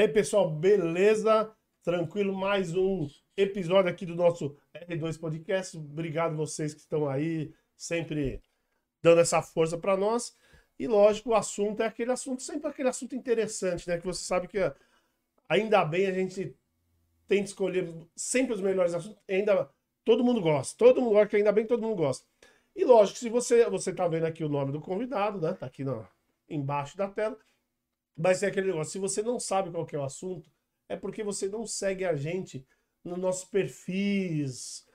E aí, pessoal, beleza? Tranquilo? Mais um episódio aqui do nosso R2 Podcast. Obrigado vocês que estão aí, sempre dando essa força para nós. E lógico, o assunto é aquele assunto, sempre aquele assunto interessante, né? Que você sabe que ainda bem a gente tem que escolher sempre os melhores assuntos. Ainda todo mundo gosta, todo mundo gosta, ainda bem todo mundo gosta. E lógico, se você você tá vendo aqui o nome do convidado, né? Tá aqui no, embaixo da tela. Mas é aquele negócio, se você não sabe qual é o assunto, é porque você não segue a gente nos nossos perfis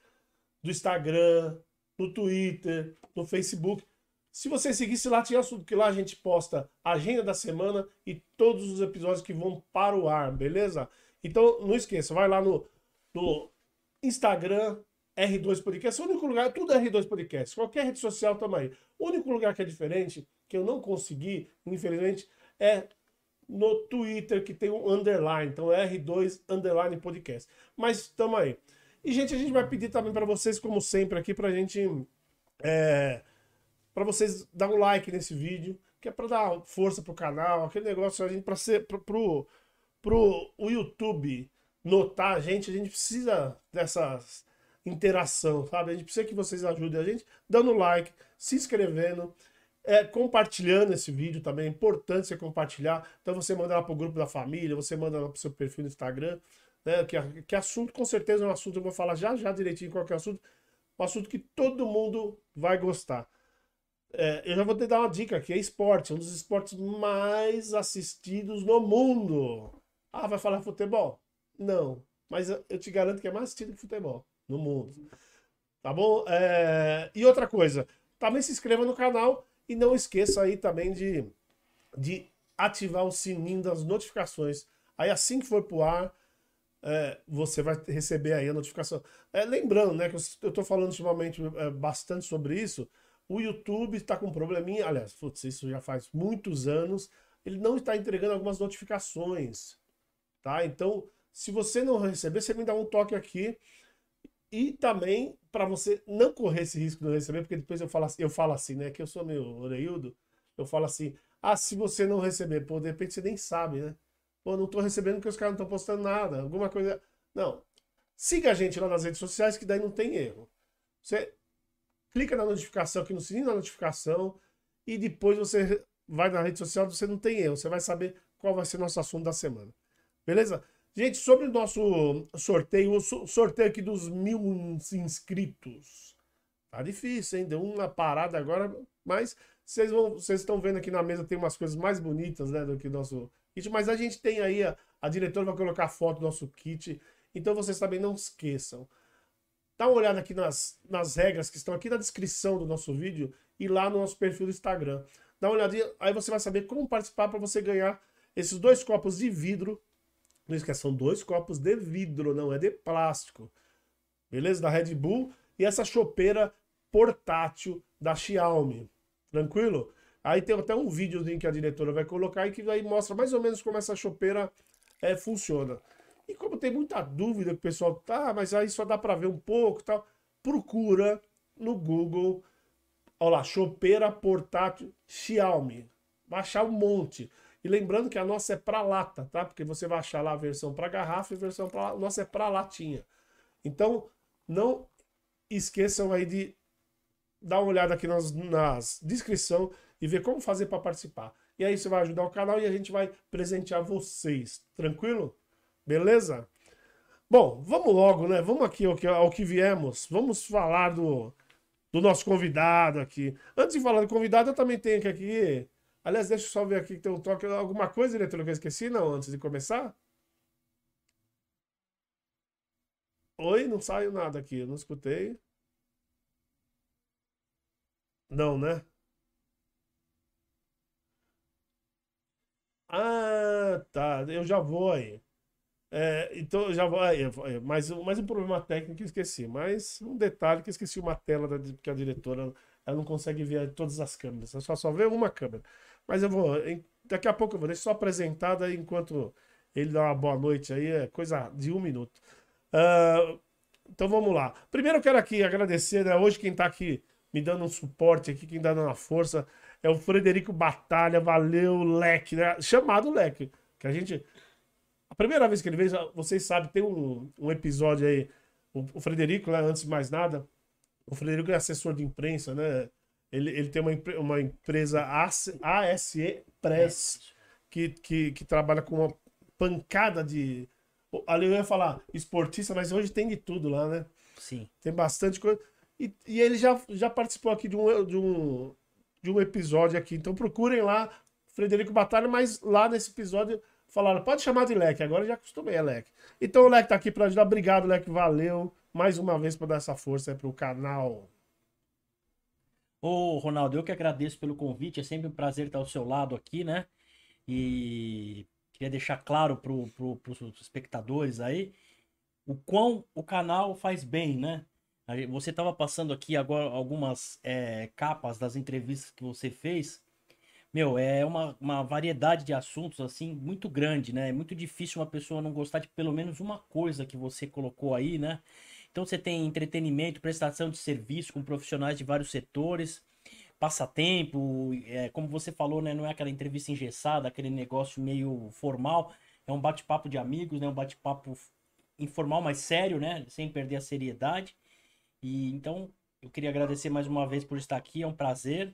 do Instagram, no Twitter, no Facebook. Se você seguisse lá, tinha assunto, que lá a gente posta a agenda da semana e todos os episódios que vão para o ar, beleza? Então, não esqueça, vai lá no, no Instagram, R2 Podcast. O único lugar, tudo é R2 Podcast. Qualquer rede social, tamo aí. O único lugar que é diferente, que eu não consegui, infelizmente, é no Twitter que tem um underline, então é R2 underline podcast. Mas estamos aí. E gente, a gente vai pedir também para vocês, como sempre, aqui para a gente é, para vocês dar um like nesse vídeo, que é para dar força pro canal, aquele negócio a gente para ser pro, pro, pro o YouTube notar a gente, a gente precisa dessa interação, sabe? A gente precisa que vocês ajudem a gente dando like, se inscrevendo é, compartilhando esse vídeo também, é importante você compartilhar. Então você manda lá para o grupo da família, você manda lá para o seu perfil no Instagram. Né, que, que assunto, com certeza, é um assunto, eu vou falar já já direitinho qual é o assunto. Um assunto que todo mundo vai gostar. É, eu já vou te dar uma dica aqui: é esporte, um dos esportes mais assistidos no mundo. Ah, vai falar futebol? Não, mas eu te garanto que é mais assistido que futebol no mundo. Tá bom? É, e outra coisa, também se inscreva no canal e não esqueça aí também de, de ativar o sininho das notificações. Aí assim que for pro ar, é, você vai receber aí a notificação. É, lembrando, né, que eu estou falando ultimamente é, bastante sobre isso, o YouTube está com um probleminha, aliás, putz, isso já faz muitos anos, ele não está entregando algumas notificações, tá? Então, se você não receber, você me dá um toque aqui e também para você não correr esse risco de não receber, porque depois eu falo, assim, eu falo assim, né? Que eu sou meio oreildo, eu falo assim, ah, se você não receber, pô, de repente você nem sabe, né? Pô, não tô recebendo porque os caras não estão postando nada, alguma coisa. Não. Siga a gente lá nas redes sociais, que daí não tem erro. Você clica na notificação aqui no sininho da notificação e depois você vai na rede social, você não tem erro. Você vai saber qual vai ser nosso assunto da semana. Beleza? Gente, sobre o nosso sorteio, o sorteio aqui dos mil inscritos. Tá difícil, hein? Deu uma parada agora, mas vocês, vão, vocês estão vendo aqui na mesa tem umas coisas mais bonitas, né, do que o nosso kit. Mas a gente tem aí, a, a diretora vai colocar foto do nosso kit. Então vocês também não esqueçam. Dá uma olhada aqui nas, nas regras que estão aqui na descrição do nosso vídeo e lá no nosso perfil do Instagram. Dá uma olhadinha, aí você vai saber como participar para você ganhar esses dois copos de vidro não esqueça, são dois copos de vidro, não é de plástico. Beleza? Da Red Bull. E essa chopeira portátil da Xiaomi. Tranquilo? Aí tem até um videozinho que a diretora vai colocar e que aí mostra mais ou menos como essa chopeira é, funciona. E como tem muita dúvida que o pessoal tá, mas aí só dá para ver um pouco tal, procura no Google, olha lá, chopeira portátil Xiaomi. Vai achar um monte. E lembrando que a nossa é para lata, tá? Porque você vai achar lá a versão para garrafa e a versão para nossa é para latinha. Então, não esqueçam aí de dar uma olhada aqui nas, nas descrição e ver como fazer para participar. E aí você vai ajudar o canal e a gente vai presentear vocês. Tranquilo? Beleza? Bom, vamos logo, né? Vamos aqui ao que, ao que viemos. Vamos falar do, do nosso convidado aqui. Antes de falar do convidado, eu também tenho que aqui Aliás, deixa eu só ver aqui que tem um toque. Alguma coisa, diretor, que eu esqueci, não, antes de começar? Oi, não saiu nada aqui, eu não escutei. Não, né? Ah, tá. Eu já vou aí. É, então, eu já vou aí. Mais, mais um problema técnico que eu esqueci. Mas um detalhe que eu esqueci uma tela da, que a diretora ela não consegue ver todas as câmeras. Ela só, só vê uma câmera. Mas eu vou. Daqui a pouco eu vou deixar só apresentada enquanto ele dá uma boa noite aí, é coisa de um minuto. Uh, então vamos lá. Primeiro eu quero aqui agradecer, né? Hoje quem está aqui me dando um suporte aqui, quem está dando uma força, é o Frederico Batalha. Valeu, Leque, né? Chamado Leque. Que a gente. A primeira vez que ele veio, vocês sabem, tem um, um episódio aí. O, o Frederico, né, antes de mais nada, o Frederico é assessor de imprensa, né? Ele, ele tem uma, uma empresa ASE Press que, que, que trabalha com uma pancada de. Ali eu ia falar esportista, mas hoje tem de tudo lá, né? Sim. Tem bastante coisa. E, e ele já, já participou aqui de um, de, um, de um episódio aqui. Então procurem lá, Frederico Batalha, mas lá nesse episódio falaram, pode chamar de Leque, agora já acostumei, é Leque. Então o Leque tá aqui para ajudar. Obrigado, Leque, valeu mais uma vez por dar essa força aí pro canal. Ô, Ronaldo, eu que agradeço pelo convite, é sempre um prazer estar ao seu lado aqui, né? E queria deixar claro pro, pro, pros espectadores aí o quão o canal faz bem, né? Você estava passando aqui agora algumas é, capas das entrevistas que você fez. Meu, é uma, uma variedade de assuntos assim muito grande, né? É muito difícil uma pessoa não gostar de pelo menos uma coisa que você colocou aí, né? Então você tem entretenimento, prestação de serviço com profissionais de vários setores, passatempo, é, como você falou, né? Não é aquela entrevista engessada, aquele negócio meio formal. É um bate-papo de amigos, né? Um bate-papo informal, mas sério, né? Sem perder a seriedade. E então eu queria agradecer mais uma vez por estar aqui, é um prazer.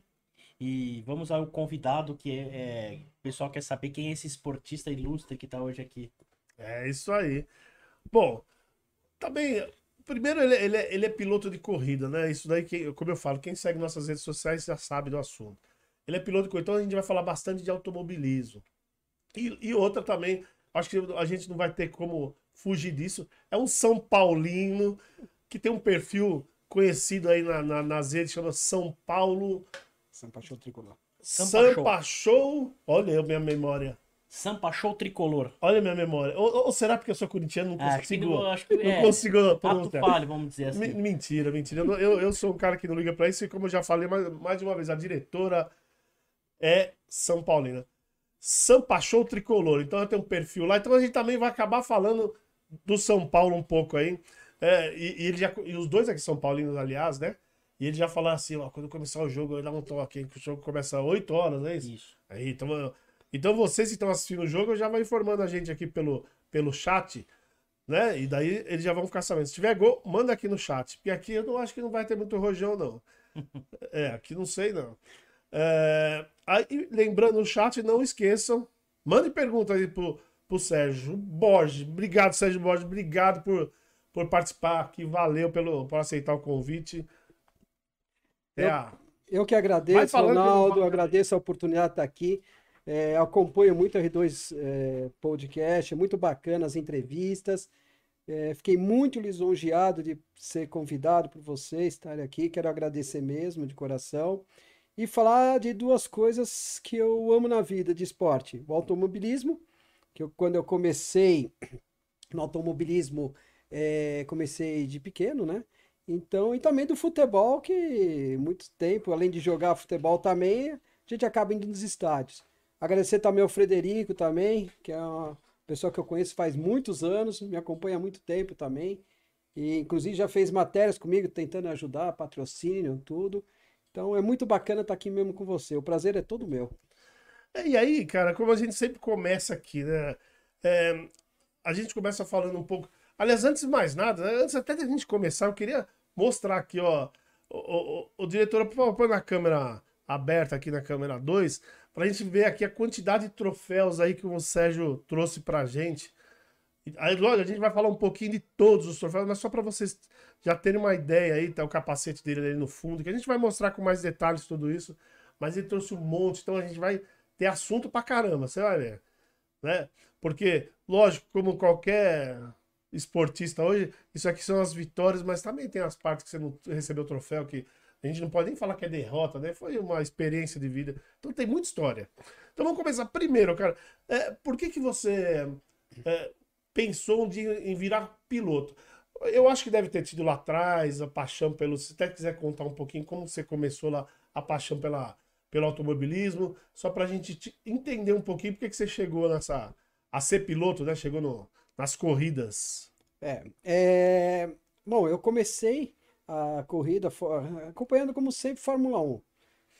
E vamos ao convidado que é, é o pessoal quer saber quem é esse esportista ilustre que está hoje aqui. É isso aí. Bom, também primeiro ele, ele, é, ele é piloto de corrida, né? Isso daí que, como eu falo, quem segue nossas redes sociais já sabe do assunto. Ele é piloto de corrida, então a gente vai falar bastante de automobilismo. E, e outra também, acho que a gente não vai ter como fugir disso. É um São Paulino que tem um perfil conhecido aí na, na, nas redes, chama São Paulo. Sampa Show Tricolor. Sampa Show. Olha a minha memória. Sampa Show Tricolor. Olha a minha memória. Ou, ou, será porque eu sou corintiano não consigo? Ah, que, não é, consigo pronunciar. Falho, vamos dizer assim. Mentira, mentira. Eu, eu sou um cara que não liga pra isso e como eu já falei mais, mais de uma vez, a diretora é São Paulina. Sampa Show Tricolor. Então eu tenho um perfil lá. Então a gente também vai acabar falando do São Paulo um pouco aí. É, e, e, ele já, e os dois aqui são paulinos, aliás, né? E ele já falou assim, ó, quando começar o jogo, eu dá um toque, que o jogo começa às 8 horas, né? Isso. isso. Aí, então, então vocês que estão assistindo o jogo, já vai informando a gente aqui pelo, pelo chat, né? E daí eles já vão ficar sabendo. Se tiver gol, manda aqui no chat. Porque aqui eu não acho que não vai ter muito rojão, não. é, aqui não sei, não. É, aí, lembrando no chat, não esqueçam, mande pergunta aí pro, pro Sérgio Borges. Obrigado, Sérgio Borges. Obrigado por, por participar aqui. Valeu pelo, por aceitar o convite. É eu, a... eu que agradeço, Ronaldo. Que agradeço a oportunidade de estar aqui. É, acompanho muito a R2 é, Podcast, é muito bacana as entrevistas. É, fiquei muito lisonjeado de ser convidado por vocês estarem aqui. Quero agradecer mesmo, de coração. E falar de duas coisas que eu amo na vida de esporte: o automobilismo que eu, quando eu comecei no automobilismo, é, comecei de pequeno, né? Então, e também do futebol, que muito tempo, além de jogar futebol também, a gente acaba indo nos estádios. Agradecer também ao Frederico também, que é uma pessoa que eu conheço faz muitos anos, me acompanha há muito tempo também. E inclusive já fez matérias comigo, tentando ajudar, patrocínio, tudo. Então é muito bacana estar aqui mesmo com você. O prazer é todo meu. É, e aí, cara, como a gente sempre começa aqui, né? É, a gente começa falando um pouco. Aliás, antes de mais nada, antes até de a gente começar, eu queria mostrar aqui, ó. O, o, o diretor, por põe na câmera aberta aqui na câmera 2, pra gente ver aqui a quantidade de troféus aí que o Sérgio trouxe pra gente. Aí, lógico, a gente vai falar um pouquinho de todos os troféus, mas só para vocês já terem uma ideia aí, tá o capacete dele ali no fundo, que a gente vai mostrar com mais detalhes tudo isso. Mas ele trouxe um monte, então a gente vai ter assunto pra caramba, você vai ver. Né? Porque, lógico, como qualquer esportista hoje, isso aqui são as vitórias, mas também tem as partes que você não recebeu troféu, que a gente não pode nem falar que é derrota, né? Foi uma experiência de vida. Então tem muita história. Então vamos começar. Primeiro, cara, é, por que, que você é, pensou de, em virar piloto? Eu acho que deve ter tido lá atrás a paixão pelo. Se até quiser contar um pouquinho como você começou lá, a paixão pela, pelo automobilismo, só para a gente entender um pouquinho porque que você chegou nessa a ser piloto, né? Chegou no, nas corridas. É, é, bom, eu comecei a corrida acompanhando como sempre Fórmula 1.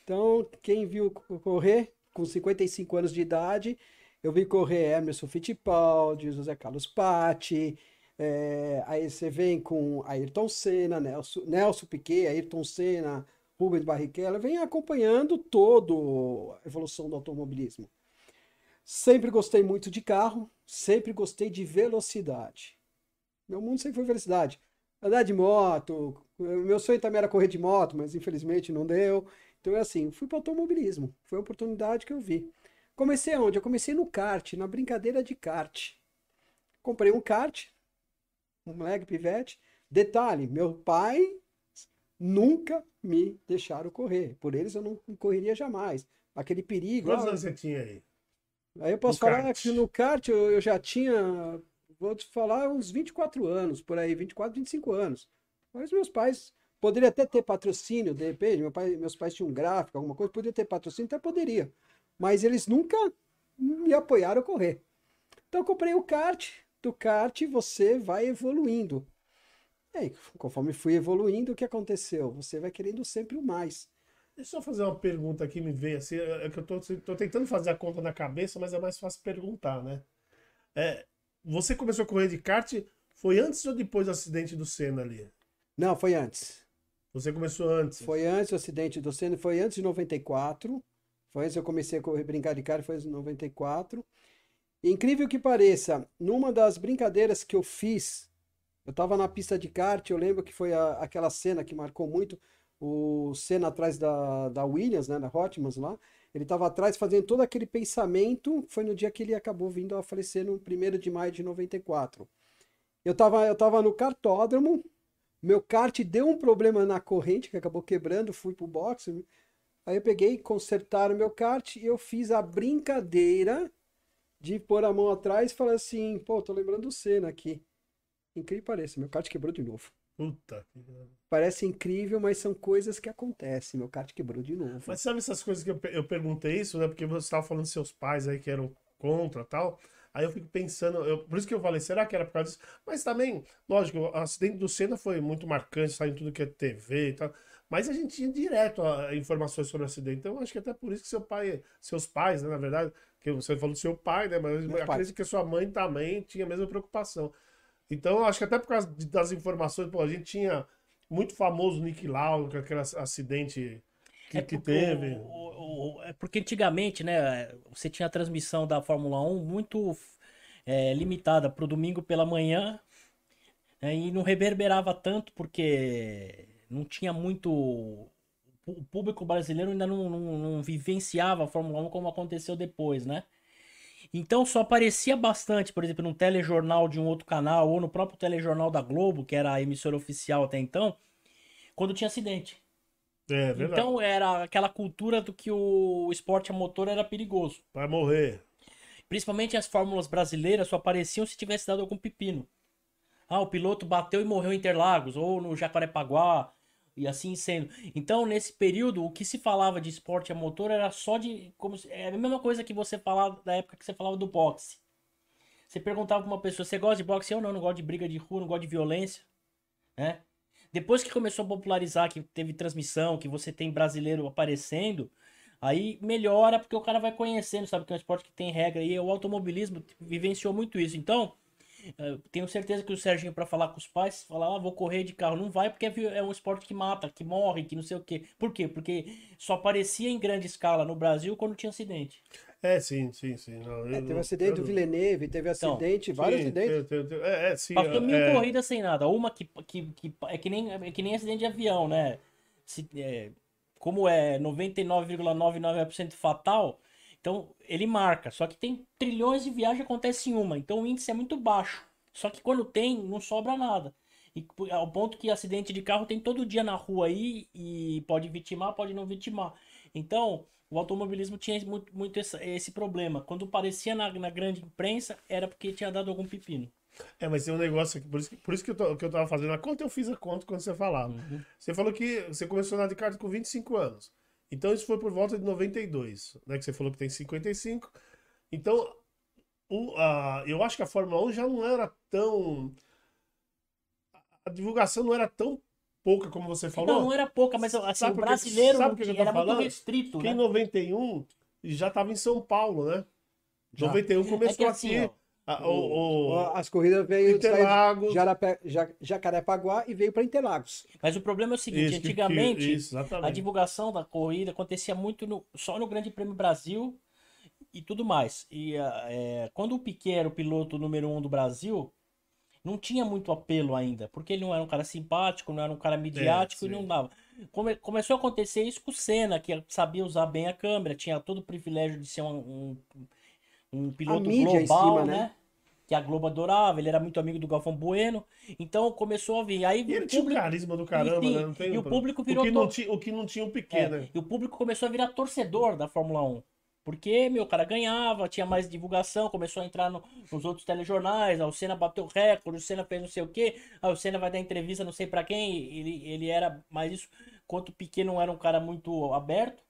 Então, quem viu correr com 55 anos de idade, Eu vi correr Emerson Fittipaldi, José Carlos Patti, é, aí você vem com Ayrton Senna, Nelson, Nelson Piquet, Ayrton Senna, Rubens Barrichello, vem acompanhando todo a evolução do automobilismo. Sempre gostei muito de carro, sempre gostei de velocidade. Meu mundo sempre foi velocidade. Andar de moto, meu sonho também era correr de moto, mas infelizmente não deu. Então é assim, fui para automobilismo. Foi a oportunidade que eu vi. Comecei onde? Eu comecei no kart, na brincadeira de kart. Comprei um kart, um moleque pivete. Detalhe, meu pai nunca me deixaram correr. Por eles eu não correria jamais. Aquele perigo. Quantos anos você tinha aí? Aí eu posso no falar kart. que no kart eu, eu, já tinha, vou te falar, uns 24 anos, por aí, 24, 25 anos. Mas meus pais poderiam até ter patrocínio, de repente, meu pai, meus pais tinham um gráfico, alguma coisa, poderia ter patrocínio, até poderia. Mas eles nunca me apoiaram a correr. Então eu comprei o kart, do kart você vai evoluindo. E aí, conforme fui evoluindo, o que aconteceu? Você vai querendo sempre o mais. Deixa eu fazer uma pergunta aqui, me veio assim, é que eu tô, tô tentando fazer a conta na cabeça, mas é mais fácil perguntar, né? É, você começou a correr de kart, foi antes ou depois do acidente do Senna ali? Não, foi antes. Você começou antes? Foi antes do acidente do Senna, foi antes de 94. Foi antes eu comecei a correr, brincar de kart, foi em 94. incrível que pareça, numa das brincadeiras que eu fiz, eu tava na pista de kart, eu lembro que foi a, aquela cena que marcou muito, o Senna atrás da, da Williams, né, da Hotmans lá, ele estava atrás fazendo todo aquele pensamento, foi no dia que ele acabou vindo a falecer no 1 de maio de 94. Eu estava eu tava no cartódromo, meu kart deu um problema na corrente, que acabou quebrando, fui pro boxe, aí eu peguei, consertaram meu kart e eu fiz a brincadeira de pôr a mão atrás e falar assim, pô, tô lembrando do Senna aqui. Incrível pareça, meu kart quebrou de novo. Puta. Parece incrível, mas são coisas que acontecem. Meu kart quebrou de novo. Mas sabe essas coisas que eu, eu perguntei isso, né? Porque você estava falando dos seus pais aí que eram contra tal. Aí eu fico pensando, eu, por isso que eu falei, será que era por causa disso? Mas também, lógico, o acidente do Senna foi muito marcante, saiu em tudo que é TV e tal. Mas a gente tinha direto a, informações sobre o acidente. Então, acho que até por isso que seu pai, seus pais, né, na verdade, que você falou do seu pai, né? Mas Meu acredito pai. que sua mãe também tinha a mesma preocupação. Então, acho que até por causa das informações, pô, a gente tinha muito famoso Nick Lauda, com aquele acidente que, é que teve. O, o, é porque antigamente, né, você tinha a transmissão da Fórmula 1 muito é, limitada para o domingo pela manhã né, e não reverberava tanto porque não tinha muito. O público brasileiro ainda não, não, não vivenciava a Fórmula 1 como aconteceu depois, né? Então só aparecia bastante, por exemplo, num telejornal de um outro canal ou no próprio telejornal da Globo, que era a emissora oficial até então, quando tinha acidente. É, verdade. Então era aquela cultura do que o esporte a motor era perigoso. Vai morrer. Principalmente as fórmulas brasileiras só apareciam se tivesse dado algum pepino. Ah, o piloto bateu e morreu em Interlagos, ou no Jacarepaguá, e assim sendo. Então, nesse período, o que se falava de esporte a motor era só de. Como, é a mesma coisa que você falava da época que você falava do boxe. Você perguntava pra uma pessoa: você gosta de boxe? Eu não, não gosto de briga de rua, não gosto de violência. Né? Depois que começou a popularizar, que teve transmissão, que você tem brasileiro aparecendo, aí melhora porque o cara vai conhecendo, sabe que é um esporte que tem regra. E o automobilismo vivenciou muito isso. Então, tenho certeza que o Serginho, para falar com os pais, falar, ah, vou correr de carro. Não vai porque é, é um esporte que mata, que morre, que não sei o quê. Por quê? Porque só aparecia em grande escala no Brasil quando tinha acidente. É, sim, sim, sim. Não, é, teve eu, acidente eu, do Villeneuve, teve então, acidente, vários sim, acidentes. Teve, teve, é, é, sim. Passou mil é... corridas sem nada. Uma que, que, que, é, que nem, é que nem acidente de avião, né? Se, é, como é 99,99% fatal, então, ele marca. Só que tem trilhões de viagens acontece em uma. Então, o índice é muito baixo. Só que quando tem, não sobra nada. E ao ponto que acidente de carro tem todo dia na rua aí e pode vitimar, pode não vitimar. Então, o automobilismo tinha muito, muito esse, esse, problema. Quando aparecia na, na, grande imprensa, era porque tinha dado algum pepino. É, mas tem um negócio aqui, por isso que, por isso que, eu, tô, que eu tava fazendo a conta, eu fiz a conta quando você falava. Uhum. Você falou que você começou a andar de kart com 25 anos. Então isso foi por volta de 92, né? Que você falou que tem 55. Então, o, a, eu acho que a Fórmula 1 já não era tão. A divulgação não era tão pouca como você falou. Não, não era pouca, mas assim, sabe o brasileiro sabe que era falando? muito restrito. Que né? em 91 já estava em São Paulo, né? Já. 91 começou é assim, aqui. A, o, o, as corridas veio Interlagos. Jarapé, Jacarepaguá e veio para Interlagos. Mas o problema é o seguinte: isso, antigamente que, isso, a divulgação da corrida acontecia muito no, só no Grande Prêmio Brasil e tudo mais. E é, quando o Piquet era o piloto número um do Brasil, não tinha muito apelo ainda, porque ele não era um cara simpático, não era um cara midiático é, e não dava. Come, começou a acontecer isso com o Senna, que sabia usar bem a câmera, tinha todo o privilégio de ser um, um um piloto global, cima, né? né? Que a Globo adorava, ele era muito amigo do Galvão Bueno, então começou a vir. Aí e ele tinha o carisma do caramba, e, né? E o público virou. O que, não tinha, o que não tinha o Piquet, é, né? E o público começou a virar torcedor da Fórmula 1. Porque, meu, o cara ganhava, tinha mais divulgação, começou a entrar no, nos outros telejornais, o Senna bateu recorde, o Senna fez não sei o quê, o Senna vai dar entrevista não sei para quem, ele, ele era mais isso, quanto o Piquet não era um cara muito aberto?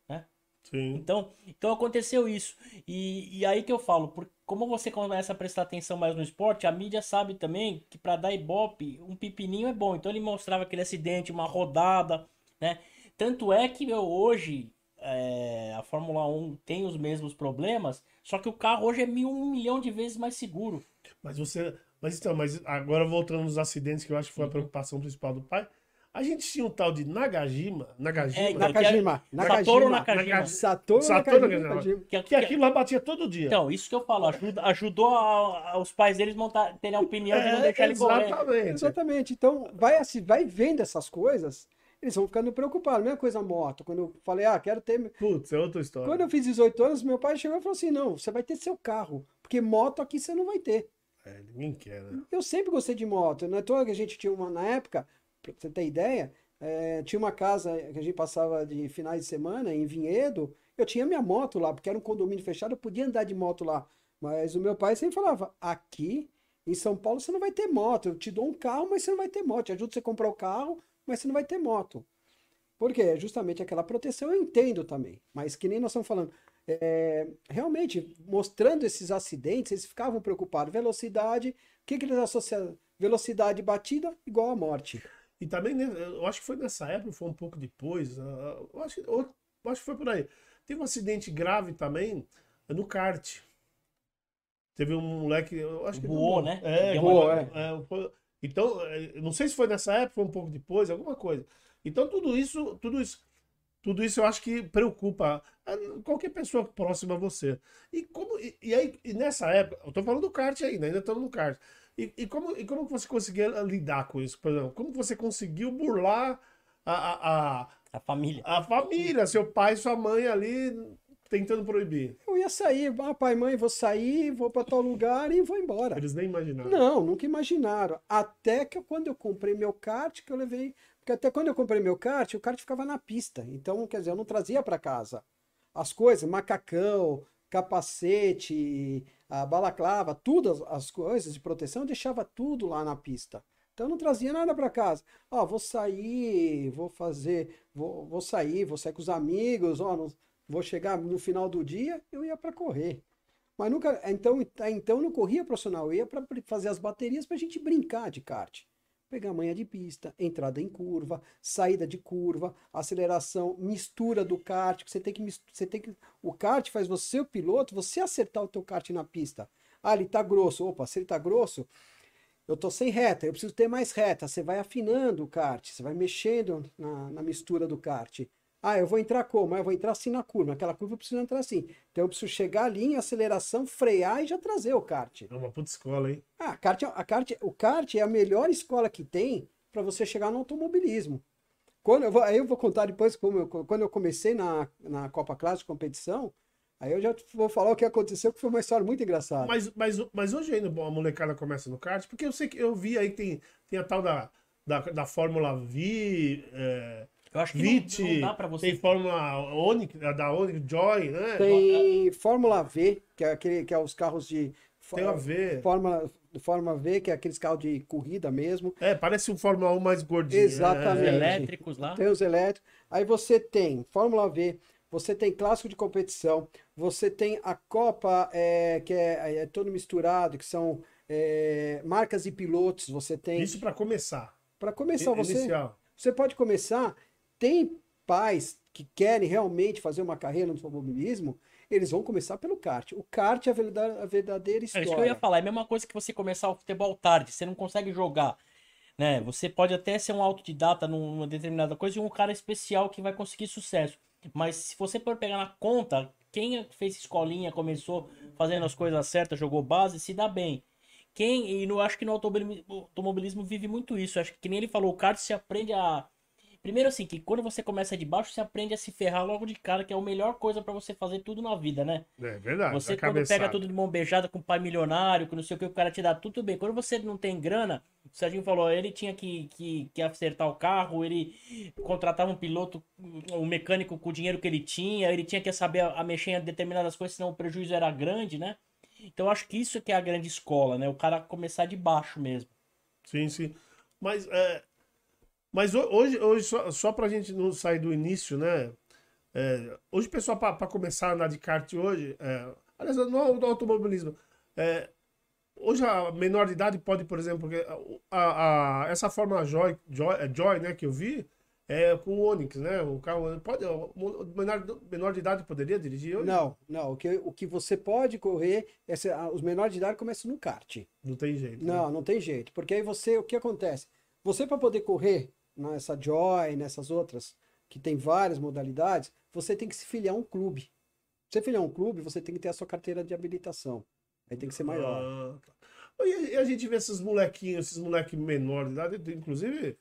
Sim. Então, então aconteceu isso. E, e aí que eu falo, por, como você começa a prestar atenção mais no esporte, a mídia sabe também que para dar ibope, um pepininho é bom. Então ele mostrava aquele acidente, uma rodada, né? Tanto é que meu, hoje é, a Fórmula 1 tem os mesmos problemas, só que o carro hoje é mil, um milhão de vezes mais seguro. Mas você. Mas então, mas agora voltando nos acidentes, que eu acho que foi a uhum. preocupação principal do pai. A gente tinha um tal de Nagajima. Nagajima. É, Nakajima. Nakajima. Satoru Nakajima. Satoru, Satoru Nakajima. Que, que, aquilo lá batia todo dia. Então, isso que eu falo. Ajuda, ajudou a, a, os pais deles montar, terem a opinião é, de não é, deixar ele correr. Exatamente. Exatamente. Então, vai, assim, vai vendo essas coisas eles vão ficando preocupados. Mesma coisa a moto. Quando eu falei, ah, quero ter. Putz, é outra história. Quando eu fiz 18 anos, meu pai chegou e falou assim: não, você vai ter seu carro. Porque moto aqui você não vai ter. É, ninguém quer, né? Eu sempre gostei de moto. Não é toa que a gente tinha uma, na época, pra você ter ideia, é, tinha uma casa que a gente passava de finais de semana em Vinhedo. Eu tinha minha moto lá, porque era um condomínio fechado, eu podia andar de moto lá. Mas o meu pai sempre falava: aqui em São Paulo você não vai ter moto. Eu te dou um carro, mas você não vai ter moto. Eu ajudo você a comprar o carro, mas você não vai ter moto. Porque é justamente aquela proteção eu entendo também. Mas que nem nós estamos falando. É, realmente, mostrando esses acidentes, eles ficavam preocupados. Velocidade, o que, que eles associam? Velocidade batida igual a morte. E também, eu acho que foi nessa época, foi um pouco depois, eu acho, eu acho que foi por aí. Teve um acidente grave também no kart. Teve um moleque, eu acho que voou, né? É, voou, é. é então, é, não sei se foi nessa época, foi um pouco depois, alguma coisa. Então, tudo isso, tudo isso, tudo isso eu acho que preocupa qualquer pessoa próxima a você. E como e, e aí e nessa época, eu tô falando do kart ainda, ainda estamos no kart. E, e, como, e como você conseguia lidar com isso? Por exemplo, como você conseguiu burlar a, a, a, a família? A família, seu pai, sua mãe ali tentando proibir. Eu ia sair, ah, pai, mãe, vou sair, vou para tal lugar e vou embora. Eles nem imaginaram. Não, nunca imaginaram. Até que quando eu comprei meu kart, que eu levei. Porque até quando eu comprei meu kart, o kart ficava na pista. Então, quer dizer, eu não trazia para casa as coisas, macacão, capacete, a balaclava, tudo as coisas de proteção, deixava tudo lá na pista. Então não trazia nada para casa. Ó, oh, vou sair, vou fazer, vou, vou sair, vou sair com os amigos, ó, oh, vou chegar no final do dia, eu ia para correr. Mas nunca, então, então não corria profissional, eu ia para fazer as baterias para a gente brincar de kart pegar manha de pista, entrada em curva, saída de curva, aceleração, mistura do kart, você tem que você tem que o kart faz você o piloto, você acertar o teu kart na pista. Ah, ele tá grosso. Opa, se ele tá grosso, eu tô sem reta, eu preciso ter mais reta. Você vai afinando o kart, você vai mexendo na, na mistura do kart. Ah, eu vou entrar como? Ah, eu vou entrar assim na curva. Aquela curva eu preciso entrar assim. Então eu preciso chegar ali em aceleração, frear e já trazer o kart. É uma puta escola, hein? Ah, kart, é, a kart, o kart é a melhor escola que tem para você chegar no automobilismo. Quando eu vou, aí eu vou contar depois como eu, quando eu comecei na, na Copa Clássica competição. Aí eu já vou falar o que aconteceu, que foi uma história muito engraçada. Mas, mas, mas hoje ainda a molecada começa no kart, porque eu sei que eu vi aí que tem, tem a tal da, da, da Fórmula V. É eu acho que Vit, não, não dá pra você. Tem Fórmula Onix, da Onix Joy, né? Tem Fórmula V, que é, aquele, que é os carros de. Tem a V. Fórmula, Fórmula V, que é aqueles carros de corrida mesmo. É, parece um Fórmula 1 mais gordinho. Exatamente. Né? elétricos lá. Tem os elétricos. Aí você tem Fórmula V, você tem clássico de competição, você tem a Copa, é, que é, é todo misturado, que são é, marcas e pilotos. Você tem. Isso para começar. Para começar, você. Inicial. Você pode começar tem pais que querem realmente fazer uma carreira no automobilismo, eles vão começar pelo kart. O kart é a verdadeira, a verdadeira história. É isso que eu ia falar. É a mesma coisa que você começar o futebol tarde. Você não consegue jogar. Né? Você pode até ser um autodidata numa determinada coisa e um cara especial que vai conseguir sucesso. Mas se você for pegar na conta, quem fez escolinha, começou fazendo as coisas certas, jogou base, se dá bem. Quem, e eu acho que no automobilismo, vive muito isso. Acho que, que nem ele falou, o kart se aprende a Primeiro assim, que quando você começa de baixo, você aprende a se ferrar logo de cara, que é a melhor coisa para você fazer tudo na vida, né? É verdade. Você quando pega tudo de mão beijada com pai milionário, com não sei o que, o cara te dá tudo bem. Quando você não tem grana, o Serginho falou, ele tinha que, que, que acertar o carro, ele contratava um piloto, um mecânico com o dinheiro que ele tinha, ele tinha que saber a, a mexer em determinadas coisas, senão o prejuízo era grande, né? Então eu acho que isso que é a grande escola, né? O cara começar de baixo mesmo. Sim, sim. Mas é, mas hoje, hoje só, só para a gente não sair do início, né? É, hoje pessoal, para começar a andar de kart hoje, é, aliás, no, no automobilismo, é, hoje a menor de idade pode, por exemplo, a, a, essa forma Joy, Joy, é Joy, né, que eu vi, é com o Onix, né? O carro pode, o menor, menor de idade poderia dirigir hoje? Não, não. O que, o que você pode correr, é, os menores de idade começam no kart. Não tem jeito. Não, né? não tem jeito. Porque aí você, o que acontece? Você, para poder correr nessa Joy, nessas outras, que tem várias modalidades, você tem que se filiar a um clube. Você filiar a um clube, você tem que ter a sua carteira de habilitação. Aí tem que ser maior. Ah, tá. e, a gente vê esses molequinhos, esses moleques menores de idade, inclusive,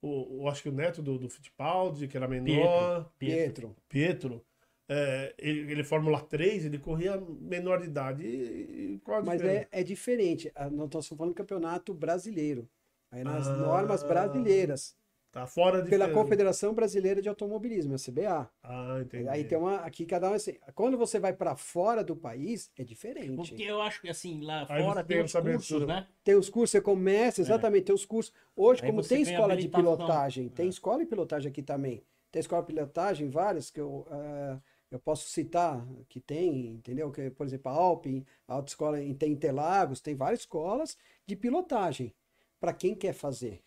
o, o, acho que o neto do, do Fittipaldi, que era menor. Pietro. Pietro. Pietro é, ele, ele Fórmula 3, ele corria menor de idade. E, e Mas é, é diferente. Nós estamos falando do campeonato brasileiro. Aí nas ah. normas brasileiras. Tá fora de Pela Confederação Brasileira de Automobilismo, a CBA. Ah, entendi. Aí tem uma. Aqui cada um assim. Quando você vai para fora do país, é diferente. Porque eu acho que assim, lá Aí fora tem, tem os cursos, né? Tem os cursos, você começa, é. exatamente, é. tem os cursos. Hoje, Aí como tem escola de pilotagem, tem é. escola de pilotagem aqui também. Tem escola de pilotagem, várias, que eu. Uh, eu posso citar que tem, entendeu? Que, por exemplo, a Alpine, a autoescola tem Interlagos, tem várias escolas de pilotagem para quem quer fazer.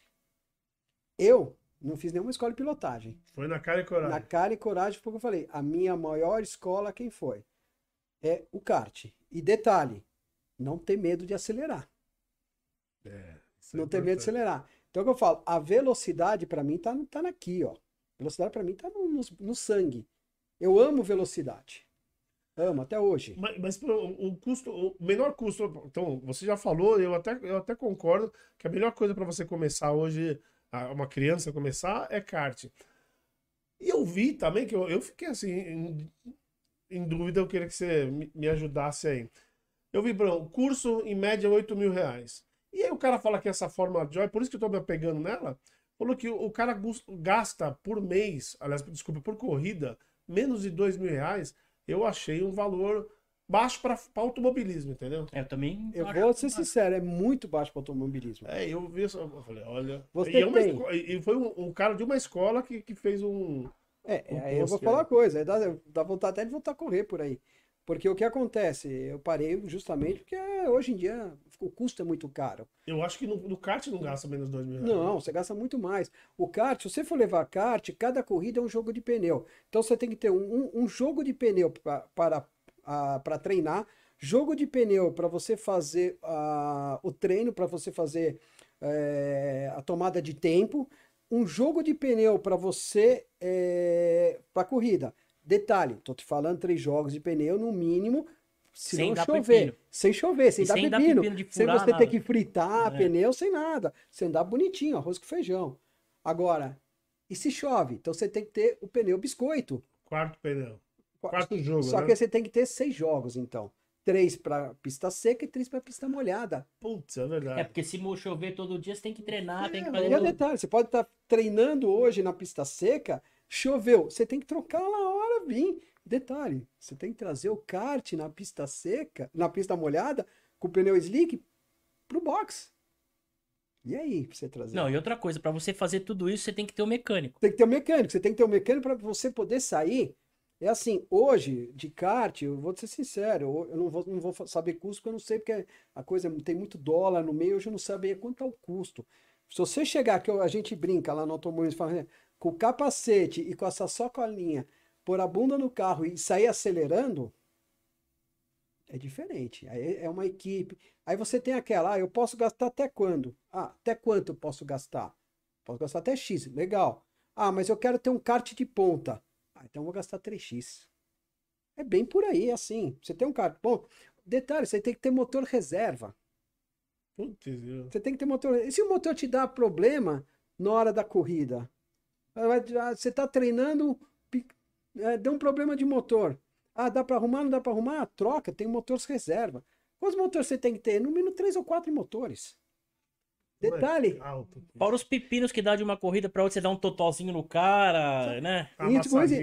Eu não fiz nenhuma escola de pilotagem. Foi na cara e coragem. Na cara e coragem, porque eu falei, a minha maior escola, quem foi? É o kart. E detalhe, não ter medo de acelerar. É, é não é ter medo de acelerar. Então, o que eu falo, a velocidade para mim tá, tá aqui, ó. Velocidade para mim tá no, no, no, sangue. Eu amo velocidade. Amo, até hoje. Mas, mas o custo, o menor custo, então, você já falou, eu até, eu até concordo que a melhor coisa para você começar hoje uma criança começar, é kart. E eu vi também que eu, eu fiquei assim, em, em, dúvida, eu queria que você me, ajudasse aí. Eu vi, Bruno, curso em média 8 mil reais. E aí o cara fala que essa forma Joy, por isso que eu tô me apegando nela, falou que o cara gasta por mês, aliás, desculpa, por corrida, menos de 2 mil reais. Eu achei um valor baixo para automobilismo, entendeu? É, eu também. Eu vou ser sincero, é muito baixo para automobilismo. É, eu vi isso, eu falei, olha. Você e, é tem... uma, e foi um, um, cara de uma escola que, que fez um. É, um aí eu vou falar uma coisa, dá, dá vontade até de voltar a correr por aí. Porque o que acontece? Eu parei justamente porque hoje em dia o custo é muito caro. Eu acho que no, no kart não gasta menos de 2 mil reais. Não, você gasta muito mais. O kart, se você for levar kart, cada corrida é um jogo de pneu. Então você tem que ter um, um, um jogo de pneu pra, para para treinar, jogo de pneu para você fazer uh, o treino, para você fazer é, a tomada de tempo, um jogo de pneu para você é, para corrida. Detalhe, tô te falando três jogos de pneu no mínimo, se sem não chover, pepino. sem chover, sem, dar, sem pepino, dar pepino sem você nada. ter que fritar é. pneu, sem nada, sem dar bonitinho, arroz com feijão. Agora, e se chove? Então você tem que ter o pneu biscoito. Quarto pneu. Quatro jogos. Só né? que você tem que ter seis jogos, então. Três para pista seca e três para pista molhada. Putz, é verdade. É, porque se chover todo dia, você tem que treinar, é, tem que fazer. E é detalhe, você pode estar tá treinando hoje na pista seca, choveu, você tem que trocar na hora, vir. Detalhe, você tem que trazer o kart na pista seca, na pista molhada, com o pneu slick, pro box. E aí, pra você trazer? Não, e outra coisa, para você fazer tudo isso, você tem que ter um mecânico. Tem que ter um mecânico, você tem que ter um mecânico para você poder sair é assim, hoje, de kart, eu vou ser sincero, eu não vou, não vou saber custo, porque eu não sei, porque a coisa tem muito dólar no meio, hoje eu não sabia quanto é o custo. Se você chegar, que a gente brinca lá no automobilismo, fala, com o capacete e com essa socolinha, pôr a bunda no carro e sair acelerando, é diferente. Aí é uma equipe. Aí você tem aquela, ah, eu posso gastar até quando? Ah, até quanto eu posso gastar? Posso gastar até X, legal. Ah, mas eu quero ter um kart de ponta. Ah, então eu vou gastar 3x. É bem por aí, assim. Você tem um de ponta. Detalhe, você tem que ter motor reserva. Putz, você tem que ter motor. E se o motor te dá problema na hora da corrida? Você está treinando, é, deu um problema de motor. Ah, dá para arrumar? Não dá para arrumar? Ah, troca, tem motores reserva. Quantos motores você tem que ter? No mínimo três ou quatro motores. Detalhe. Para os pepinos que dá de uma corrida para outra, você dá um totalzinho no cara, né? E,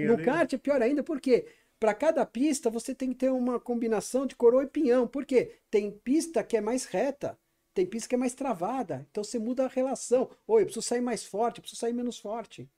no kart é pior ainda, porque para cada pista você tem que ter uma combinação de coroa e pinhão. Por quê? Tem pista que é mais reta, tem pista que é mais travada. Então você muda a relação. Oi, eu preciso sair mais forte, eu preciso sair menos forte.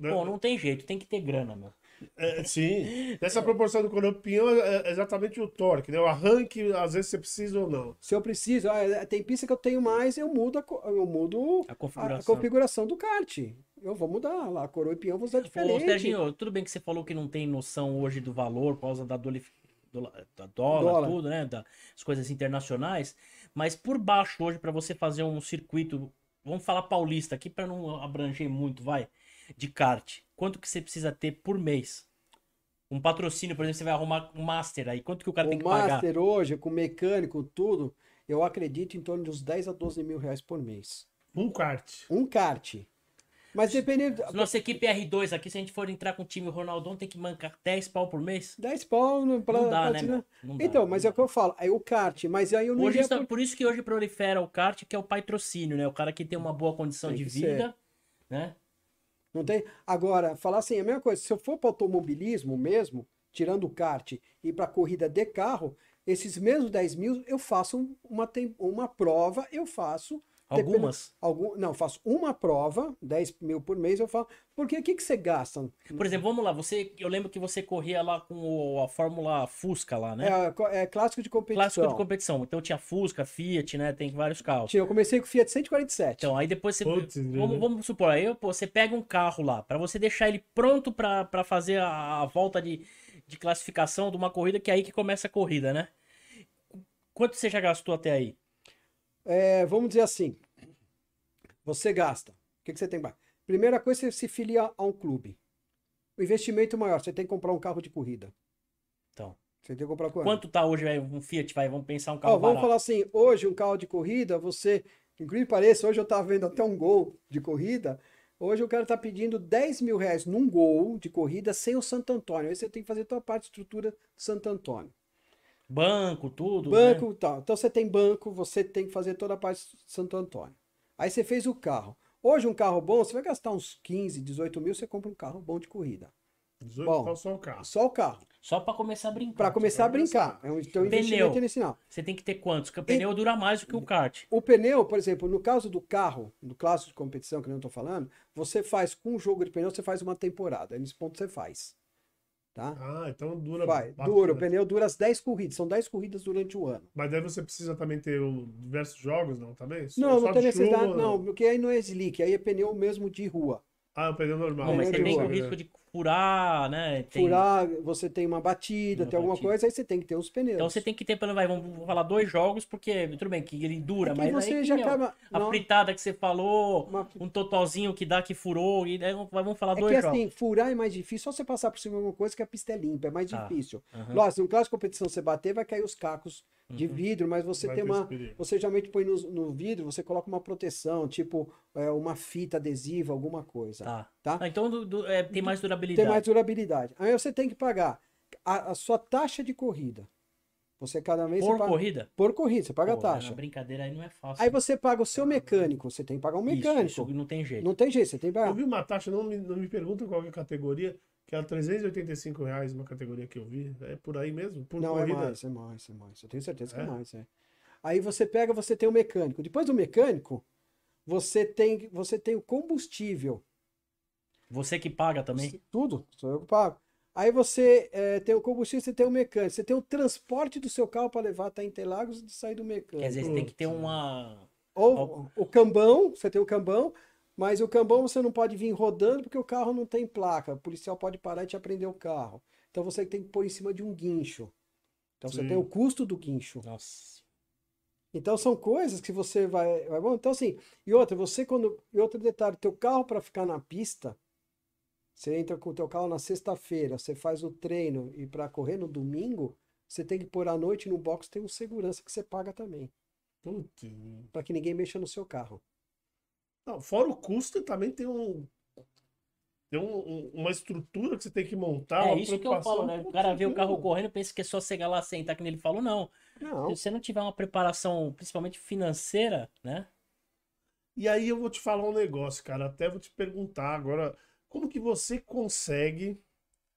Bom, não tem jeito, tem que ter grana, meu. É, sim. Essa proporção do corompião é, é exatamente o torque, né? O arranque, às vezes você precisa ou não. Se eu preciso, ah, tem pista que eu tenho mais, eu mudo a, eu mudo a configuração. A, a configuração do kart. Eu vou mudar lá, a coroa e pinhão vou usar diferente. Ô, Serginho, tudo bem que você falou que não tem noção hoje do valor por causa da, dólar, da dólar, dólar. tudo, né? Das coisas internacionais. Mas por baixo hoje, para você fazer um circuito, vamos falar paulista aqui para não abranger muito, vai, de kart quanto que você precisa ter por mês? Um patrocínio, por exemplo, você vai arrumar um master aí, quanto que o cara o tem que pagar? O master hoje, com mecânico, tudo, eu acredito em torno de uns 10 a 12 mil reais por mês. Um kart. Um kart. Mas dependendo. Nossa equipe R2 aqui, se a gente for entrar com o time Ronaldão, tem que mancar 10 pau por mês? 10 pau no, pra, não dá, pra né? Não então, dá, mas é o que eu falo, aí o kart, mas aí eu não hoje por... por... isso que hoje prolifera o kart, que é o patrocínio, né? O cara que tem uma boa condição tem de vida, ser. né? Não tem? Agora, falar assim, a mesma coisa, se eu for para automobilismo mesmo, tirando o kart e para corrida de carro, esses mesmos 10 mil eu faço uma, uma prova, eu faço Algumas? Algum, não, faço uma prova, 10 mil por mês, eu falo. Porque o que, que você gasta? Por exemplo, vamos lá, você, eu lembro que você corria lá com o, a Fórmula Fusca lá, né? É, é, clássico de competição. Clássico de competição. Então tinha Fusca, Fiat, né? Tem vários carros. Tinha, eu comecei com o Fiat 147. Então, aí depois você. Putz, vamos, vamos, supor, aí pô, você pega um carro lá, para você deixar ele pronto para fazer a, a volta de, de classificação de uma corrida, que é aí que começa a corrida, né? Quanto você já gastou até aí? É, vamos dizer assim, você gasta. O que, que você tem? Primeira coisa, você se filia a um clube. O investimento maior, você tem que comprar um carro de corrida. Então. Você tem que comprar quanto? Quanto tá hoje um Fiat? Vai, vamos pensar um carro Ó, Vamos falar assim, hoje um carro de corrida, você, inclusive pareça, hoje eu estava vendo até um gol de corrida, hoje o cara está pedindo 10 mil reais num gol de corrida sem o Santo Antônio. Aí você tem que fazer a tua parte de estrutura Santo Antônio. Banco, tudo. Banco, né? tal. Então você tem banco, você tem que fazer toda a parte do Santo Antônio. Aí você fez o carro. Hoje um carro bom, você vai gastar uns 15, 18 mil, você compra um carro bom de corrida. 18 bom, só o carro. Só o carro. Só para começar a brincar. Para começar a brincar. É um então, investimento inicial. Você tem que ter quantos? Porque o pneu e... dura mais do que o kart. O pneu, por exemplo, no caso do carro, no clássico de competição que eu não estou falando, você faz com um jogo de pneu, você faz uma temporada. Nesse ponto você faz. Tá? Ah, então dura. Vai, dura. O pneu dura as 10 corridas. São 10 corridas durante o ano. Mas daí você precisa também ter o, diversos jogos, não? Também? Não, não tem necessidade, chuva, não, porque aí não é slick, aí é pneu mesmo de rua. Ah, é um pneu normal. Não, mas você tem o risco de furar, né? Tem... Furar, você tem uma batida, uma tem alguma batida. coisa, aí você tem que ter os pneus. Então você tem que ter, vai, vamos falar dois jogos, porque tudo bem que ele dura, mas você aí, já meu, acaba... a não... fritada que você falou, uma... um totozinho que dá que furou, e aí vamos falar é dois que, jogos. assim, furar é mais difícil, só você passar por cima de alguma coisa que a pista é limpa, é mais tá. difícil. Uhum. Lógico, no caso de competição você bater, vai cair os cacos de uhum. vidro, mas você vai tem uma. Você geralmente põe no, no, vidro, você coloca uma proteção, tipo é, uma fita adesiva, alguma coisa. Tá. tá? Ah, então do, do, é, tem mais durabilidade. Tem mais durabilidade. Aí você tem que pagar a, a sua taxa de corrida. Você cada mês. Por paga... corrida? Por corrida, você paga Pô, a taxa. brincadeira aí não é fácil. Aí você paga o seu mecânico, você tem que pagar um mecânico. Isso, isso não tem jeito. Não tem jeito, você tem que pagar. Eu vi uma taxa, não me, não me pergunta qual é a categoria, que era 385 reais uma categoria que eu vi. É por aí mesmo? Por não, é corrida. é mais, é mais, é mais. Eu tenho certeza que é, é mais, é. Aí você pega, você tem o mecânico. Depois do mecânico, você tem, você tem o combustível. Você que paga também? Tudo, sou eu que pago. Aí você é, tem o combustível, você tem o mecânico, você tem o transporte do seu carro para levar até Interlagos e sair do mecânico. Quer dizer, você tem que ter uma. Ou o cambão, você tem o cambão, Mas o cambão você não pode vir rodando porque o carro não tem placa. O policial pode parar e te apreender o carro. Então você tem que pôr em cima de um guincho. Então Sim. você tem o custo do guincho. Nossa. Então são coisas que você vai, vai bom. Então assim, e outra, você quando e outro detalhe, teu carro para ficar na pista, você entra com o teu carro na sexta-feira, você faz o treino e para correr no domingo, você tem que pôr à noite no box tem um segurança que você paga também. Para que ninguém mexa no seu carro. Não, fora o custo, também tem um. Tem um, uma estrutura que você tem que montar. É isso que eu falo, né? O cara vê o carro correndo pensa que é só chegar lá sentar, que ele falou, não. não. Se você não tiver uma preparação, principalmente financeira, né? E aí eu vou te falar um negócio, cara. Até vou te perguntar agora, como que você consegue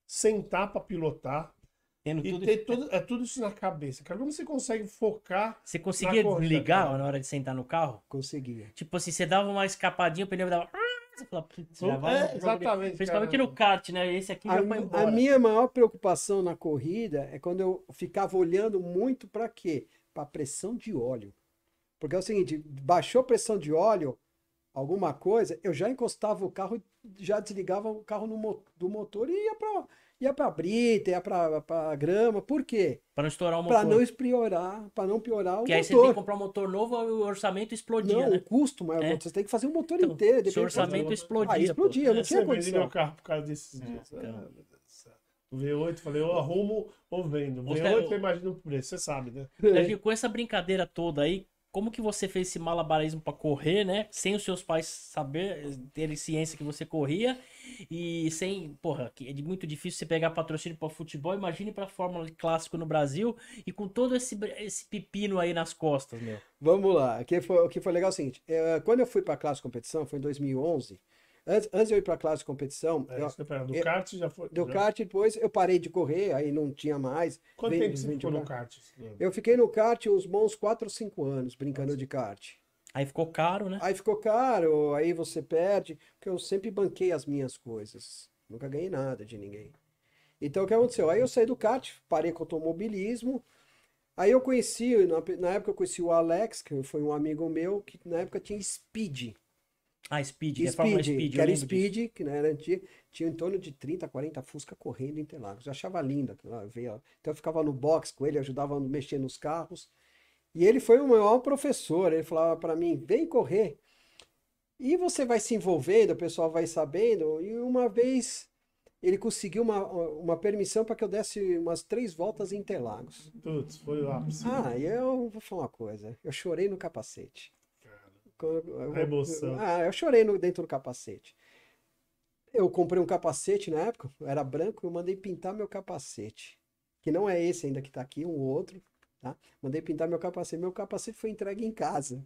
sentar para pilotar Tendo e tudo... ter tudo, é tudo isso na cabeça. Cara, como você consegue focar? Você conseguia desligar cara? na hora de sentar no carro? Conseguia. Tipo assim, você dava uma escapadinha, o pneu dava. Você fala, já vai, é, exatamente. Principalmente cara. no kart, né? Esse aqui a, já foi embora. A minha maior preocupação na corrida é quando eu ficava olhando muito para quê? Para pressão de óleo. Porque é o seguinte, baixou a pressão de óleo, alguma coisa, eu já encostava o carro, já desligava o carro no, do motor e ia para ia para brita, ia para grama. Por quê? Para não estourar o motor. Para não piorar, para não piorar o motor. Porque aí você tem que comprar um motor novo, o orçamento explodia, Não, né? o custo, mas é. você tem que fazer um motor então, inteiro. Se o orçamento fazer... explodia. Aí explodia, pô. não tinha condição. meu carro por causa desses é, dias. Então. O V8, falei, eu arrumo ou vendo. V8 você imagina o preço, você sabe, né? É. Com essa brincadeira toda aí, como que você fez esse malabarismo para correr, né? Sem os seus pais saber, terem ciência que você corria e sem, porra, que é muito difícil você pegar patrocínio para futebol, imagine para Fórmula Clássico no Brasil e com todo esse, esse pepino aí nas costas, meu. Vamos lá, o que foi, o que foi legal é o seguinte, é, quando eu fui para Clássico Competição, foi em 2011, Antes, antes de eu ir para a classe de competição. É, eu, do kart já foi. Do já... kart, depois eu parei de correr, aí não tinha mais. Quanto vem, tempo você ficou no kart? Eu fiquei no kart uns bons 4 ou 5 anos brincando Nossa. de kart. Aí ficou caro, né? Aí ficou caro, aí você perde, porque eu sempre banquei as minhas coisas. Nunca ganhei nada de ninguém. Então o que aconteceu? Aí eu saí do kart, parei com automobilismo. Aí eu conheci, na, na época eu conheci o Alex, que foi um amigo meu, que na época tinha Speed. Ah, Speed, que Speed, Speed, que era Speed, disso. que né, era antigo, tinha em torno de 30, 40 Fusca correndo em Interlagos. Eu achava linda. Veio, então eu ficava no box com ele, ajudava a mexer nos carros. E ele foi o maior professor, ele falava para mim, vem correr. E você vai se envolvendo, o pessoal vai sabendo, e uma vez ele conseguiu uma, uma permissão para que eu desse umas três voltas em Interlagos. Putz, foi lá. Ah, e eu vou falar uma coisa, eu chorei no capacete. A emoção. Ah, eu chorei no, dentro do capacete. Eu comprei um capacete na época, era branco, eu mandei pintar meu capacete. Que não é esse ainda que está aqui, um outro. Tá? Mandei pintar meu capacete. Meu capacete foi entregue em casa.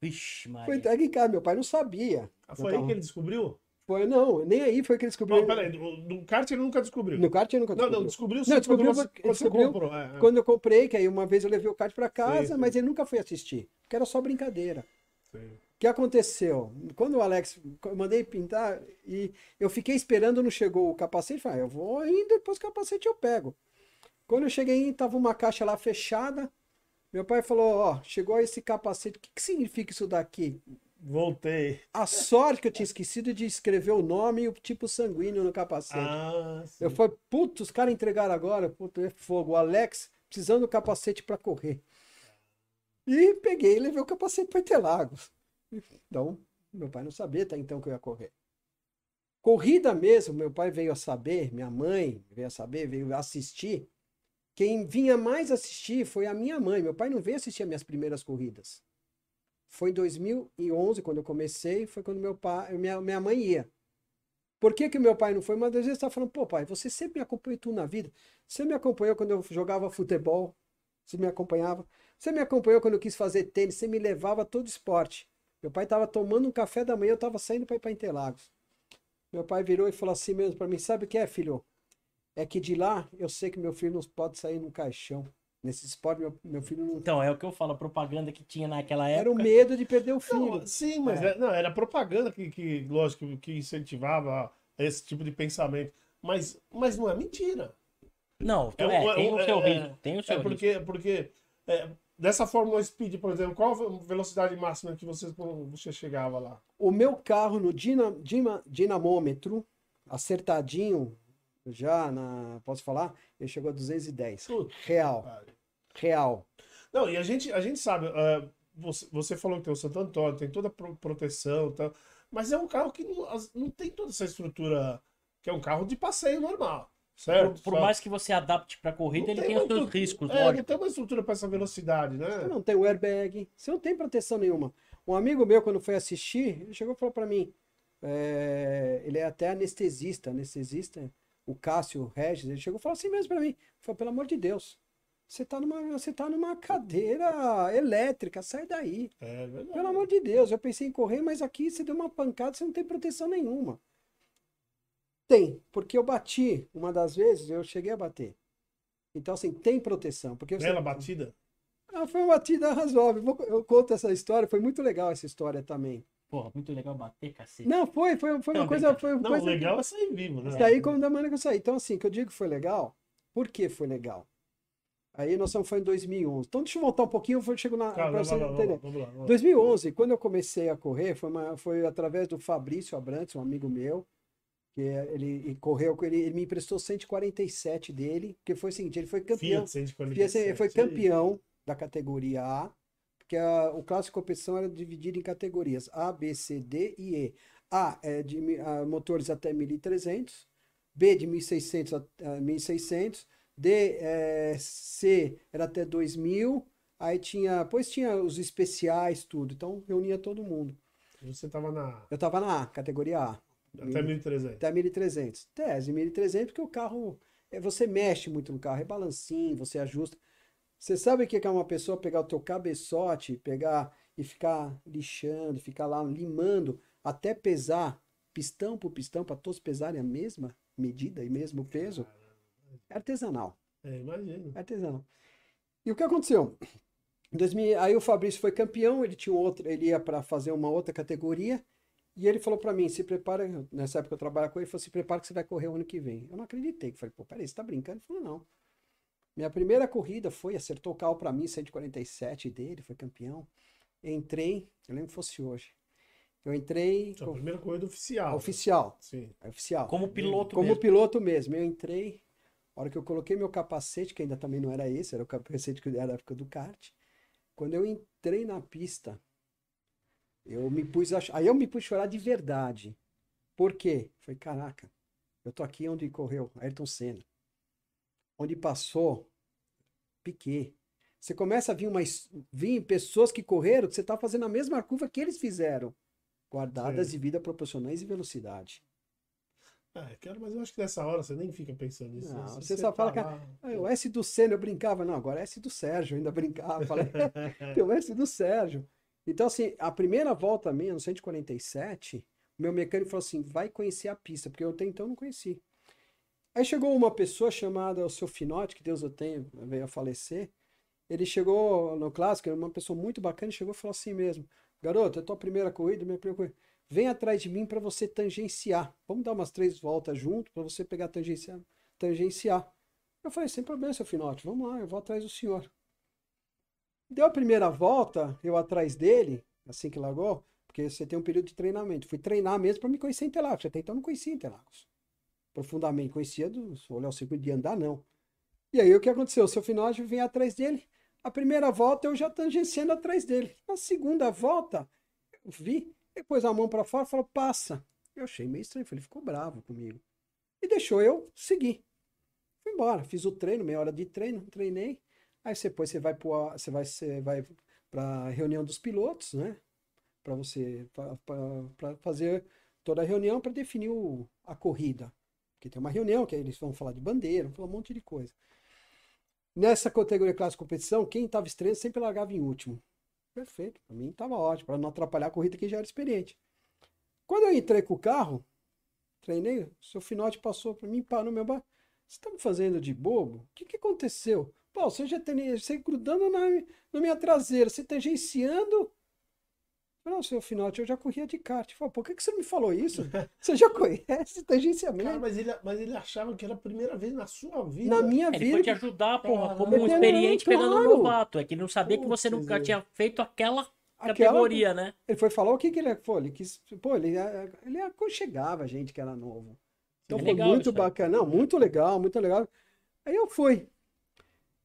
Vixe, Maria. Foi entregue em casa, meu pai não sabia. Ah, foi aí que ele descobriu? Foi, não, nem aí foi que ele descobriu. Não, peraí, no kart ele nunca descobriu. No kart ele nunca descobriu. Não, não, descobriu não, descobriu, quando, você, descobriu, comprou. É, é. Quando eu comprei, que aí uma vez eu levei o kart para casa, sim, sim. mas ele nunca foi assistir, porque era só brincadeira. O que aconteceu? Quando o Alex, eu mandei pintar e eu fiquei esperando, não chegou o capacete, falei, ah, eu vou indo, depois o capacete eu pego. Quando eu cheguei, tava uma caixa lá fechada. Meu pai falou, ó, chegou esse capacete, o que, que significa isso daqui? Voltei. A sorte que eu tinha esquecido de escrever o nome e o tipo sanguíneo no capacete. Ah, eu falei, putz, os caras entregaram agora, puto, é fogo. O Alex precisando do capacete para correr. E peguei e levei o capacete para Interlagos. Então, meu pai não sabia até então que eu ia correr. Corrida mesmo, meu pai veio a saber, minha mãe veio a saber, veio assistir. Quem vinha mais assistir foi a minha mãe. Meu pai não veio assistir as minhas primeiras corridas. Foi em 2011, quando eu comecei, foi quando meu pai, minha, minha mãe ia. Por que, que meu pai não foi? Uma das vezes estava falando, pô, pai, você sempre me acompanhou tudo na vida. Você me acompanhou quando eu jogava futebol, você me acompanhava. Você me acompanhou quando eu quis fazer tênis, você me levava a todo esporte. Meu pai estava tomando um café da manhã, eu estava saindo para ir para Interlagos. Meu pai virou e falou assim mesmo para mim: Sabe o que é, filho? É que de lá eu sei que meu filho não pode sair num caixão. Nesse esporte, meu, meu filho não. Então, é o que eu falo, a propaganda que tinha naquela época. Era o medo de perder o filho. Não, sim, mas é. É, não, era propaganda que, que, lógico, que incentivava esse tipo de pensamento. Mas, mas não é mentira. Não, é, é tem o seu risco. Tem o seu é porque, risco. porque Dessa Fórmula Speed, por exemplo, qual a velocidade máxima que você, você chegava lá? O meu carro no dinam, dinamômetro, acertadinho, já na. Posso falar? Ele chegou a 210. Real. Real. Não, e a gente, a gente sabe, uh, você, você falou que tem o Santo Antônio, tem toda a proteção, tá, mas é um carro que não, não tem toda essa estrutura, que é um carro de passeio normal. Certo? Por, por mais que você adapte para corrida, não ele tem, tem os seus riscos, é, lógico. Não tem uma estrutura para essa velocidade, né? Você não tem o airbag, você não tem proteção nenhuma. Um amigo meu, quando foi assistir, ele chegou e falou para mim, é, ele é até anestesista, anestesista, o Cássio Regis, ele chegou e falou assim mesmo para mim, falou, pelo amor de Deus, você tá numa, você tá numa cadeira elétrica, sai daí. É verdade. Pelo amor de Deus, eu pensei em correr, mas aqui você deu uma pancada, você não tem proteção nenhuma. Tem, porque eu bati uma das vezes, eu cheguei a bater. Então, assim, tem proteção. Porque você... Bela batida? Ah, foi uma batida razoável. Eu conto essa história, foi muito legal essa história também. Porra, muito legal bater, cacete. Não, foi, foi, foi uma coisa. Foi uma não, coisa legal é sair vivo, né? Sair como da maneira que eu saí. Então, assim, que eu digo que foi legal, por que foi legal? Aí nós estamos foi em 2011. Então deixa eu voltar um pouquinho, eu chego na Cara, pra você lá, entender. Vamos lá, vamos lá. 2011, quando eu comecei a correr, foi, uma, foi através do Fabrício Abrantes, um amigo meu, que ele, ele correu, ele, ele, me emprestou 147 dele, que foi o seguinte, ele foi campeão. Fiat 147. Ele foi campeão da categoria A, porque a, o clássico competição era dividido em categorias A, B, C, D e E. A é de a, motores até 1300, B de 1600 a, a 1600, D, é, C era até 2000, aí tinha, depois tinha os especiais, tudo, então reunia todo mundo. Você estava na Eu estava na A, categoria A. Até 1.300. Até 1.300. Tese, 1.300, porque o carro, é, você mexe muito no carro, é balancinho, você ajusta. Você sabe o que é uma pessoa pegar o teu cabeçote, pegar e ficar lixando, ficar lá limando, até pesar pistão por pistão, para todos pesarem a mesma medida e mesmo peso? É artesanal. É, imagino. É artesanal. E o que aconteceu? 2000, aí o Fabrício foi campeão, ele tinha outro, ele ia para fazer uma outra categoria, e ele falou para mim, se prepara, nessa época eu trabalhava com ele, ele falou, se prepara que você vai correr o ano que vem. Eu não acreditei, eu falei, pô, peraí, você tá brincando? Ele falou, não. Minha primeira corrida foi, acertou o carro para mim, 147 dele, foi campeão. Entrei, eu lembro que fosse hoje. Eu entrei. A primeira corrida oficial. Oficial. Sim. É oficial. Como piloto Como mesmo. piloto mesmo. Eu entrei, a hora que eu coloquei meu capacete, que ainda também não era esse, era o capacete que era da época do kart. Quando eu entrei na pista, eu me pus a... Aí eu me pus a chorar de verdade. Por quê? Falei, caraca, eu tô aqui onde correu Ayrton Senna. Onde passou Piquet. Você começa a vir, umas, vir pessoas que correram, que você tá fazendo a mesma curva que eles fizeram. Guardadas Sim. de vida proporcionais e velocidade. É, quero, mas eu acho que nessa hora você nem fica pensando nisso. Não, você, você, só tá fala lá... que ah, o S do Senna eu brincava. Não, agora é S do Sérgio, eu ainda brincava. Falei, tem o S do Sérgio. Então, assim, a primeira volta minha, no 147, o meu mecânico falou assim: vai conhecer a pista, porque eu até então não conheci. Aí chegou uma pessoa chamada o seu Finote, que Deus o tenha, veio a falecer. Ele chegou no clássico, era uma pessoa muito bacana, chegou e falou assim mesmo: Garoto, é tua primeira corrida, minha primeira corrida. Vem atrás de mim para você tangenciar. Vamos dar umas três voltas junto para você pegar tangenciar, tangenciar. Eu falei, sem problema, seu Finote, vamos lá, eu vou atrás do senhor. Deu a primeira volta, eu atrás dele, assim que largou, porque você tem um período de treinamento. Fui treinar mesmo para me conhecer Interlagos. Até então não conhecia Interlagos. Profundamente. Conhecia do olhar o circuito de andar, não. E aí o que aconteceu? O seu Finote vem atrás dele. A primeira volta eu já tangenciando atrás dele. Na segunda volta, eu vi, pôs a mão para fora falou, passa. Eu achei meio estranho, ele ficou bravo comigo. E deixou eu seguir. Fui embora, fiz o treino, meia hora de treino, treinei. Aí depois você vai para você vai, você vai reunião dos pilotos, né? Para você fazer toda a reunião para definir o, a corrida. Porque tem uma reunião que eles vão falar de bandeira, vão falar um monte de coisa. Nessa categoria classe competição, quem estava estreando sempre largava em último. Perfeito, para mim estava ótimo, para não atrapalhar a corrida que já era experiente. Quando eu entrei com o carro, treinei, o seu Finote passou para mim, parou no meu bar. Você está me fazendo de bobo? O que, que aconteceu? Pô, você já tem você grudando na, na minha traseira, você tangenciando. Não, seu Finotti, eu já corria de kart. Falei, por que, que você me falou isso? Você já conhece tangenciamento? Cara, mas ele, mas ele achava que era a primeira vez na sua vida. Na minha ele vida. Ele foi te ajudar, porra, como um experiente claro. pegando um novato. É que ele não sabia Putz, que você nunca tinha feito aquela categoria, aquela... né? Ele foi falar o que, que ele foi. Ele quis. Pô, ele, ele aconchegava a gente que era novo. Então é foi muito bacana. Não, muito legal, muito legal. Aí eu fui.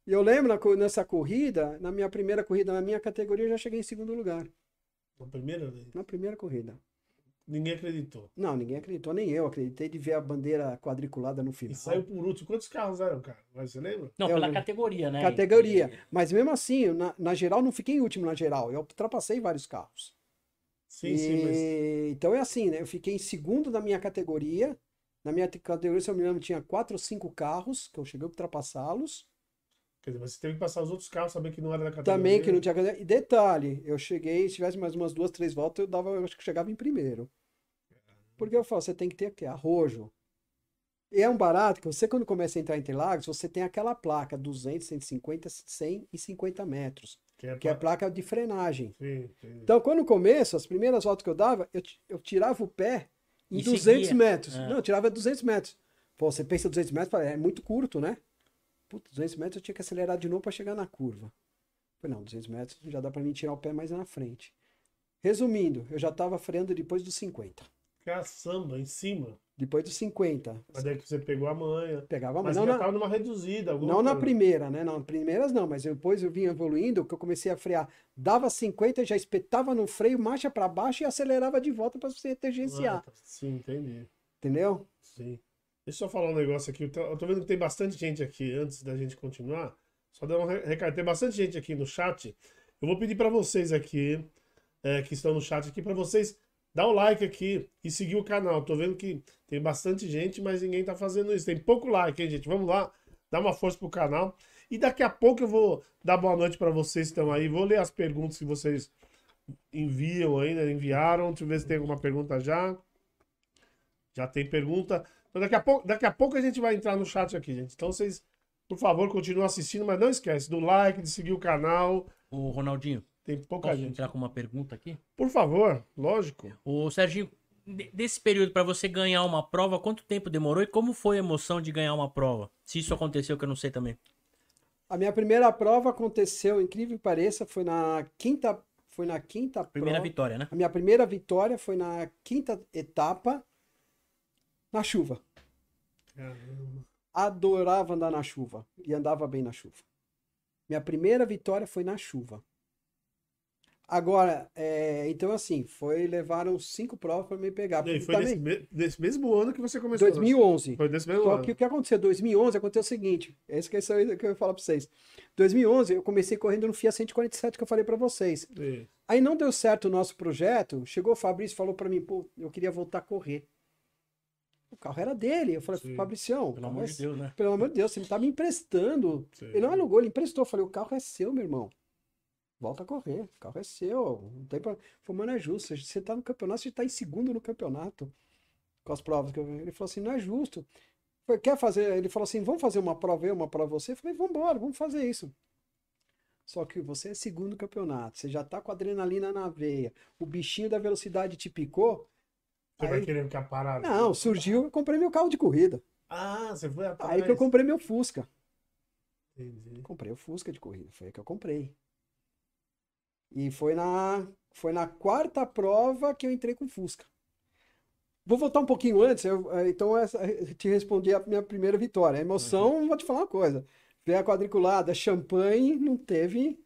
E eu lembro nessa corrida, na minha primeira corrida, na minha categoria, eu já cheguei em segundo lugar. Na primeira vez? Na primeira corrida. Ninguém acreditou. Não, ninguém acreditou, nem eu. Acreditei de ver a bandeira quadriculada no final. E saiu por último. Quantos carros eram, cara? Você lembra? Não, pela categoria, né? Categoria. Mas mesmo assim, na, na, geral, não fiquei em último na geral. Eu ultrapassei vários carros. Sim, e... sim, mas... Então é assim, né? Eu fiquei em segundo na minha categoria. Na minha categoria, se eu me lembro, tinha quatro ou cinco carros, que eu cheguei a ultrapassá-los. Quer dizer, você teve que passar os outros carros, saber que não era da categoria. Também que não tinha categoria. E detalhe, eu cheguei, se tivesse mais umas duas, três voltas, eu dava, eu acho que chegava em primeiro. Porque eu falo, você tem que ter aqui, arrojo. E é um barato que você, quando começa a entrar em Interlagos, você tem aquela placa 200, 150, 100 e 50 metros. Que é, que é a placa de frenagem. Sim, então, quando começo, as primeiras voltas que eu dava, eu, eu tirava o pé em e 200 seguia. metros. É. Não, eu tirava 200 metros. Pô, você pensa 200 metros, é muito curto, né? Putz, 200 metros eu tinha que acelerar de novo para chegar na curva. Falei, não, 200 metros já dá para mim tirar o pé mais na frente. Resumindo, eu já estava freando depois dos 50. Caçamba, em cima. Depois dos 50. Mas daí que você pegou a manha. Pegava a manha. Mas não, já estava numa reduzida. Não coisa. na primeira, né? Não, primeiras não, mas depois eu vim evoluindo, que eu comecei a frear. Dava 50, já espetava no freio, marcha para baixo e acelerava de volta para você tangenciar. Ah, tá. sim, entendi. Entendeu? Sim. Deixa eu só falar um negócio aqui. Eu tô vendo que tem bastante gente aqui antes da gente continuar. Só dar um recado. Tem bastante gente aqui no chat. Eu vou pedir para vocês aqui, é, que estão no chat aqui, para vocês dar o like aqui e seguir o canal. Tô vendo que tem bastante gente, mas ninguém tá fazendo isso. Tem pouco like, hein, gente? Vamos lá, dar uma força pro canal. E daqui a pouco eu vou dar boa noite para vocês que estão aí. Vou ler as perguntas que vocês enviam aí, né? Enviaram. Deixa eu ver se tem alguma pergunta já. Já tem pergunta. Então daqui a pouco, daqui a pouco a gente vai entrar no chat aqui, gente. Então vocês, por favor, continuem assistindo, mas não esquece do like, de seguir o canal. O Ronaldinho. Tem pouca Posso gente. entrar com uma pergunta aqui? Por favor, lógico. O Serginho, desse período para você ganhar uma prova, quanto tempo demorou e como foi a emoção de ganhar uma prova? Se isso aconteceu, que eu não sei também. A minha primeira prova aconteceu, incrível que pareça, foi na quinta, foi na quinta primeira prova. vitória, né? A minha primeira vitória foi na quinta etapa na chuva. Caramba. Adorava andar na chuva e andava bem na chuva. Minha primeira vitória foi na chuva. Agora, é, então assim, foi levaram cinco provas para me pegar. Foi também, nesse, nesse, mesmo ano que você começou. 2011. Foi nesse mesmo Só ano. que o que aconteceu? 2011 aconteceu o seguinte, essa que, é que eu ia falar para vocês. 2011 eu comecei correndo no Fiat 147 que eu falei para vocês. Isso. Aí não deu certo o nosso projeto, chegou o Fabrício e falou para mim, pô, eu queria voltar a correr. O carro era dele. Eu falei, Sim. Fabricião. Pelo amor de Deus, né? Pelo amor de Deus, ele tá me emprestando. Sim. Ele não alugou, ele emprestou. Eu falei, o carro é seu, meu irmão. Volta a correr. O carro é seu. Não tem pra... Falei, mano, é justo. Você tá no campeonato, você tá em segundo no campeonato. Com as provas que eu Ele falou assim, não é justo. Falei, quer fazer? Ele falou assim, vamos fazer uma prova eu, uma prova você? Eu falei, vamos embora, vamos fazer isso. Só que você é segundo campeonato, você já tá com adrenalina na veia, o bichinho da velocidade te picou, você vai querer ficar parado? Não, surgiu, eu comprei meu carro de corrida. Ah, você foi atrás. Aí que eu comprei meu Fusca. Entendi. Comprei o Fusca de corrida, foi aí que eu comprei. E foi na, foi na quarta prova que eu entrei com Fusca. Vou voltar um pouquinho antes, eu, eh, então essa, eu te respondi a minha primeira vitória. A emoção, uhum. vou te falar uma coisa. Ver a quadriculada, champanhe, não teve.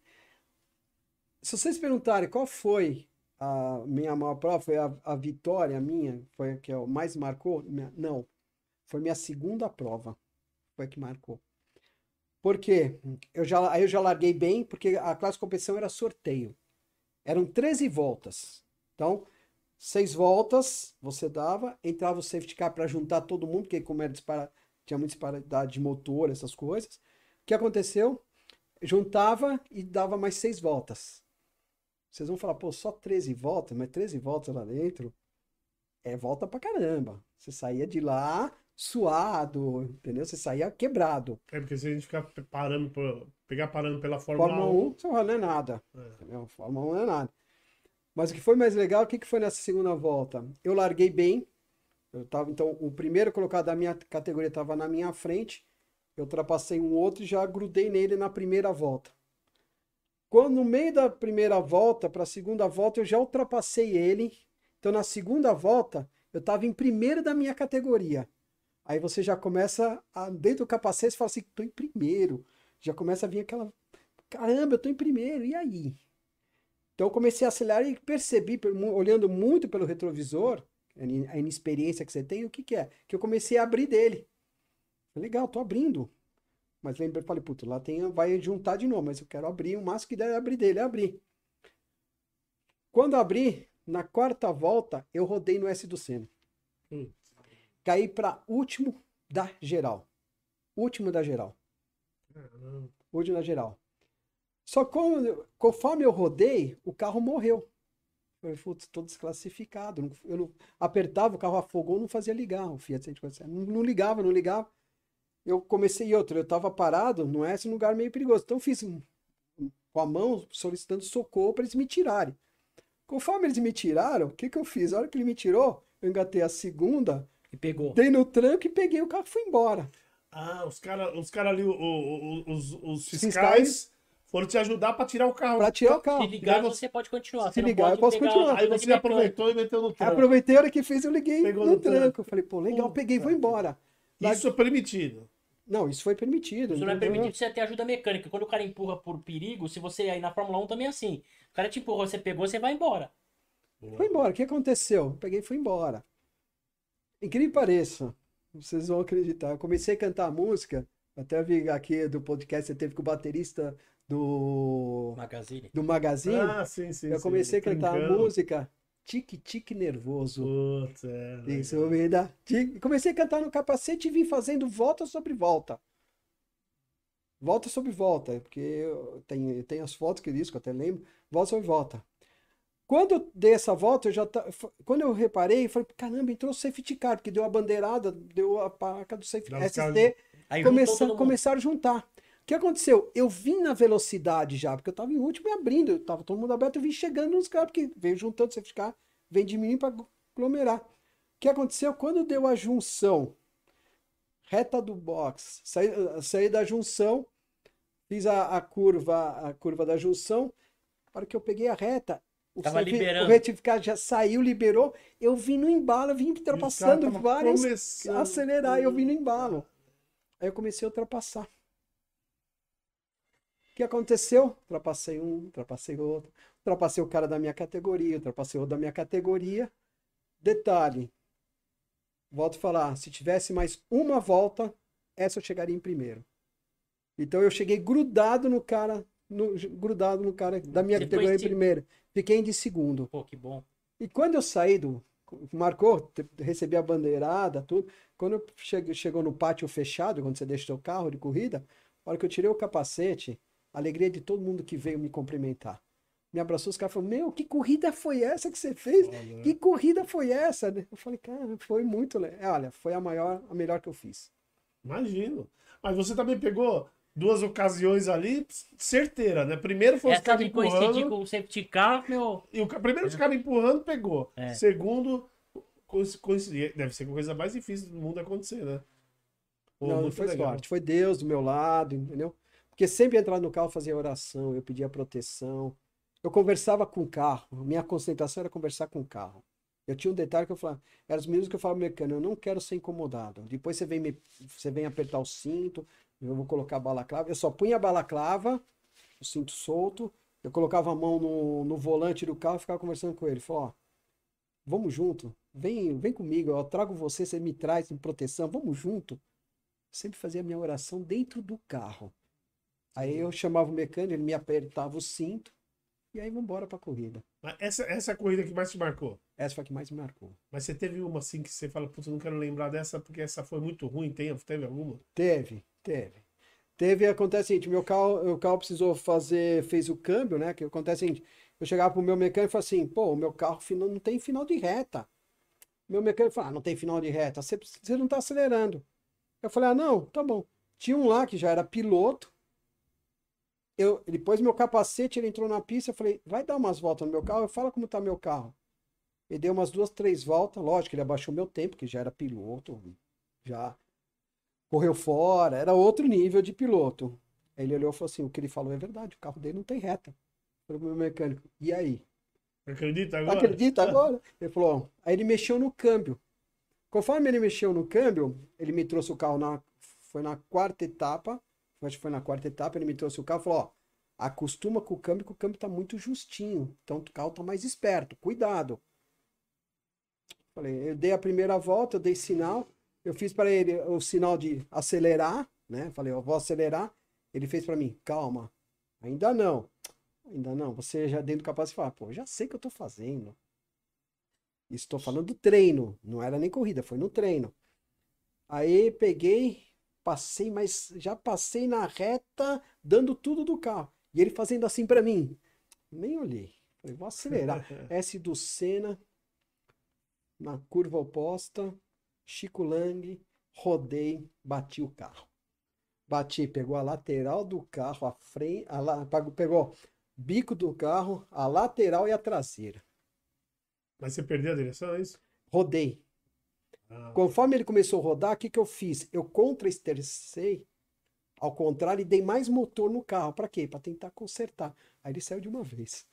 Se vocês perguntarem qual foi a minha maior prova foi a, a vitória minha, foi a que eu mais marcou? Minha, não, foi minha segunda prova, foi a que marcou. Por quê? Eu já, aí eu já larguei bem, porque a classe competição era sorteio. Eram 13 voltas. Então, seis voltas você dava, entrava o safety car para juntar todo mundo, porque como era dispara, tinha muita disparidade de motor, essas coisas. O que aconteceu? Juntava e dava mais seis voltas. Vocês vão falar, pô, só 13 voltas, mas 13 voltas lá dentro é volta pra caramba. Você saía de lá suado, entendeu? Você saía quebrado. É porque se a gente ficar parando, por, pegar parando pela Fórmula, Fórmula 1, 1 não é nada. É. Entendeu? Fórmula 1 não é nada. Mas o que foi mais legal, o que, que foi nessa segunda volta? Eu larguei bem. Eu tava, então, o primeiro colocado da minha categoria estava na minha frente. Eu ultrapassei um outro e já grudei nele na primeira volta. Quando no meio da primeira volta para a segunda volta, eu já ultrapassei ele. Então, na segunda volta, eu estava em primeiro da minha categoria. Aí você já começa, a, dentro do capacete, você fala assim, tô em primeiro. Já começa a vir aquela, caramba, eu tô em primeiro, e aí? Então eu comecei a acelerar e percebi, olhando muito pelo retrovisor, a inexperiência que você tem, o que que é? Que eu comecei a abrir dele. Legal, tô abrindo. Mas lembrei, falei, puto, lá tem, vai juntar de novo, mas eu quero abrir o máximo que der abrir dele, abrir. Quando abri, na quarta volta, eu rodei no S do Senna. Hum caí para último da geral. Último da geral. Caramba. Último da geral. Só como, conforme eu rodei, o carro morreu. Eu falei, tô desclassificado. Eu não, apertava, o carro afogou, não fazia ligar o Fiat 147. Não, não ligava, não ligava. Eu comecei outro, eu tava parado, não é esse lugar meio perigoso. Então eu fiz com a mão solicitando socorro para eles me tirarem. Conforme eles me tiraram, o que, que eu fiz? A hora que ele me tirou, eu engatei a segunda, e pegou. Dei no tranco e peguei o carro e fui embora. Ah, os caras os cara ali, o, o, os, os fiscais, fiscais, foram te ajudar para tirar o carro. Para tirar o carro. Se ligar, você pode continuar. Se ligar, eu posso continuar. Aí você aproveitou e meteu no tranco. Aproveitei a hora que fez, eu liguei Pegou no, no tranco. tranco. Falei, pô, legal, Puta. peguei, vou embora. Isso é permitido. Não, isso foi permitido. Isso não é permitido você ter ajuda mecânica. Quando o cara empurra por perigo, se você aí na Fórmula 1 também é assim. O cara te empurrou, você pegou, você vai embora. Foi embora. O que aconteceu? Peguei e fui embora. Incrível que pareça, vocês vão acreditar. Eu comecei a cantar a música, até vi aqui do podcast, você teve com o baterista do Magazine. Do Magazine. Ah, sim, sim. Eu comecei sim, a cantar a música Tique Tique Nervoso. Putz, é. Isso me dá. Comecei a cantar no capacete e vim fazendo volta sobre volta. Volta sobre volta, porque eu tenho, eu tenho as fotos que diz, que eu até lembro. Volta sobre volta. Quando eu dei essa volta, eu já tá, quando eu reparei, eu falei, caramba, entrou o safety car, porque deu a bandeirada, deu a placa do safety car, ST, começaram a juntar. O que aconteceu? Eu vim na velocidade já, porque eu tava em último e abrindo, eu tava todo mundo aberto, eu vim chegando nos caras, porque veio juntando o safety car, vem diminuindo para aglomerar. O que aconteceu? Quando deu a junção, reta do box, saí, saí da junção, fiz a, a curva, a curva da junção, para que eu peguei a reta, o, Tava liberando. o retificado já saiu, liberou. Eu vim no embalo, eu vim ultrapassando vários. Começando. Acelerar, eu vim no embalo. Aí eu comecei a ultrapassar. O que aconteceu? Ultrapassei um, ultrapassei outro. Ultrapassei o cara da minha categoria, ultrapassei o da minha categoria. Detalhe. Volto a falar, se tivesse mais uma volta, essa eu chegaria em primeiro. Então eu cheguei grudado no cara no, grudado no cara da minha Depois categoria de... primeiro. Fiquei de segundo. Pô, que bom. E quando eu saí do. Marcou, recebi a bandeirada, tudo. Quando eu cheguei, chegou no pátio fechado, quando você deixa seu carro de corrida, a hora que eu tirei o capacete, alegria de todo mundo que veio me cumprimentar. Me abraçou, os caras falaram, meu, que corrida foi essa que você fez? Olha. Que corrida foi essa? Eu falei, cara, foi muito legal. Olha, foi a maior, a melhor que eu fiz. Imagino. Mas você também pegou duas ocasiões ali, certeira, né? Primeiro foi Essa os caras empurrando. com o safety car, meu... E o primeiro os caras empurrando, pegou. É. Segundo, deve ser a coisa mais difícil do mundo acontecer, né? Pô, não, não foi legal. sorte. Foi Deus do meu lado, entendeu? Porque sempre entrar no carro fazia oração, eu pedia proteção. Eu conversava com o carro. Minha concentração era conversar com o carro. Eu tinha um detalhe que eu falava, eram os meninos que eu falava mecânico, eu não quero ser incomodado. Depois você vem, me, você vem apertar o cinto, eu vou colocar a balaclava. Eu só punha a balaclava, o cinto solto. Eu colocava a mão no, no volante do carro e ficava conversando com ele. Falei, ó, vamos junto. Vem, vem comigo, eu trago você, você me traz em proteção, vamos junto. sempre fazia a minha oração dentro do carro. Aí eu chamava o mecânico, ele me apertava o cinto e aí vamos embora pra corrida. Mas essa, essa é a corrida que mais te marcou? Essa foi a que mais me marcou. Mas você teve uma assim que você fala, putz, não quero lembrar dessa porque essa foi muito ruim, tem, teve alguma? Teve. Teve. Teve, acontece o seguinte, meu carro, meu carro precisou fazer, fez o câmbio, né? Que acontece o seguinte, eu chegava pro meu mecânico e falava assim, pô, o meu carro não tem final de reta. Meu mecânico falou, ah, não tem final de reta, você, você não tá acelerando. Eu falei, ah, não, tá bom. Tinha um lá que já era piloto, eu, ele pôs meu capacete, ele entrou na pista, eu falei, vai dar umas voltas no meu carro, fala como tá meu carro. Ele deu umas duas, três voltas, lógico, ele abaixou meu tempo, que já era piloto, já correu fora, era outro nível de piloto. Aí ele olhou e falou assim, o que ele falou é verdade, o carro dele não tem reta. Falei pro meu mecânico, e aí? Acredita agora? Acredita agora? Ele falou, aí ele mexeu no câmbio. Conforme ele mexeu no câmbio, ele me trouxe o carro na, foi na quarta etapa, acho que foi na quarta etapa, ele me trouxe o carro e falou, ó, acostuma com o câmbio, que o câmbio tá muito justinho, então o carro tá mais esperto, cuidado. Falei, eu dei a primeira volta, eu dei sinal, eu fiz para ele o sinal de acelerar, né? Falei, eu vou acelerar. Ele fez para mim, calma, ainda não. Ainda não. Você já dentro do capacete fala, pô, já sei que eu tô fazendo. Estou falando do treino, não era nem corrida, foi no treino. Aí peguei, passei, mas já passei na reta, dando tudo do carro. E ele fazendo assim para mim. Nem olhei. Falei, vou acelerar. S do Senna, na curva oposta, Chico Lang, rodei, bati o carro. Bati, pegou a lateral do carro, a frente, a la, pegou bico do carro, a lateral e a traseira. Mas você perdeu a direção, é isso? Rodei. Ah. Conforme ele começou a rodar, o que, que eu fiz? Eu contra-estercei, ao contrário, e dei mais motor no carro. Para quê? Para tentar consertar. Aí ele saiu de uma vez.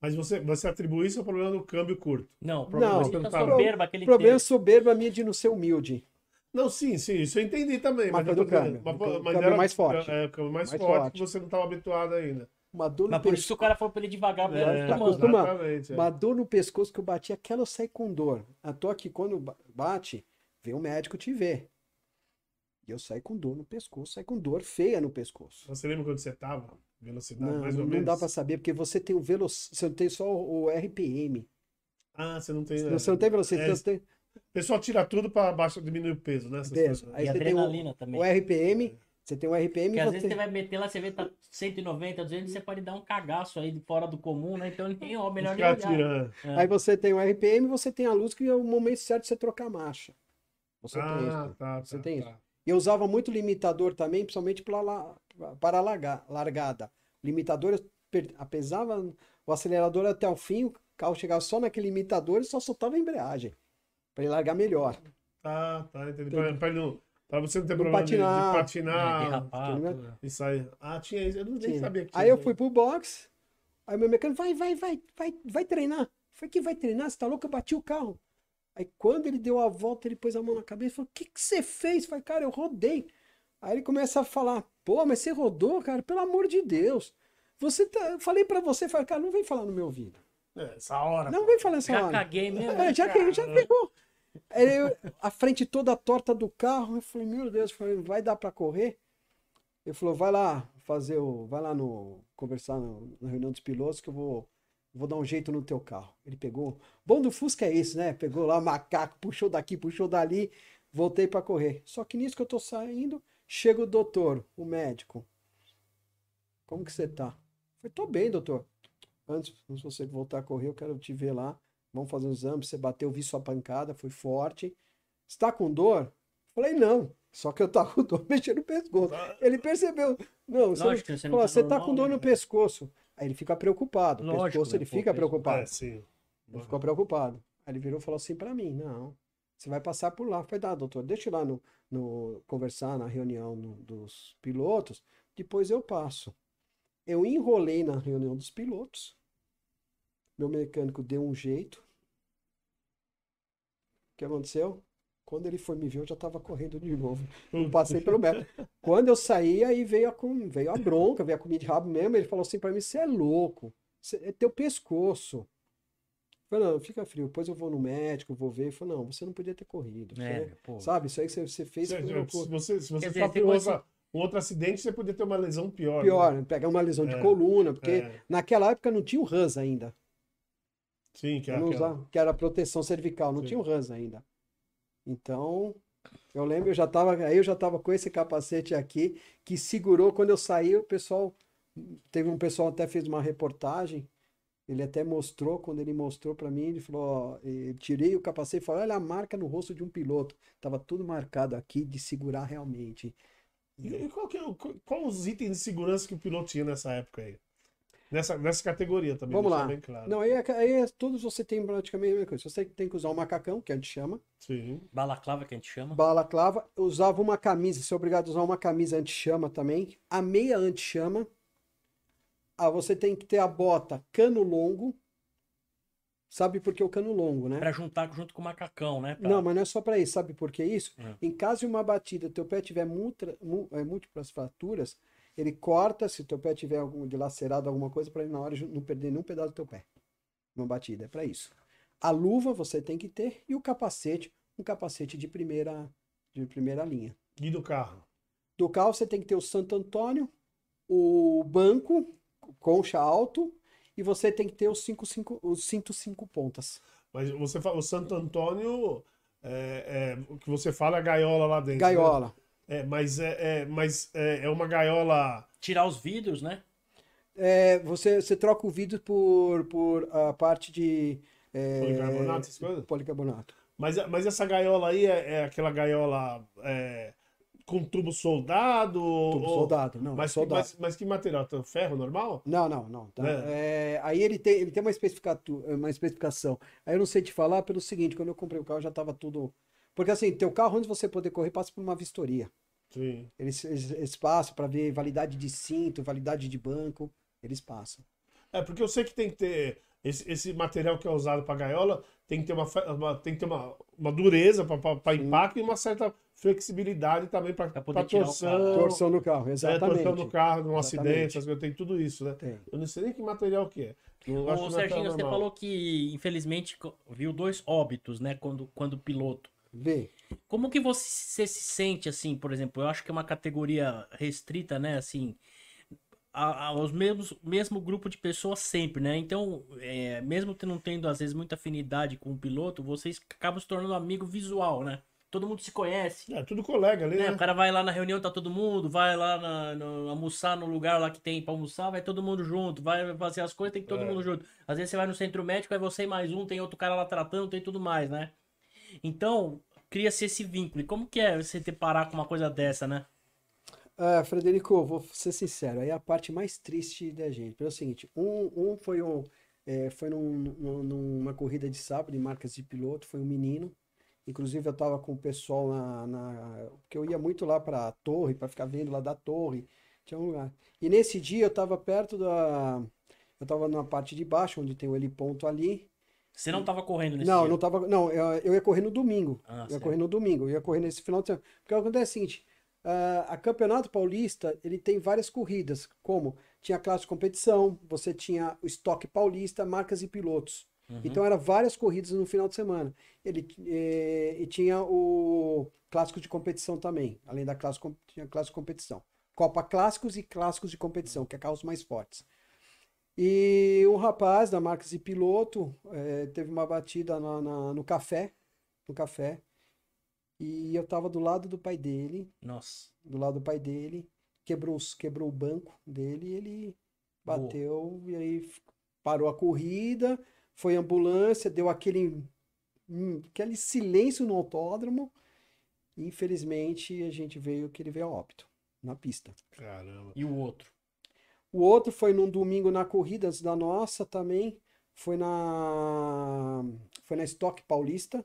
Mas você, você atribui isso ao problema do câmbio curto. Não, o problema não, é soberba que ele problema teve. soberba minha de não ser humilde. Não, sim, sim, isso eu entendi também. Mas, mas do câmbio. Mas, mas câmbio era, mais forte. É, o câmbio mais, mais forte, forte, que você não estava habituado ainda. Uma dor no mas por pescoço. isso o cara foi pra ele devagar, é, tá acostumado. É. Uma dor no pescoço que eu bati, aquela eu saí com dor. A toa que quando bate, vem um médico te ver. E eu saí com dor no pescoço, saí com dor feia no pescoço. Você lembra quando você tava? Velocidade, não, mais ou não menos. dá para saber, porque você tem o velo... você tem só o RPM. Ah, você não tem. Você, você não tem velocidade. É, tem... O pessoal tira tudo para baixo diminuir o peso, né? Peso. Aí e você tem o, também. o RPM. Você tem o RPM. Porque às vezes você vai meter lá, você vê tá 190, 200, você pode dar um cagaço aí fora do comum, né? Então nem ó, melhor nem olhar. É. Aí você tem o RPM, você tem a luz que é o momento certo de você trocar a marcha. Você ah, tem isso. Tá, você tá, tem tá. isso. Eu usava muito limitador também, principalmente para, para largada limitador, apesava o acelerador até o fim, o carro chegava só naquele limitador e só soltava a embreagem. Para ele largar melhor. Tá, tá, entendi. Para não. Pra você não ter problema patinar, de, de patinar. Derrapar, isso aí. Ah, tinha isso. Eu não nem sabia que tinha. Aí eu fui pro box. Aí meu mecânico, vai, vai, vai, vai, vai treinar. Falei, que vai treinar? Você tá louco? Eu bati o carro. Aí quando ele deu a volta, ele pôs a mão na cabeça e falou, o que, que você fez? Eu falei, cara, eu rodei. Aí ele começa a falar, pô, mas você rodou, cara, pelo amor de Deus. Você tá, eu falei para você, falei, cara, não vem falar no meu ouvido. É, essa hora. Não pô. vem falar essa já hora. Caguei mesmo. É, já caguei, já pegou. Aí a frente toda torta do carro, eu falei, meu Deus, falei, vai dar para correr? Ele falou, vai lá fazer o, vai lá no conversar no, na reunião dos pilotos que eu vou vou dar um jeito no teu carro. Ele pegou. Bom do Fusca é isso, né? Pegou lá macaco, puxou daqui, puxou dali, voltei para correr. Só que nisso que eu tô saindo, Chega o doutor, o médico. Como que você tá? Eu falei, tô bem, doutor. Antes, se você voltar a correr, eu quero te ver lá. Vamos fazer um exame. Você bateu, vi sua pancada, foi forte. Está com dor? Falei, não. Só que eu tava com dor mexendo no pescoço. Ele percebeu. Não, você, Lógico, não, você, não tá, você tá com dor no né? pescoço. Aí ele fica preocupado. Lógico, pescoço, né? ele fica preocupado. É, sim. Ele ficou preocupado. Aí ele virou e falou assim para mim: não, você vai passar por lá. Foi dar, doutor, deixa eu lá no, no conversar na reunião no, dos pilotos, depois eu passo. Eu enrolei na reunião dos pilotos. Meu mecânico deu um jeito. O que aconteceu? Quando ele foi me ver, eu já estava correndo de novo. Não passei pelo médico. Quando eu saí, aí veio a, veio a bronca, veio a comida de rabo mesmo. Ele falou assim para mim: você é louco. é teu pescoço. Falei, não, fica frio, depois eu vou no médico, vou ver. Ele falou, não, você não podia ter corrido. É, sabe, isso aí que você fez. Se, se você, se você sofreu outra, um outro acidente, você podia ter uma lesão pior. Pior, né? pegar uma lesão de é, coluna, porque é. naquela época não tinha o RANS ainda. Sim, que era, usava, que era proteção cervical, não Sim. tinha o RANS ainda. Então, eu lembro, eu já tava, aí eu já tava com esse capacete aqui, que segurou quando eu saí, o pessoal, teve um pessoal até fez uma reportagem, ele até mostrou, quando ele mostrou para mim, ele falou, ó, tirei o capacete e falou, olha a marca no rosto de um piloto. Tava tudo marcado aqui de segurar realmente. E, qual, que, é qual os itens de segurança que o piloto tinha nessa época aí? Nessa, nessa categoria também. Vamos lá. Claro. Não, aí, é aí é, todos você tem praticamente a mesma coisa. Você tem que usar um macacão, que a gente chama. Sim. Balaclava, que a gente chama. Balaclava. Usava uma camisa, você é obrigado a usar uma camisa anti-chama também. A meia anti-chama. Ah, você tem que ter a bota cano longo. Sabe por que o cano longo, né? Para juntar junto com o macacão, né? Pra... Não, mas não é só para isso. Sabe por que isso? É. Em caso de uma batida, teu pé tiver é, múltiplas fraturas, ele corta, se teu pé tiver algum dilacerado, alguma coisa, para ele na hora não perder nenhum pedaço do teu pé. Uma batida, é para isso. A luva você tem que ter e o capacete, um capacete de primeira, de primeira linha. E do carro? Do carro você tem que ter o Santo Antônio, o banco, concha alto, e você tem que ter os, cinco, cinco, os cinco, cinco pontas. Mas você fala, o Santo Antônio, é, é, o que você fala é gaiola lá dentro. Né? Gaiola. Né? É, mas é, é, mas é, é uma gaiola. Tirar os vidros, né? É, você, você troca o vidro por, por a parte de. É, policarbonato, essas coisas? Policarbonato. Mas, mas essa gaiola aí é, é aquela gaiola é, com tubo soldado? Tubo ou... soldado, não. Mas, soldado. Mas, mas que material? Ferro normal? Não, não, não. Tá. É. É, aí ele tem, ele tem uma, uma especificação. Aí eu não sei te falar pelo seguinte: quando eu comprei o carro já estava tudo. Porque assim, teu carro, antes de você poder correr, passa por uma vistoria. Sim. Eles, eles, eles passam para ver validade de cinto, validade de banco. Eles passam. É, porque eu sei que tem que ter. Esse, esse material que é usado para gaiola tem que ter uma, uma, tem que ter uma, uma dureza para impacto e uma certa flexibilidade também para torção. Torção no carro, exatamente. É, torção no carro, num acidente, tem tudo isso, né? Tem. Eu não sei nem que material que é. Eu Ô, Serginho, você falou que infelizmente viu dois óbitos, né, quando, quando piloto. Vê. Como que você se sente assim, por exemplo? Eu acho que é uma categoria restrita, né, assim, aos mesmos mesmo grupo de pessoas sempre, né? Então, é, mesmo não tendo às vezes muita afinidade com o piloto, vocês acabam se tornando amigo visual, né? Todo mundo se conhece. É, tudo colega ali, né? né? O cara vai lá na reunião, tá todo mundo, vai lá na, no, almoçar no lugar lá que tem pra almoçar, vai todo mundo junto, vai fazer as coisas, tem todo é. mundo junto. Às vezes você vai no centro médico, é você e mais um, tem outro cara lá tratando, tem tudo mais, né? Então, cria-se esse vínculo. E como que é você ter parar com uma coisa dessa, né? Uh, Frederico, vou ser sincero, aí é a parte mais triste da gente. Pelo seguinte, um, um foi, um, é, foi num, num, numa corrida de sábado de marcas de piloto, foi um menino. Inclusive eu estava com o pessoal na, na. Porque eu ia muito lá para a torre, para ficar vendo lá da torre. Tinha um lugar. E nesse dia eu estava perto da. Eu estava na parte de baixo, onde tem o heliponto ali. Você não estava correndo nesse não, dia? Não, não estava. Não, eu, eu ia correr no domingo. Ah, eu ia correr no domingo. Eu ia correr nesse final de semana. Porque acontece é o seguinte: Uh, a Campeonato Paulista ele tem várias corridas, como tinha classe de competição, você tinha o estoque paulista, marcas e pilotos. Uhum. Então eram várias corridas no final de semana. Ele e, e tinha o clássico de competição também, além da classe tinha classe de competição. Copa Clássicos e Clássicos de competição, que é carros mais fortes. E um rapaz da Marcas e Piloto é, teve uma batida na, na, no café, no café, e eu tava do lado do pai dele. Nossa. Do lado do pai dele. Quebrou, quebrou o banco dele e ele bateu. Boa. E aí parou a corrida. Foi ambulância, deu aquele, hum, aquele silêncio no autódromo. E, infelizmente, a gente veio que ele veio a óbito na pista. Caramba. E o outro? O outro foi num domingo na corrida da nossa também. Foi na foi na Stock Paulista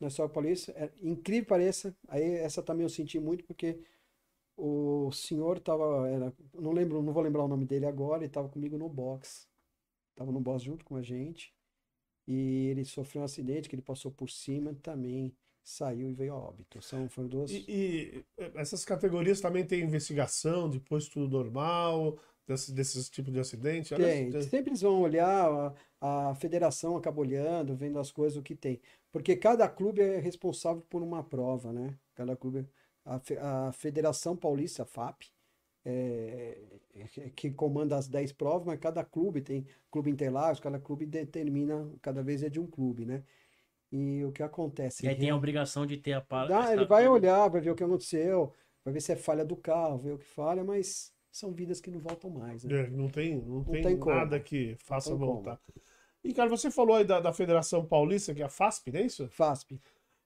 na História Paulista. É, incrível pareça, aí essa também eu senti muito porque o senhor estava, não lembro, não vou lembrar o nome dele agora, ele estava comigo no box. Tava no box junto com a gente. E ele sofreu um acidente que ele passou por cima também saiu e veio a óbito. São, foram duas. E, e essas categorias também tem investigação, depois tudo normal, desses, desses tipos de acidente? Tem. Sempre eles vão olhar, a, a federação acaba olhando, vendo as coisas, o que tem. Porque cada clube é responsável por uma prova, né? Cada clube. A, a Federação Paulista, a FAP, é, é, que comanda as 10 provas, mas cada clube tem clube Interlagos, cada clube determina, cada vez é de um clube, né? E o que acontece? E aí tem a obrigação de ter a parte. Ele vai olhar, vai ver o que aconteceu, vai ver se é falha do carro, ver o que falha, mas são vidas que não voltam mais. Né? É, não tem, não, não tem, tem nada que faça voltar. Como. E, cara, você falou aí da, da Federação Paulista, que é a FASP, não é isso? FASP.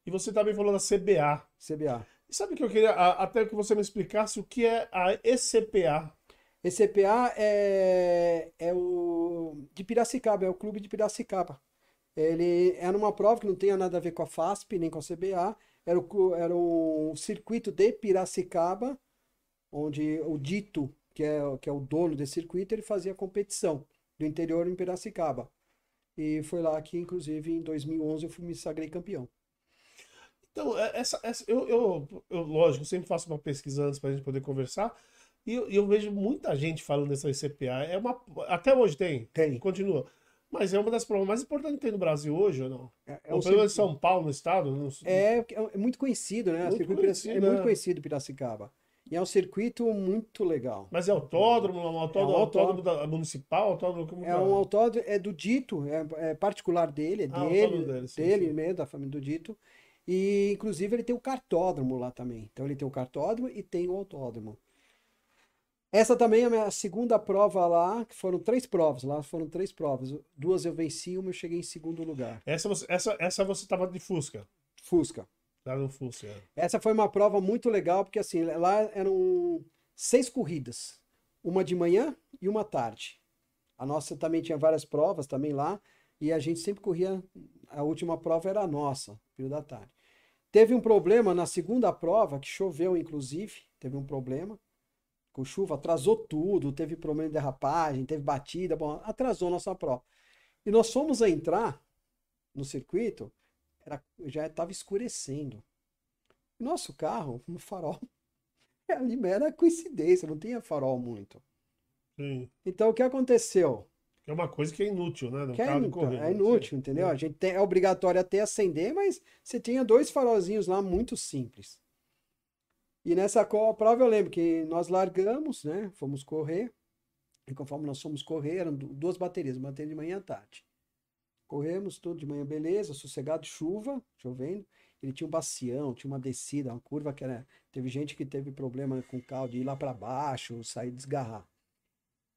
E você também falou da CBA. CBA. Sabe que eu queria até que você me explicasse o que é a ECPA? ECPA é, é o de Piracicaba, é o clube de Piracicaba. Ele era uma prova que não tinha nada a ver com a FASP nem com a CBA, era o, era o circuito de Piracicaba, onde o Dito, que é, que é o dono desse circuito, ele fazia competição do interior em Piracicaba. E foi lá que, inclusive, em 2011 eu fui, me sagrei campeão. Então, é, essa, essa eu, eu, eu, lógico, sempre faço uma pesquisa antes para a gente poder conversar. E eu, eu, vejo muita gente falando dessa ICPA. É uma, até hoje tem. Tem. Continua. Mas é uma das provas mais importantes que tem no Brasil hoje, ou não? É, é ou pelo menos São Paulo, no estado? Não... É, é muito conhecido, né? Muito conhecido, é muito né? conhecido Piracicaba. E é um circuito muito legal. Mas é autódromo, é um autódromo, é um autódromo, da, municipal, autódromo como É tá? um autódromo, é do Dito, é, é particular dele, é ah, dele, dele, sim, dele sim. mesmo, da família do Dito. E inclusive ele tem o cartódromo lá também. Então ele tem o cartódromo e tem o autódromo. Essa também é a minha segunda prova lá, que foram três provas, lá foram três provas. Duas eu venci, uma eu cheguei em segundo lugar. Essa você, essa, essa você tava de Fusca? Fusca. Lá. Essa foi uma prova muito legal, porque assim, lá eram seis corridas. Uma de manhã e uma tarde. A nossa também tinha várias provas também lá, e a gente sempre corria, a última prova era a nossa, período da tarde. Teve um problema na segunda prova, que choveu inclusive, teve um problema com chuva, atrasou tudo, teve problema de derrapagem, teve batida, bom, atrasou nossa prova. E nós fomos a entrar no circuito, era, já estava escurecendo. Nosso carro, no farol, ali era coincidência, não tinha farol muito. Sim. Então o que aconteceu? É uma coisa que é inútil, né? que é, inútil, é inútil, entendeu? A gente tem, é obrigatório até acender, mas você tinha dois farolzinhos lá muito simples. E nessa prova eu lembro que nós largamos, né? Fomos correr. E conforme nós fomos correr, eram duas baterias, uma bateria de manhã e tarde. Corremos tudo de manhã, beleza, sossegado, chuva, chovendo. Ele tinha um bacião, tinha uma descida, uma curva que era. Teve gente que teve problema com o carro de ir lá para baixo, sair desgarrar.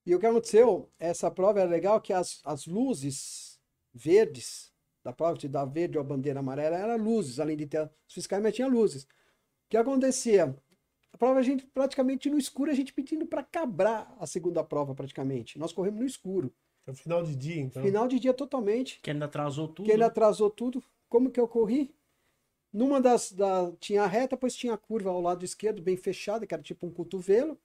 E o que aconteceu? Essa prova era legal que as, as luzes verdes da prova, de dar verde ou a bandeira amarela, eram luzes, além de ter os fiscais, mas tinha luzes. O que acontecia? A prova a gente praticamente no escuro, a gente pedindo para cabrar a segunda prova praticamente. Nós corremos no escuro. É o final de dia, então. Final de dia totalmente. Que ainda atrasou tudo. Que ainda atrasou tudo. Como que eu corri? Numa das. Da, tinha a reta, depois tinha a curva ao lado esquerdo, bem fechada, que era tipo um cotovelo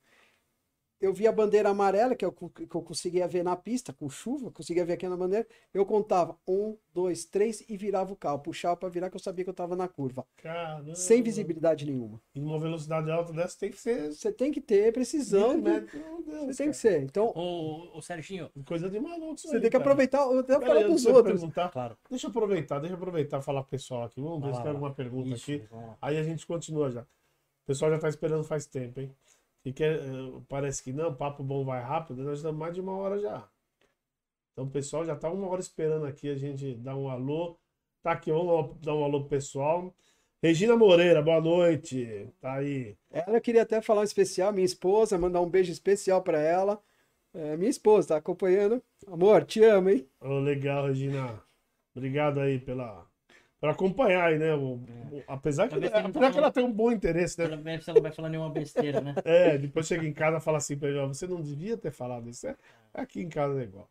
eu vi a bandeira amarela, que eu, que eu conseguia ver na pista, com chuva, conseguia ver aqui na bandeira. Eu contava um, dois, três e virava o carro. Puxava para virar, que eu sabia que eu estava na curva. Caramba. Sem visibilidade nenhuma. E numa velocidade alta dessa tem que ser. Você tem que ter precisão. Né? Deus, você tem que ser. Então. Ô, ô Serginho. Coisa de maluco. Você aí, tem que cara. aproveitar. Eu até falar para os outros. Perguntar. Claro. Deixa eu aproveitar, deixa eu aproveitar e falar pro pessoal aqui. Vamos ver se tem alguma pergunta Isso, aqui. Aí a gente continua já. O pessoal já está esperando faz tempo, hein? Que, parece que não, papo bom vai rápido, nós estamos mais de uma hora já. Então o pessoal já está uma hora esperando aqui a gente dar um alô. Tá aqui, vamos dar um alô pro pessoal. Regina Moreira, boa noite. Tá aí. Ela queria até falar um especial, minha esposa, mandar um beijo especial para ela. É, minha esposa tá acompanhando. Amor, te amo, hein? Oh, legal, Regina. Obrigado aí pela para acompanhar aí, né? O, o, apesar que, apesar que ela tem um bom interesse, né? Pelo menos ela vai falar nenhuma besteira, né? É, depois chega em casa e fala assim pra ele, você não devia ter falado isso. É, aqui em casa é igual.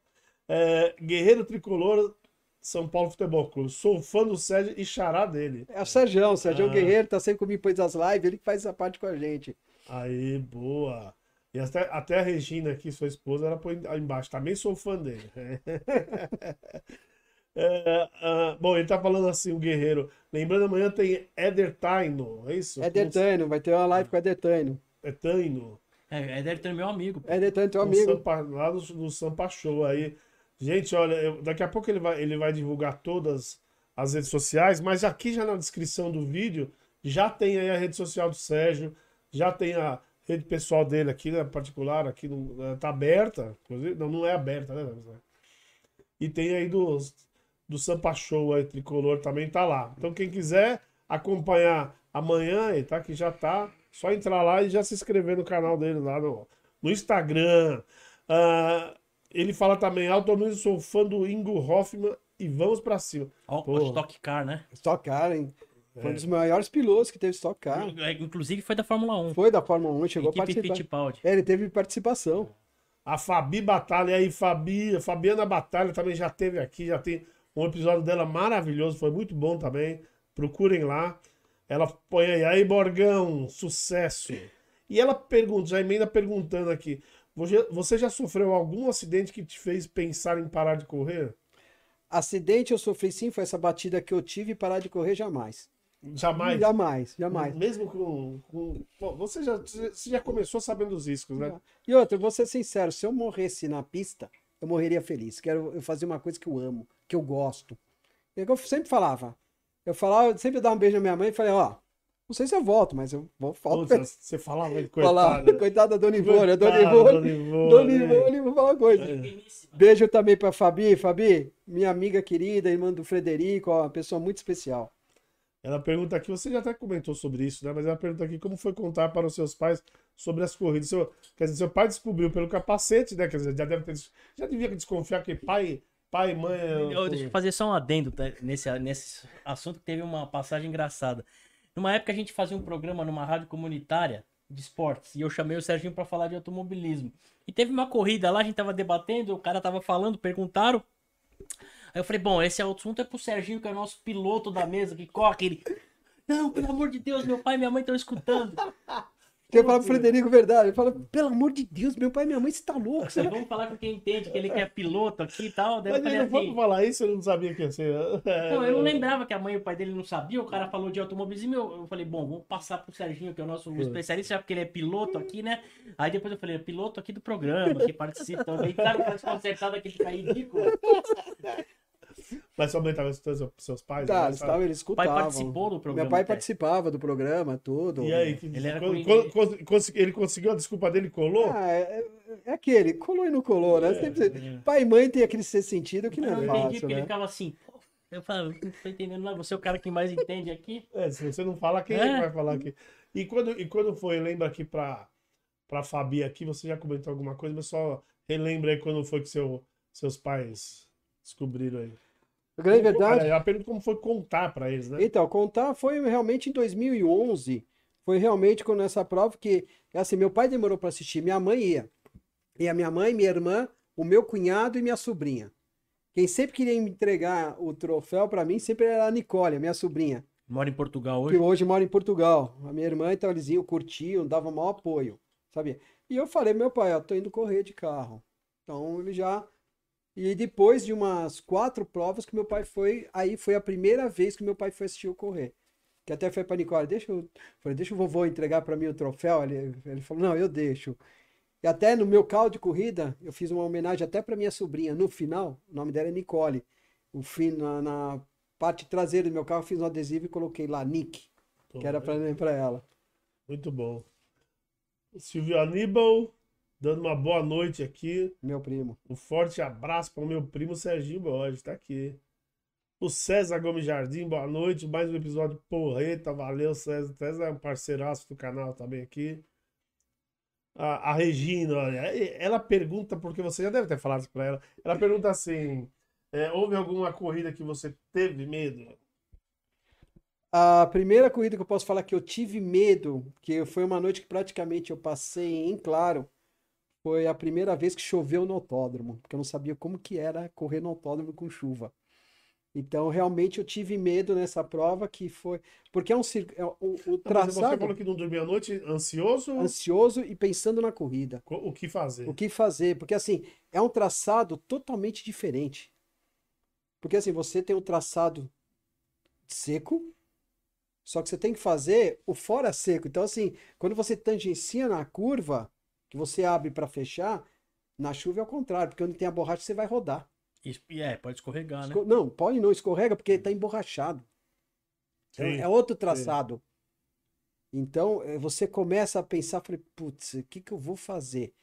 É, Guerreiro Tricolor, São Paulo Futebol Clube. Sou fã do Sérgio e xará dele. É o Sérgio, o Sérgio ah. Guerreiro, tá sempre comigo depois das lives, ele que faz essa parte com a gente. Aí, boa. E até, até a Regina aqui, sua esposa, ela põe embaixo. Também sou fã dele. É, uh, bom, ele tá falando assim, o guerreiro. Lembrando, amanhã tem Eder Taino, é isso? Eder Taino, vai ter uma live com Eder Taino. É Taino. É, Eder Taino é meu amigo. Eder Taino é teu amigo. Sampa, lá no, no Sampa Show aí. Gente, olha, eu, daqui a pouco ele vai, ele vai divulgar todas as redes sociais, mas aqui já na descrição do vídeo já tem aí a rede social do Sérgio, já tem a rede pessoal dele aqui, né, particular, aqui no, tá aberta, inclusive, não, não é aberta, né? E tem aí dos do Sampa Show aí, tricolor, também tá lá. Então quem quiser acompanhar amanhã, tá? Que já tá, só entrar lá e já se inscrever no canal dele lá no, no Instagram. Uh, ele fala também, automobilismo, sou fã do Ingo Hoffman e vamos pra cima. Ó, oh, Stock Car, né? Stock Car, hein? Foi um dos maiores pilotos que teve Stock Car. Inclusive foi da Fórmula 1. Foi da Fórmula 1, chegou Equipe a participar. Fittipaldi. É, ele teve participação. A Fabi Batalha aí, Fabi, a Fabiana Batalha também já teve aqui, já tem um episódio dela maravilhoso, foi muito bom também. Procurem lá. Ela põe aí, aí Borgão, sucesso. E ela pergunta, já emenda perguntando aqui: você já sofreu algum acidente que te fez pensar em parar de correr? Acidente eu sofri sim, foi essa batida que eu tive e parar de correr jamais. Jamais? Jamais, jamais. Mesmo com. com... Bom, você, já, você já começou sabendo os riscos, né? E outra, vou ser sincero: se eu morresse na pista, eu morreria feliz. Quero eu fazer uma coisa que eu amo, que eu gosto. É eu sempre falava. Eu falava, eu sempre dava um beijo na minha mãe e falei: Ó, não sei se eu volto, mas eu vou voltar. Você falava, coitada. Falava, coitada da Dona Ivone. Dona Ivone, Dona Ivone, vou falar uma coisa. É. Beijo também pra Fabi. Fabi, minha amiga querida, irmã do Frederico, ó, uma pessoa muito especial. Ela pergunta aqui, você já até comentou sobre isso, né? Mas ela pergunta aqui como foi contar para os seus pais sobre as corridas. Seu, quer dizer, seu pai descobriu pelo capacete, né? Quer dizer, já deve ter, já devia desconfiar que pai, pai, mãe. Eu, deixa eu fazer só um adendo tá? nesse, nesse assunto que teve uma passagem engraçada. Numa época a gente fazia um programa numa rádio comunitária de esportes e eu chamei o Serginho para falar de automobilismo. E teve uma corrida lá, a gente tava debatendo, o cara tava falando, perguntaram. Aí eu falei, bom, esse assunto é pro Serginho, que é o nosso piloto da mesa, que corre. Ele, não, pelo amor de Deus, meu pai e minha mãe estão escutando. Eu falo pro Frederico verdade. Ele fala, pelo amor de Deus, meu pai e minha mãe está louco. Você Vamos falar com quem entende que ele quer piloto aqui e tal. Mas ele não assim, falar isso, eu não sabia que ia ser. Não, eu não lembrava que a mãe e o pai dele não sabiam. O cara falou de automobilismo. Eu, eu falei, bom, vamos passar pro Serginho, que é o nosso especialista, já porque ele é piloto aqui, né? Aí depois eu falei, é piloto aqui do programa, que participa também. Sabe, tá desconcertado aqui, fica ridículo. Mas sua mãe estava escutando seus pais? Tá, né? estava, ele escutava. O pai participou do programa. Meu pai até. participava do programa, tudo. E aí, que, ele, era quando, ele conseguiu a desculpa dele colou? Ah, é, é, aquele, colou e não colou, né? É, Sempre, é. Pai e mãe tem aquele sentido que não, é fácil, entendi, né? ele ficava assim, eu falo, não tô entendendo nada, você é o cara que mais entende aqui. É, se você não fala, quem é. vai falar aqui? E quando, e quando foi, lembra aqui pra, pra Fabi aqui, você já comentou alguma coisa, mas só relembra aí quando foi que seu, seus pais descobriram aí. A grande verdade. Eu pergunto como foi contar para eles, né? Então, contar foi realmente em 2011. Foi realmente quando essa prova que, assim, meu pai demorou para assistir, minha mãe ia. E a minha mãe, minha irmã, o meu cunhado e minha sobrinha. Quem sempre queria entregar o troféu para mim sempre era a Nicole, a minha sobrinha. Mora em Portugal hoje? Que hoje mora em Portugal. A minha irmã, então, eles iam, curtiam, davam maior apoio, sabia? E eu falei, meu pai, ó, tô indo correr de carro. Então, ele já e depois de umas quatro provas que meu pai foi, aí foi a primeira vez que meu pai foi assistir o correr. Que até foi para Nicole, deixa eu, falei, deixa o vovô entregar para mim o troféu. Ele, ele falou, não, eu deixo. E até no meu carro de corrida, eu fiz uma homenagem até para minha sobrinha. No final, o nome dela é Nicole. O fim, na, na parte traseira do meu carro, eu fiz um adesivo e coloquei lá, Nick, Pô, que era para ela. Muito bom. Silvio Aníbal, dando uma boa noite aqui. Meu primo. Um forte abraço para o meu primo Serginho Borges, tá aqui. O César Gomes Jardim, boa noite. Mais um episódio porreta, valeu, César. César é um parceiraço do canal também aqui. A, a Regina, olha, ela pergunta, porque você já deve ter falado isso para ela. Ela pergunta assim: é, houve alguma corrida que você teve medo? A primeira corrida que eu posso falar que eu tive medo, que foi uma noite que praticamente eu passei em claro, foi a primeira vez que choveu no autódromo, porque eu não sabia como que era correr no autódromo com chuva. Então, realmente, eu tive medo nessa prova, que foi... Porque é um circuito... É, o, o traçado... Mas você falou que não dormia à noite ansioso? Ansioso e pensando na corrida. O que fazer? O que fazer. Porque, assim, é um traçado totalmente diferente. Porque, assim, você tem um traçado seco, só que você tem que fazer o fora seco. Então, assim, quando você tangencia na curva, que você abre para fechar, na chuva é o contrário, porque onde tem a borracha você vai rodar. E é, pode escorregar, Esco... né? Não, pode não, escorrega porque está emborrachado. Sim, é outro traçado. Sim. Então, eh, você começa a pensar, falei, putz, o que, que eu vou fazer?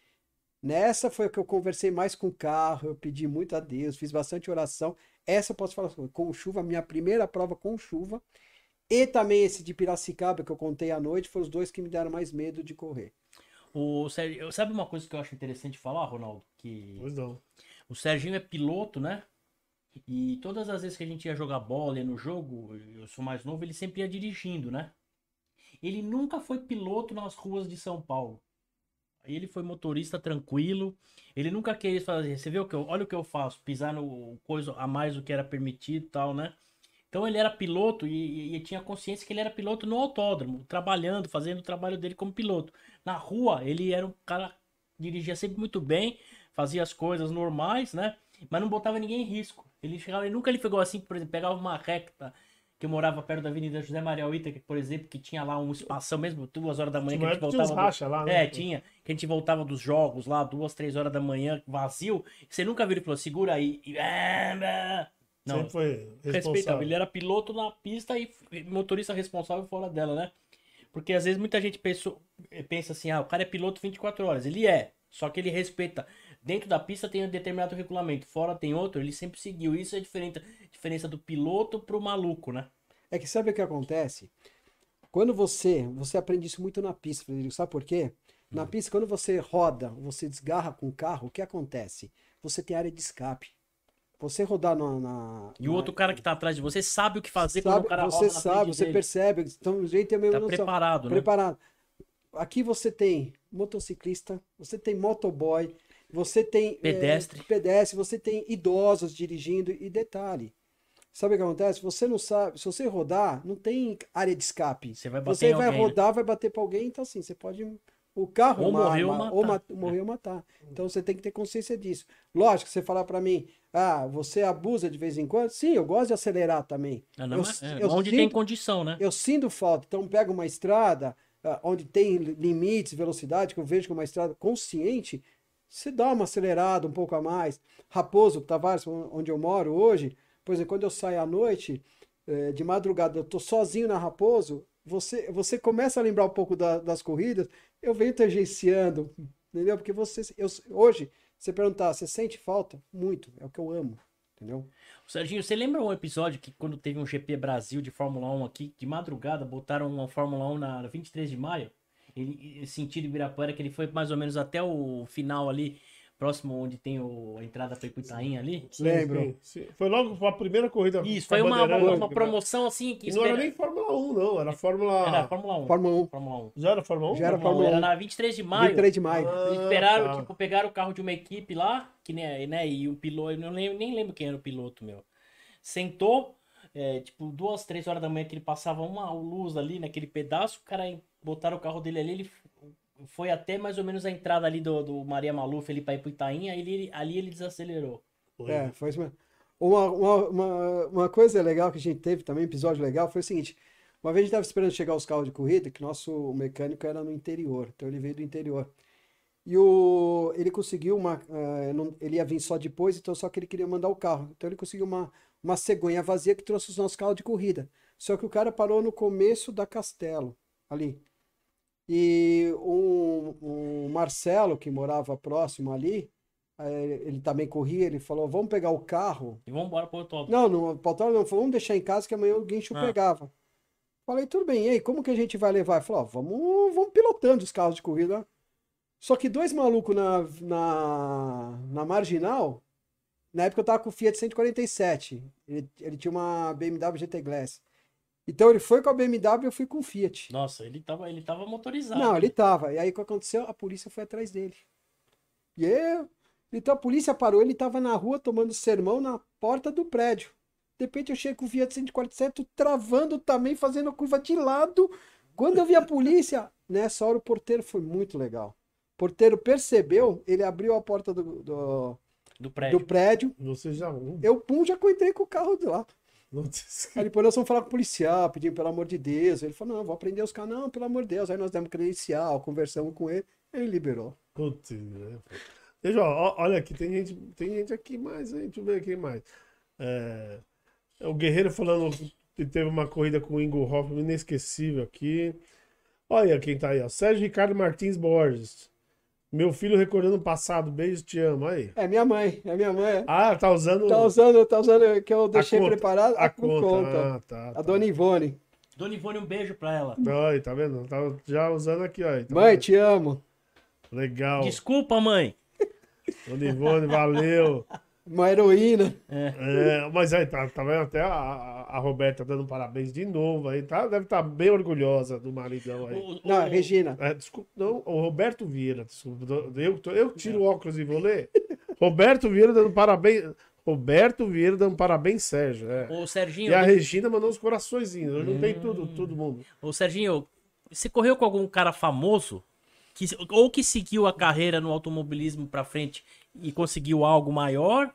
Nessa foi o que eu conversei mais com o carro, eu pedi muito a Deus, fiz bastante oração. Essa eu posso falar com chuva, minha primeira prova com chuva. E também esse de Piracicaba que eu contei à noite, foram os dois que me deram mais medo de correr. O Serginho, sabe uma coisa que eu acho interessante falar, Ronaldo? Que pois não. O Serginho é piloto, né? E todas as vezes que a gente ia jogar bola no jogo, eu sou mais novo, ele sempre ia dirigindo, né? Ele nunca foi piloto nas ruas de São Paulo. Ele foi motorista tranquilo. Ele nunca quis fazer. Você vê o que eu, olha o que eu faço, pisar no coisa a mais do que era permitido, tal, né? Então ele era piloto e, e, e, tinha consciência que ele era piloto no autódromo, trabalhando, fazendo o trabalho dele como piloto. Na rua, ele era um cara dirigia sempre muito bem, fazia as coisas normais, né? Mas não botava ninguém em risco. Ele chegava, ele nunca ele pegou assim, por exemplo, pegava uma recta que eu morava perto da Avenida José Maria Uita, por exemplo, que tinha lá um espação mesmo, duas horas da manhã, que a gente voltava. Racha lá, né? É, tinha. Que a gente voltava dos jogos lá, duas, três horas da manhã, vazio. Você nunca viu ele falou, segura aí. Não, Sempre foi responsável. Ele era piloto na pista e motorista responsável fora dela, né? Porque às vezes muita gente pensa, pensa assim, ah, o cara é piloto 24 horas. Ele é, só que ele respeita. Dentro da pista tem um determinado regulamento, fora tem outro, ele sempre seguiu. Isso é diferente, diferença do piloto pro maluco, né? É que sabe o que acontece? Quando você, você aprende isso muito na pista, Frederico, sabe por quê? Na hum. pista, quando você roda, você desgarra com o carro, o que acontece? Você tem área de escape. Você rodar na. na e o outro cara que tá atrás de você sabe o que fazer sabe, quando o cara Você sabe, você dele. percebe. Então, o jeito é mesmo. Tá preparado, né? Preparado. Aqui você tem motociclista, você tem motoboy, você tem pedestre, é, pedestre você tem idosos dirigindo e detalhe. Sabe o que acontece? Você não sabe, se você rodar, não tem área de escape. Você vai, bater você vai alguém, né? rodar, né? vai bater para alguém, então assim, você pode o carro ou morrer ou matar. Ou, ma morrer ou matar. Então você tem que ter consciência disso. Lógico, você falar para mim, ah, você abusa de vez em quando? Sim, eu gosto de acelerar também. Ah, não, eu, é, eu onde sinto, tem condição, né? Eu sinto falta. Então pega uma estrada ah, onde tem limites, velocidade, que eu vejo que é uma estrada consciente, você dá uma acelerada um pouco a mais. Raposo, Tavares, onde eu moro hoje, por exemplo, quando eu saio à noite, é, de madrugada, eu tô sozinho na Raposo, você, você começa a lembrar um pouco da, das corridas, eu venho tangenciando, entendeu? Porque você, eu, hoje, você perguntar, você sente falta? Muito, é o que eu amo, entendeu? Serginho, você lembra um episódio que quando teve um GP Brasil de Fórmula 1 aqui, de madrugada, botaram uma Fórmula 1 na 23 de maio? Ele, sentido Ibirapuera, que ele foi mais ou menos até o final ali, próximo onde tem o, a entrada para Itaim ali. Lembro. Sim. Foi logo a primeira corrida. Isso, foi uma, uma, uma, promoção assim que. E não era nem Fórmula 1, não, era Fórmula. Era Fórmula 1. Fórmula 1. Fórmula 1. Já era Fórmula 1? Já era Fórmula 1. Era na 23 de maio. 23 de maio. Ah, Eles esperaram, tá. tipo, pegaram o carro de uma equipe lá, que né, né e o piloto, eu não lembro, nem lembro quem era o piloto, meu. Sentou, é, tipo, duas, três horas da manhã que ele passava uma luz ali naquele pedaço, o cara botaram o carro dele ali, ele foi até mais ou menos a entrada ali do, do Maria Maluf ali para ir pro Itaim, aí ele, ali ele desacelerou. É, foi isso mesmo. Uma, uma, uma, uma, coisa legal que a gente teve também, episódio legal, foi o seguinte. Uma vez a gente estava esperando chegar os carros de corrida, que nosso mecânico era no interior, então ele veio do interior. E o, ele conseguiu uma. Uh, não, ele ia vir só depois, então só que ele queria mandar o carro. Então ele conseguiu uma, uma cegonha vazia que trouxe os nossos carros de corrida. Só que o cara parou no começo da Castelo, ali. E o, o Marcelo, que morava próximo ali, eh, ele também corria, ele falou, vamos pegar o carro. E vamos embora para o autódromo. Não, não, para o autódromo não, falou, vamos deixar em casa que amanhã o guincho ah. pegava. Falei, tudo bem, e aí, como que a gente vai levar? Ele falou, vamos, vamos pilotando os carros de corrida. Só que dois malucos na, na, na marginal, na época eu tava com o Fiat 147, ele, ele tinha uma BMW GT Glass. Então ele foi com a BMW e eu fui com o Fiat. Nossa, ele tava, ele tava motorizado. Não, ele tava. E aí o que aconteceu? A polícia foi atrás dele. E aí, então a polícia parou, ele tava na rua tomando sermão na porta do prédio. De repente eu chego com o Fiat 147 travando também, fazendo a curva de lado. Quando eu vi a polícia, nessa hora o porteiro foi muito legal. O porteiro percebeu, ele abriu a porta do, do, do prédio. Do prédio. Você já. Eu, pum, já entrei com o carro de lá. Aí depois nós fomos falar com o policial, pedindo pelo amor de Deus. Ele falou, não, vou aprender os caras. Não, pelo amor de Deus. Aí nós demos credencial, conversamos com ele, ele liberou. Putz, né? Deixa, ó, olha aqui, tem gente, tem gente aqui mais, hein? Deixa eu ver aqui mais. É, o Guerreiro falando que teve uma corrida com o Ingo Hoffman inesquecível aqui. Olha quem tá aí, ó. Sérgio Ricardo Martins Borges. Meu filho recordando o passado, beijo, te amo. Aí. É minha mãe, é minha mãe. Ah, tá usando. Tá usando, tá usando que eu deixei preparado a, a conta. conta. Ah, tá, tá. A dona Ivone. Dona Ivone, um beijo pra ela. Oi, tá vendo? Tá já usando aqui, ó. Tá mãe, vendo? te amo. Legal. Desculpa, mãe. Dona Ivone, valeu. Uma heroína. É. é mas aí, tá, tá vendo? Até a, a Roberta dando parabéns de novo aí, tá? Deve estar tá bem orgulhosa do maridão aí. O, o, não, o, Regina. É, desculpa, não, o Roberto Vieira, desculpa. Eu, eu tiro o óculos e vou ler. Roberto Vieira dando parabéns. Roberto Vieira dando parabéns, Sérgio. É. O Serginho. E a Regina mandou uns coraçõezinhos. Hoje hum. não tem tudo, todo mundo. Ô, Serginho, você correu com algum cara famoso? Que, ou que seguiu a carreira no automobilismo pra frente e conseguiu algo maior?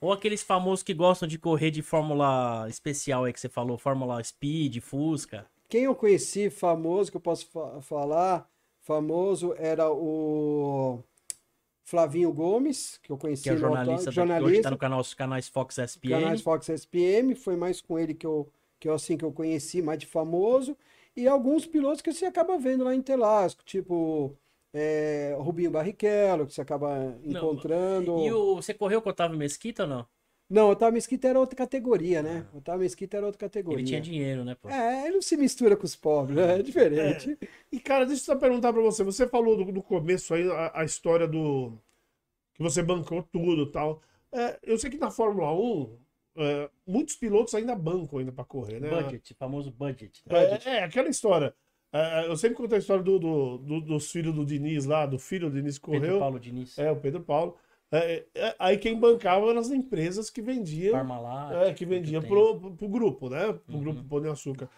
Ou aqueles famosos que gostam de correr de Fórmula especial aí que você falou, Fórmula Speed, Fusca? Quem eu conheci famoso, que eu posso fa falar, famoso, era o Flavinho Gomes, que eu conheci que é jornalista, jornalista que hoje está no canal, canais Fox SPM. Canais Fox SPM, foi mais com ele que eu, que eu assim que eu conheci, mais de famoso. E alguns pilotos que você acaba vendo lá em Telasco, tipo é, Rubinho Barrichello, que você acaba encontrando. Não. E o, você correu com o Otávio Mesquita ou não? Não, o Otávio Mesquita era outra categoria, né? O Otávio Mesquita era outra categoria. Ele tinha dinheiro, né, pô? É, ele não se mistura com os pobres, né? É diferente. É. E, cara, deixa eu só perguntar pra você. Você falou do, do começo aí, a, a, história do... Que você bancou tudo e tal. É, eu sei que na Fórmula 1, é, muitos pilotos ainda bancam ainda pra correr, né? Budget, famoso budget. Né? budget. É, aquela história. É, eu sempre conto a história do, do, do, dos filhos do Diniz lá, do filho do Diniz que correu. Pedro Paulo Diniz. É, o Pedro Paulo. É, é, aí quem bancava eram as empresas que vendiam. Parmalat. É, que vendiam pro, pro, pro, grupo, né? Pro uhum. grupo Pão de Açúcar.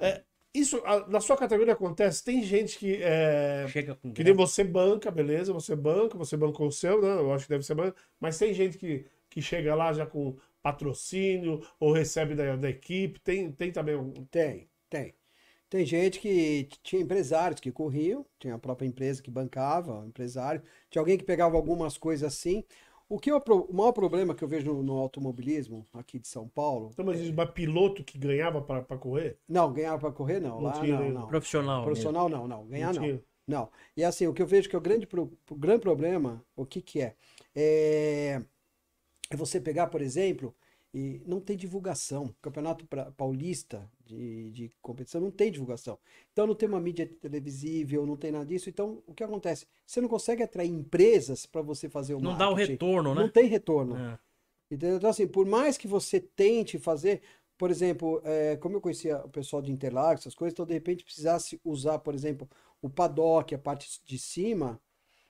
É, isso, a, na sua categoria acontece, tem gente que. É, Chega com que nem você banca, beleza, você banca, você bancou o seu, né? Eu acho que deve ser banca, mas tem gente que, que chega lá já com patrocínio ou recebe da, da equipe. Tem, tem também um. Tem, tem. Tem gente que tinha empresários que corriam, tinha a própria empresa que bancava, o empresário, tinha alguém que pegava algumas coisas assim. O que é o, maior problema que eu vejo no, no automobilismo aqui de São Paulo. Então, mas é... piloto que ganhava para correr? Não, ganhava para correr não. não Lá tinha, não, não. Profissional. Profissional mesmo. não, não. Ganhar não. Não. não. E assim, o que eu vejo que é o grande, o grande problema, o que, que é? é? É você pegar, por exemplo, e não tem divulgação. Campeonato Paulista de, de competição não tem divulgação. Então não tem uma mídia televisível, não tem nada disso. Então o que acontece? Você não consegue atrair empresas para você fazer o Não marketing. dá o retorno, né? Não tem retorno. É. Então assim, por mais que você tente fazer, por exemplo, é, como eu conhecia o pessoal de Interlagos, essas coisas, então de repente precisasse usar, por exemplo, o paddock, a parte de cima,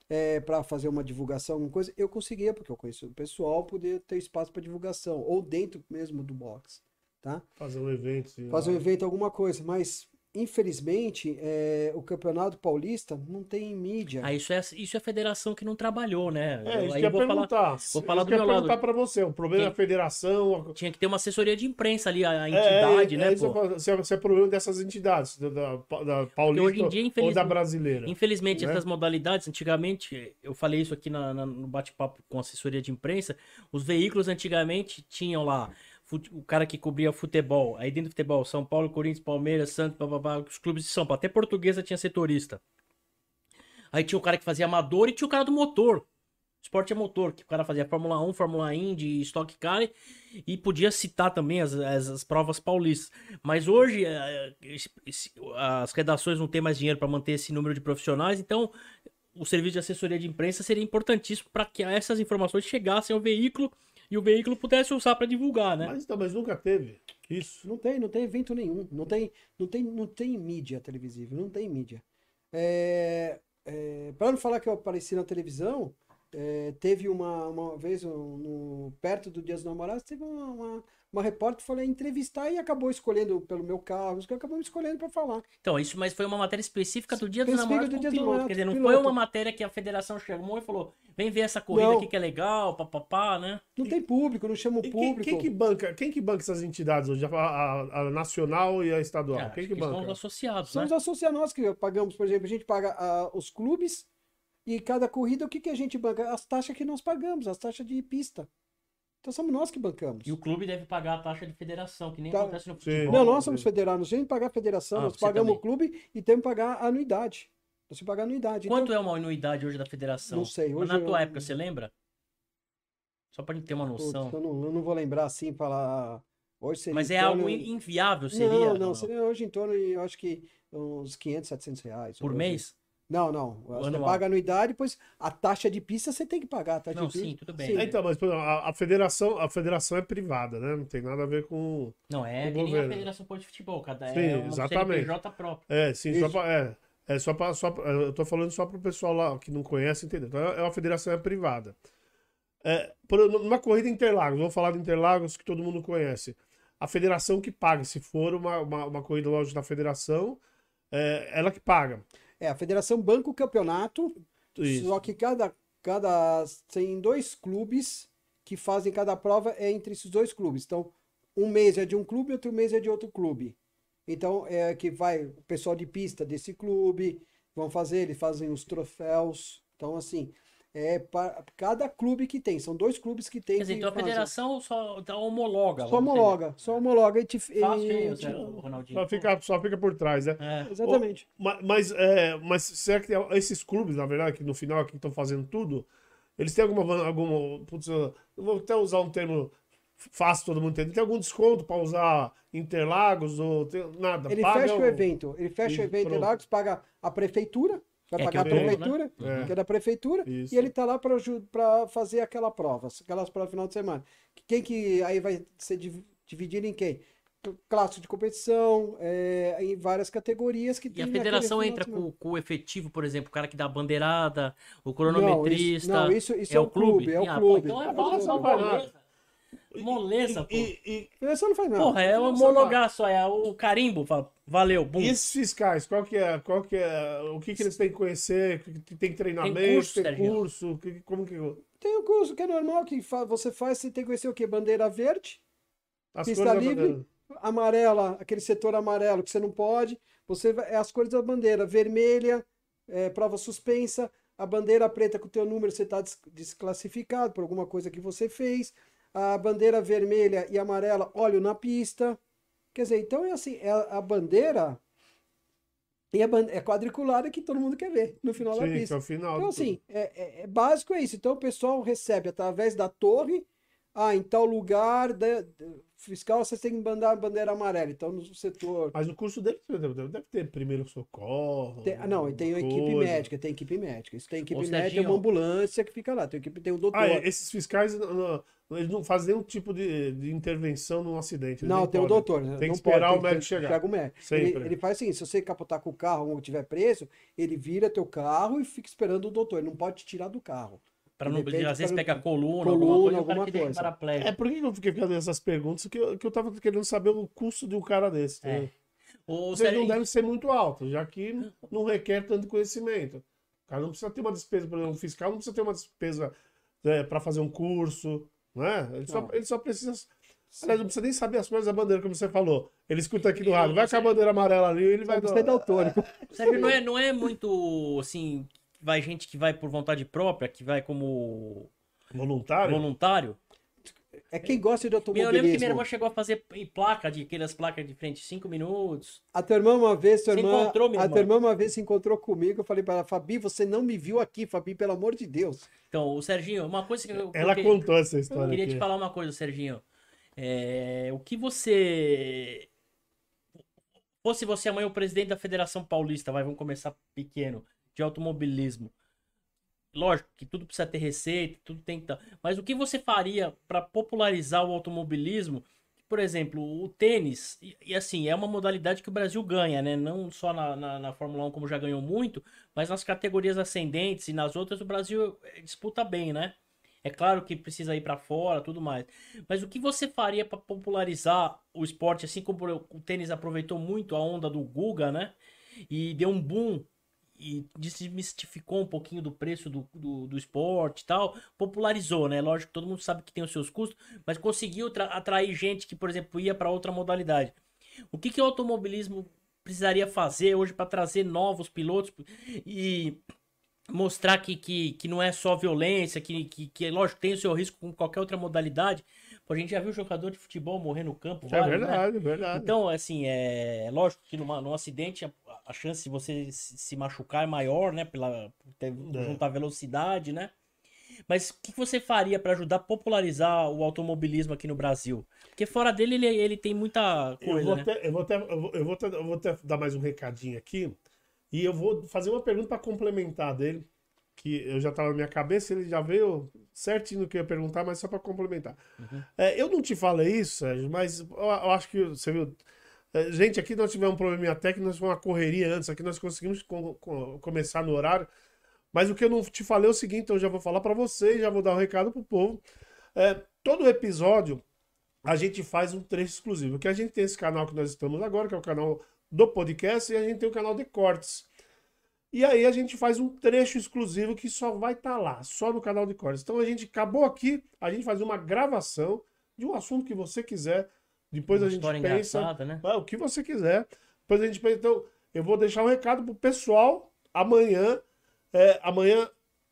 é, para fazer uma divulgação, alguma coisa, eu conseguia, porque eu conheço o pessoal, poder ter espaço para divulgação, ou dentro mesmo do box, tá? Fazer um evento. Fazer um evento, alguma coisa, mas infelizmente, é, o Campeonato Paulista não tem mídia. Ah, isso é, isso é a federação que não trabalhou, né? É, isso que eu vou perguntar. Falar, vou falar do meu lado. perguntar para você. O problema Tem, da federação... Tinha que ter uma assessoria de imprensa ali, a, entidade, é, é, né? É, se, é, se é problema dessas entidades, da, da, da Paulista dia, ou da brasileira. Infelizmente, né? essas modalidades, antigamente, eu falei isso aqui na, na, no bate-papo com assessoria de imprensa, os veículos antigamente tinham lá o cara que cobria futebol, aí dentro do futebol, São Paulo, Corinthians, Palmeiras, Santos, os clubes de São Paulo, até portuguesa tinha setorista. Aí tinha o cara que fazia amador e tinha o cara do motor. Esporte é motor, que o cara fazia Fórmula 1, Fórmula Indy, Stock Car e podia citar também as, as, as provas paulistas. Mas hoje é, as redações não têm mais dinheiro para manter esse número de profissionais, então o serviço de assessoria de imprensa seria importantíssimo para que essas informações chegassem ao veículo e o veículo pudesse usar para divulgar, né? Mas, mas nunca teve isso. Não tem, não tem evento nenhum. Não tem, não tem, não tem mídia televisiva, não tem mídia. É, é, para não falar que eu apareci na televisão, é, teve uma, uma vez um, no, perto do Dia dos Namorados, teve uma, uma, uma repórter foi entrevistar e acabou escolhendo pelo meu carro, que acabou me escolhendo para falar. Então, isso mas foi uma matéria específica do Dia dos Namorados do dia piloto. Namorados, Quer dizer, não piloto. foi uma matéria que a federação chamou e falou: vem ver essa corrida não. aqui que é legal, papapá, né? Não tem público, não chama o público. Quem, quem, que banca, quem que banca essas entidades hoje? A, a, a nacional e a estadual? É, quem que, que banca? São os associados, São né? os associados nós que pagamos, por exemplo, a gente paga uh, os clubes e cada corrida, o que, que a gente banca? As taxas que nós pagamos, as taxas de pista. Então somos nós que bancamos. E o clube deve pagar a taxa de federação, que nem tá. acontece no futebol. Não, nós somos federados. Nós temos que pagar a federação, ah, nós pagamos também. o clube e temos que pagar a anuidade. Nós temos que pagar a anuidade. Quanto então... é uma anuidade hoje da federação? Não sei. Hoje Mas na tua eu... época, você lembra? Só pra gente ter uma noção. Putz, eu, não, eu não vou lembrar assim, falar... Hoje seria Mas é torno... algo inviável, seria? Não, não, seria hoje em torno, eu acho que uns 500, 700 reais. Por mês? Não, não. Você Anual. paga anuidade, depois a taxa de pista você tem que pagar. A não, sim, tudo bem. Sim. É, então, mas a, a, federação, a federação é privada, né? Não tem nada a ver com. Não, é com que nem a Federação de Futebol, cada sim, é uma exatamente. CNPJ própria. É, sim, só pra, é, é só para só pra, eu tô falando só para o pessoal lá que não conhece entender. Então, é uma federação é privada. É, por, numa corrida Interlagos, vou falar de Interlagos que todo mundo conhece. A federação que paga, se for uma, uma, uma corrida lógico da federação, é ela que paga. É, a federação banca o campeonato, Isso. só que cada, cada. Tem dois clubes que fazem cada prova é entre esses dois clubes. Então, um mês é de um clube, outro mês é de outro clube. Então, é que vai o pessoal de pista desse clube, vão fazer, eles fazem os troféus. Então, assim, é para cada clube que tem. São dois clubes que tem. Quer dizer, então a federação só tá homologa. Só homologa, só homologa. E te, te... Só, fica, só fica por trás, né? É. Exatamente. mas, mas, é, mas será que esses clubes, na verdade, que no final aqui estão fazendo tudo, eles têm alguma. alguma putz, eu vou até usar um termo fácil todo mundo entender. Tem algum desconto para usar Interlagos ou tem, nada? Ele fecha o evento. Ele fecha o evento Interlagos, paga a prefeitura vai é pagar a né? prefeitura, né? que é da prefeitura, Isso. e ele está lá para fazer aquela prova, aquelas provas final de semana. Quem que aí vai ser dividido em quem? Classe de competição, é, em várias categorias que E a federação entra com, com, o efetivo, por exemplo, o cara que dá a bandeirada, o cronometrista. Não, isso, não, isso, isso é, é, o clube, clube é o ah, clube. Pô, então é básico, Moleza, pô. E, e... Você não faz nada. Porra, é homologar só, é o carimbo. Valeu, bum. E esses fiscais, qual que é, qual que é, o que, que eles têm que conhecer? Tem treinamento, tem curso, tem curso que, como que... Tem o curso que é normal, que você faz, você tem que conhecer o quê? Bandeira verde, As pista livre, amarela, aquele setor amarelo que você não pode, você é as cores da bandeira, vermelha, é, prova suspensa, a bandeira preta com o teu número você está desclassificado por alguma coisa que você fez, a bandeira vermelha e amarela, óleo na pista. Quer dizer, então é assim, é a bandeira e a bandeira, é quadriculada que todo mundo quer ver no final Sim, da pista. É o final então, assim, é, é, é, básico é isso. Então o pessoal recebe através da torre, ah, em tal lugar, de, de, fiscal, vocês têm que mandar a bandeira amarela. Então, no setor. Mas o curso deve, deve ter primeiro socorro. Tem, não, tem a equipe médica, tem equipe médica. Isso tem equipe médica, é uma ambulância que fica lá. Tem equipe, tem o doutor. Ah, esses fiscais eles não fazem nenhum tipo de, de intervenção num acidente. Não, tem o doutor. Né? Tem que esperar pode, o médico chegar. Chega o médico. Ele, ele, faz assim: se você capotar com o carro ou estiver preso, ele vira teu carro e fica esperando o doutor. Ele não pode te tirar do carro. Para não, às vezes pega coluna, coluna, alguma coisa. Alguma coisa. É, por que eu fiquei fazendo essas perguntas? Que eu, que eu tava querendo saber o custo de um cara desse. É. Né? O não deve ser muito alto, já que não requer tanto conhecimento. O cara não precisa ter uma despesa, por exemplo, um fiscal não precisa ter uma despesa é, para fazer um curso, não é? Ele, só, ele só precisa. Aliás, não precisa nem saber as coisas da bandeira, como você falou. Ele escuta aqui no rádio, vai com a bandeira amarela ali, ele vai. Você é daltônico. Sabe, não é, não é muito assim vai gente que vai por vontade própria, que vai como voluntário. voluntário. É quem gosta de automobilismo. Eu lembro que minha irmã chegou a fazer placa, de aquelas placas de frente, cinco minutos. A tua irmã uma vez, tua irmã, encontrou, minha a tua irmã uma vez se encontrou comigo, eu falei para ela, Fabi, você não me viu aqui, Fabi, pelo amor de Deus. Então, o Serginho, uma coisa que eu... Ela contou essa história Eu queria aqui. te falar uma coisa, Serginho. É, o que você... Fosse você amanhã o presidente da Federação Paulista, vai, vamos começar pequeno de automobilismo. Lógico que tudo precisa ter receita, tudo tem que estar. Mas o que você faria para popularizar o automobilismo? Por exemplo, o tênis, e, e, assim, é uma modalidade que o Brasil ganha, né? Não só na, na, na, Fórmula 1, como já ganhou muito, mas nas categorias ascendentes e nas outras o Brasil eh, disputa bem, né? É claro que precisa ir para fora, tudo mais. Mas o que você faria para popularizar o esporte, assim como o tênis aproveitou muito a onda do Guga, né? E deu um boom e desmistificou um pouquinho do preço do, do, do, esporte e tal, popularizou, né? Lógico que todo mundo sabe que tem os seus custos, mas conseguiu atrair gente que, por exemplo, ia para outra modalidade. O que, que o automobilismo precisaria fazer hoje para trazer novos pilotos e mostrar que, que, que não é só violência, que, que, que, lógico, tem o seu risco com qualquer outra modalidade, a gente já viu jogador de futebol morrer no campo. É vários, verdade, né? verdade. Então, assim, é lógico que numa, num acidente a, a chance de você se machucar é maior, né? Pela, ter, é. juntar velocidade, né? Mas o que você faria para ajudar a popularizar o automobilismo aqui no Brasil? Porque fora dele ele, ele tem muita coisa. Eu vou, né? até, eu, vou até, eu, vou, eu, vou até, eu vou até dar mais um recadinho aqui. E eu vou fazer uma pergunta para complementar dele, que eu já estava na minha cabeça, ele já veio certinho no que eu ia perguntar, mas só para complementar. Uhum. É, eu não te falei isso, Sérgio, mas eu, eu acho que você viu. É, gente, aqui nós tivemos um probleminha técnico, nós tivemos uma correria antes, aqui nós conseguimos com, com, começar no horário. Mas o que eu não te falei é o seguinte, eu já vou falar para você, já vou dar o um recado pro povo. É, todo episódio a gente faz um trecho exclusivo, que a gente tem esse canal que nós estamos agora, que é o canal do podcast, e a gente tem o canal de cortes. E aí a gente faz um trecho exclusivo que só vai estar tá lá, só no canal de cortes. Então a gente acabou aqui, a gente faz uma gravação de um assunto que você quiser. Depois uma a gente pensa né? é, o que você quiser. Depois a gente pensa, então eu vou deixar um recado pro pessoal amanhã é, amanhã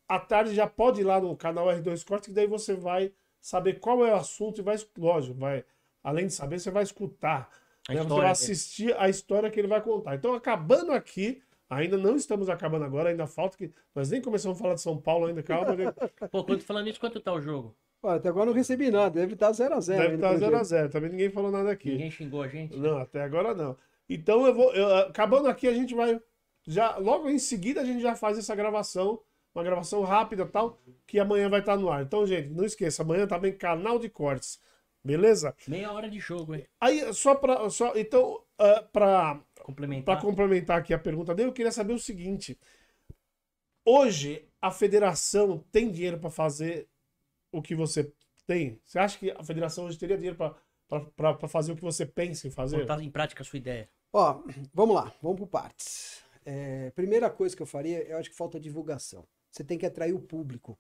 à tarde já pode ir lá no canal R2 Corte, que daí você vai saber qual é o assunto e vai, lógico, vai, além de saber, você vai escutar. Né? Você vai assistir a história que ele vai contar. Então, acabando aqui, ainda não estamos acabando agora, ainda falta que. Nós nem começamos a falar de São Paulo ainda, calma. Né? Pô, quando falando isso, quanto tá o jogo? Pô, até agora não recebi nada, deve estar 0x0. Deve estar 0x0, também ninguém falou nada aqui. Ninguém xingou a gente? Não, até agora não. Então eu vou. Eu, acabando aqui, a gente vai já logo em seguida a gente já faz essa gravação, uma gravação rápida tal, que amanhã vai estar no ar. Então, gente, não esqueça, amanhã também tá canal de cortes. Beleza? Meia hora de jogo, hein? Aí, só para só então, uh, para complementar. complementar aqui a pergunta dele, eu queria saber o seguinte: hoje a federação tem dinheiro para fazer o que você tem? Você acha que a federação hoje teria dinheiro para fazer o que você pensa em fazer? Botar em prática a sua ideia. Ó, vamos lá, vamos por partes. É, primeira coisa que eu faria, eu acho que falta divulgação. Você tem que atrair o público.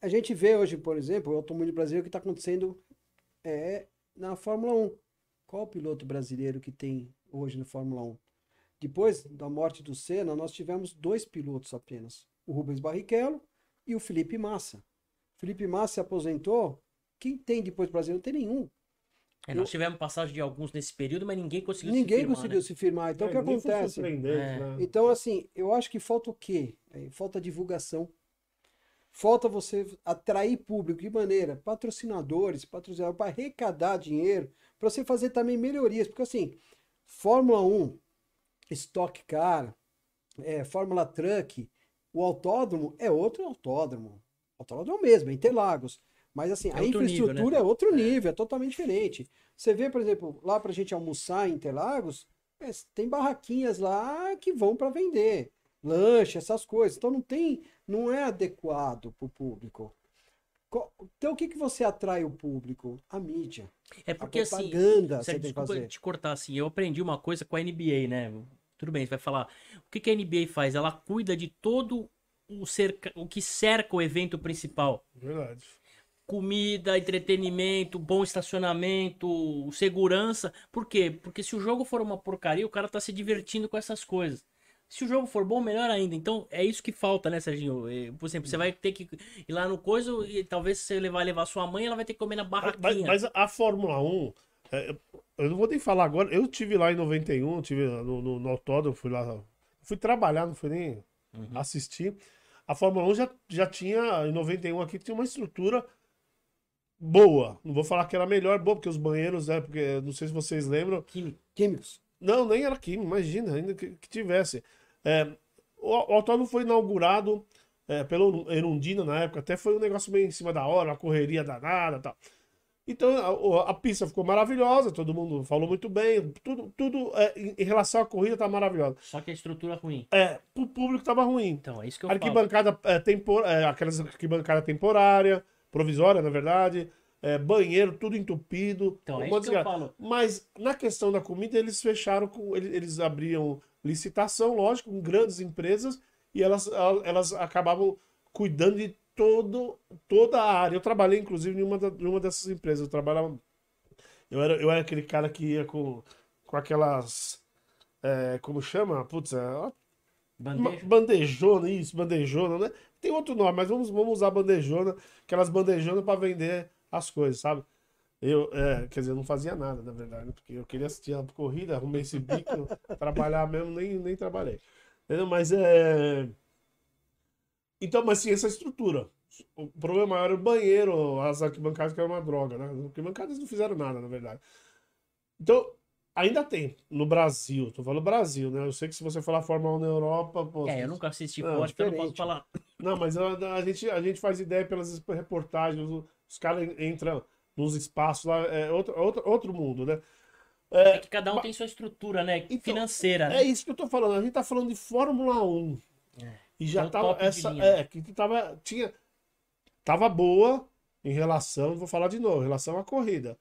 A gente vê hoje, por exemplo, o Automobilismo Brasileiro que está acontecendo é, na Fórmula 1. Qual o piloto brasileiro que tem hoje na Fórmula 1? Depois da morte do Senna, nós tivemos dois pilotos apenas: o Rubens Barrichello e o Felipe Massa. Felipe Massa se aposentou. Quem tem depois do Brasil? Não tem nenhum. É, nós tivemos passagem de alguns nesse período, mas ninguém conseguiu ninguém se firmar. Ninguém conseguiu né? se firmar. Então, é, o que acontece? É. Né? Então, assim, eu acho que falta o quê? É, falta divulgação. Falta você atrair público. De maneira? Patrocinadores, patrocinadores, para arrecadar dinheiro, para você fazer também melhorias. Porque, assim, Fórmula 1, Stock Car, é, Fórmula Truck, o autódromo é outro autódromo. O autódromo é o mesmo, é Interlagos. Mas assim, é a infraestrutura nível, né? é outro nível, é totalmente diferente. Você vê, por exemplo, lá pra gente almoçar em Interlagos, é, tem barraquinhas lá que vão para vender. Lanche, essas coisas. Então não tem, não é adequado para o público. Então o que, que você atrai o público? A mídia. É porque a assim, propaganda assim, você tem que fazer. te cortar assim, eu aprendi uma coisa com a NBA, né? Tudo bem, você vai falar. O que, que a NBA faz? Ela cuida de todo o, cerca, o que cerca o evento principal. Verdade comida, entretenimento, bom estacionamento, segurança. Por quê? Porque se o jogo for uma porcaria, o cara tá se divertindo com essas coisas. Se o jogo for bom, melhor ainda. Então é isso que falta, né, Serginho? Por exemplo, você vai ter que ir lá no coisa e talvez você vai levar sua mãe ela vai ter que comer na barraquinha. Mas, mas a Fórmula 1, é, eu não vou nem falar agora. Eu tive lá em 91, tive no, no, no autódromo, fui lá. Fui trabalhar, não fui nem uhum. assistir. A Fórmula 1 já, já tinha, em 91 aqui, tinha uma estrutura boa. Não vou falar que era melhor, boa, porque os banheiros, né? Porque não sei se vocês lembram. Químicos. Não, nem era químico, imagina, ainda que, que tivesse. É, o, o autódromo foi inaugurado é, pelo Erundina na época, até foi um negócio bem em cima da hora, uma correria danada tal. Então a, a, pista ficou maravilhosa, todo mundo falou muito bem, tudo, tudo é, em, em, relação à corrida tá maravilhosa. Só que a estrutura ruim. É, pro público tava ruim. Então, é isso que eu arquibancada, falo. É, tempor, é, aquelas arquibancada temporária, provisória, na verdade. É, banheiro, tudo entupido. Então, é isso que eu falo. Mas na questão da comida, eles fecharam com. Eles, eles abriam licitação, lógico, com grandes empresas, e elas, elas acabavam cuidando de todo, toda a área. Eu trabalhei, inclusive, em uma, da, em uma dessas empresas. Eu trabalhava. Eu era, eu era aquele cara que ia com, com aquelas. É, como chama? Putz, é, Bandeja. Bandejona, isso, bandejona, né? Tem outro nome, mas vamos, vamos usar bandejona, aquelas bandejonas para vender as coisas, sabe? Eu, é, quer dizer, eu não fazia nada, na verdade, porque eu queria assistir a corrida, arrumei esse bico, trabalhar mesmo, nem, nem trabalhei. Entendeu? Mas é. Então, mas sim, essa estrutura. O problema maior era o banheiro, as arquibancadas que era uma droga, né? As arquibancadas não fizeram nada, na verdade. Então, Ainda tem, no Brasil. Tô falando Brasil, né? Eu sei que se você falar Fórmula 1 na Europa. Pô, é, eu nunca assisti não, Porsche, então não posso falar. Não, mas a, a, gente, a gente faz ideia pelas reportagens, os, caras entram nos espaços lá, é outro, outro, outro mundo, né? É, é que cada um mas, tem sua estrutura, né? Então, financeira. Né? É isso que eu tô falando. A gente tá falando de Fórmula 1. É. E já então, tava essa. É, que tava. Tinha. Tava boa em relação, vou falar de novo, em relação à corrida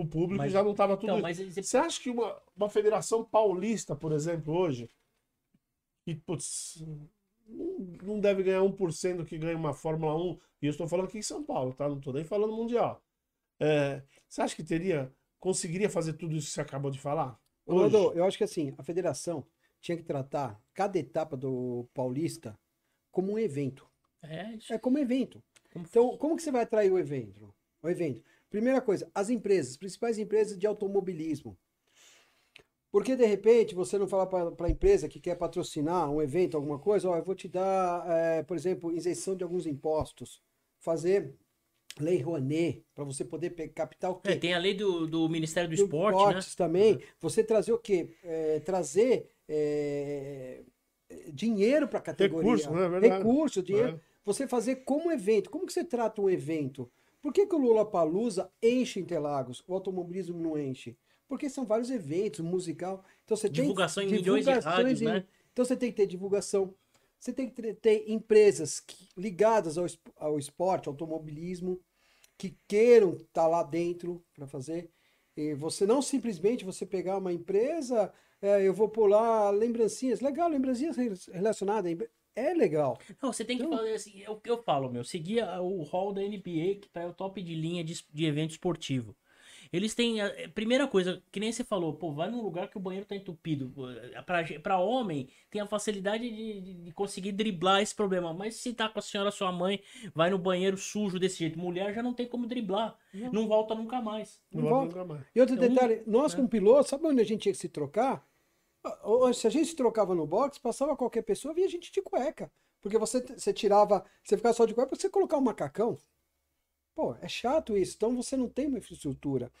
o público mas, já não estava tudo. Então, mas... Você acha que uma, uma federação paulista, por exemplo, hoje, que putz, não deve ganhar 1% do que ganha uma Fórmula 1, e eu estou falando aqui em São Paulo, tá? Não estou nem falando mundial. É, você acha que teria, conseguiria fazer tudo isso que você acabou de falar? Eu acho que assim, a federação tinha que tratar cada etapa do Paulista como um evento. É, isso. é como evento. Então, como que você vai atrair o evento? O evento. Primeira coisa, as empresas, principais empresas de automobilismo. Porque de repente você não fala para a empresa que quer patrocinar um evento, alguma coisa, ó, eu vou te dar, é, por exemplo, isenção de alguns impostos, fazer lei Rouanet, para você poder captar o quê? É, tem a lei do, do Ministério do, do Esporte, Esportes né? também. Uhum. Você trazer o quê? É, trazer é, dinheiro para a categoria. Recurso, né? É verdade. Recurso, dinheiro. É. Você fazer como evento. Como que você trata um evento? Por que, que o Lula Palusa enche Interlagos? O automobilismo não enche? Porque são vários eventos, musical. Então você divulgação tem, em milhões de rádios, em, né? Então você tem que ter divulgação. Você tem que ter empresas que, ligadas ao, ao esporte, ao automobilismo, que queiram estar tá lá dentro para fazer. E você não simplesmente você pegar uma empresa, é, eu vou pular lembrancinhas, legal, lembrancinhas relacionadas é legal. Não, você tem que então... fazer assim, é o que eu falo, meu. Seguir o hall da NBA, que tá o top de linha de, de evento esportivo. Eles têm. A, primeira coisa, que nem você falou, pô, vai num lugar que o banheiro tá entupido. Pra, pra homem, tem a facilidade de, de, conseguir driblar esse problema. Mas se tá com a senhora, sua mãe, vai no banheiro sujo desse jeito. Mulher já não tem como driblar. Não, não volta nunca mais. Não, não volta nunca mais. E outro então, detalhe, nós é. como piloto, sabe onde a gente tinha que se trocar? Se a gente se trocava no box, passava qualquer pessoa, via gente de cueca. Porque você, você tirava, você ficava só de cueca, você colocar um macacão. Pô, é chato isso. Então você não tem uma infraestrutura.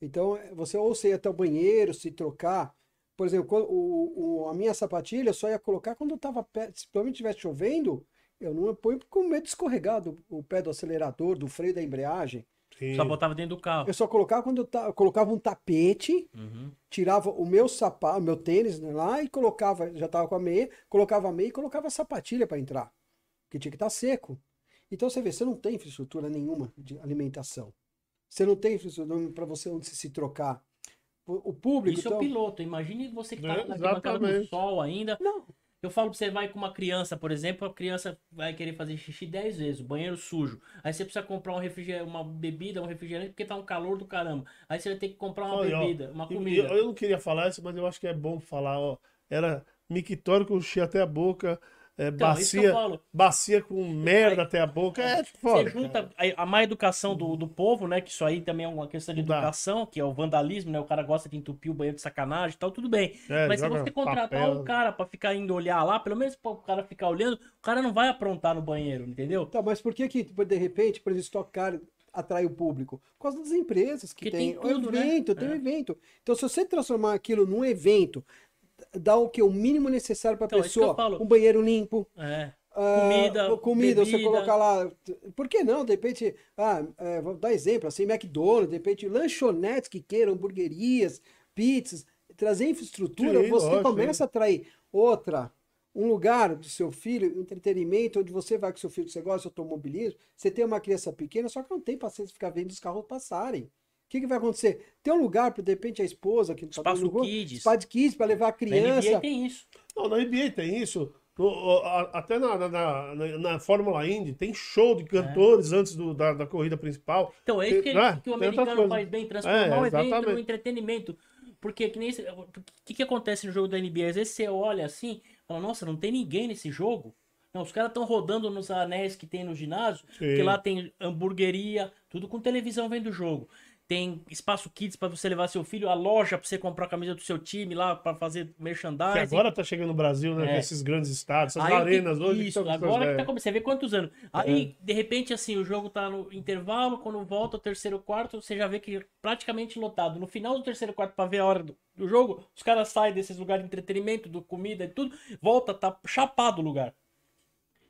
Então você ou você ia até o banheiro, se trocar. Por exemplo, o, o, a minha sapatilha eu só ia colocar quando estava perto. Se pelo menos estivesse chovendo, eu não ponho com medo de escorregar do, o pé do acelerador, do freio da embreagem. Sim. Só botava dentro do carro. Eu só colocava quando eu, ta... eu colocava um tapete, uhum. tirava o meu sapato, meu tênis né, lá e colocava, já tava com a meia, colocava a meia e colocava a sapatilha para entrar. Porque tinha que estar tá seco. Então você vê, você não tem infraestrutura nenhuma de alimentação. Você não tem infraestrutura para você onde se, se trocar. O, o público. Isso então... é o então piloto. Imagine você que tá é, na bancada do sol ainda. Não. Eu falo pra você, vai com uma criança, por exemplo, a criança vai querer fazer xixi 10 vezes, o banheiro sujo. Aí você precisa comprar um refrigerante, uma bebida, um refrigerante, porque tá um calor do caramba. Aí você vai ter que comprar uma Olha, bebida, uma comida. Eu, eu, não queria falar isso, mas eu acho que é bom falar, ó. Era mictório com cheio até a boca. É, então, bacia, bacia com merda aí, até a boca. É foda. Você junta a, a má educação do, do povo, né? Que isso aí também é uma questão de educação, que é o vandalismo, né? O cara gosta de entupir o banheiro de sacanagem e tal, tudo bem. É, Mas se você contratar papel. um cara para ficar indo olhar lá, pelo menos o cara ficar olhando, o cara não vai aprontar no banheiro, entendeu? Tá, mas por que que, de repente, por exemplo, Stock Car atrai o público? Por causa das empresas que, que tem, tem tudo, o né? evento, né? tem é. um evento. Então, se você transformar aquilo num evento dá o que? O mínimo necessário para a então, pessoa. Um banheiro limpo. É. Uh, comida, comida, bebida. você colocar lá. Por que não? De repente, ah, é, vou dar exemplo, assim, McDonald's, de repente, lanchonetes que queiram, hamburguerias, pizzas, trazer infraestrutura, Sim, você lógico, começa a atrair outra. Um lugar do seu filho, entretenimento, onde você vai com seu filho, você gosta de automobilismo, você tem uma criança pequena, só que não tem paciência de ficar vendo os carros passarem que, que vai acontecer? Tem um lugar para, de repente, a esposa que tá Espaço tá Kids. Espaço Kids para levar a criança. Na NBA tem isso. Não, na NBA tem isso. Até na, na, na, na Fórmula Indy tem show de cantores é. antes do, da, da corrida principal. Então, é isso que, é, que o americano faz bem, transformar é, o evento no entretenimento. Porque que nem o que, que acontece no jogo da NBA? Às vezes você olha assim, fala, nossa, não tem ninguém nesse jogo. Não, os caras estão rodando nos anéis que tem no ginásio, Sim. que lá tem hamburgueria, tudo com televisão vendo o jogo. Tem espaço kids para você levar seu filho, a loja para você comprar a camisa do seu time lá para fazer merchandising. Que agora tá chegando no Brasil, né? É. Esses grandes estádios, essas Aí arenas hoje. Isso, agora que tá começando. Você vê quantos anos. Aí, é. de repente, assim, o jogo tá no intervalo, quando volta o terceiro quarto, você já vê que é praticamente lotado. No final do terceiro quarto, para ver a hora do, do jogo, os caras saem desses lugares de entretenimento, do comida e tudo, volta, tá chapado o lugar.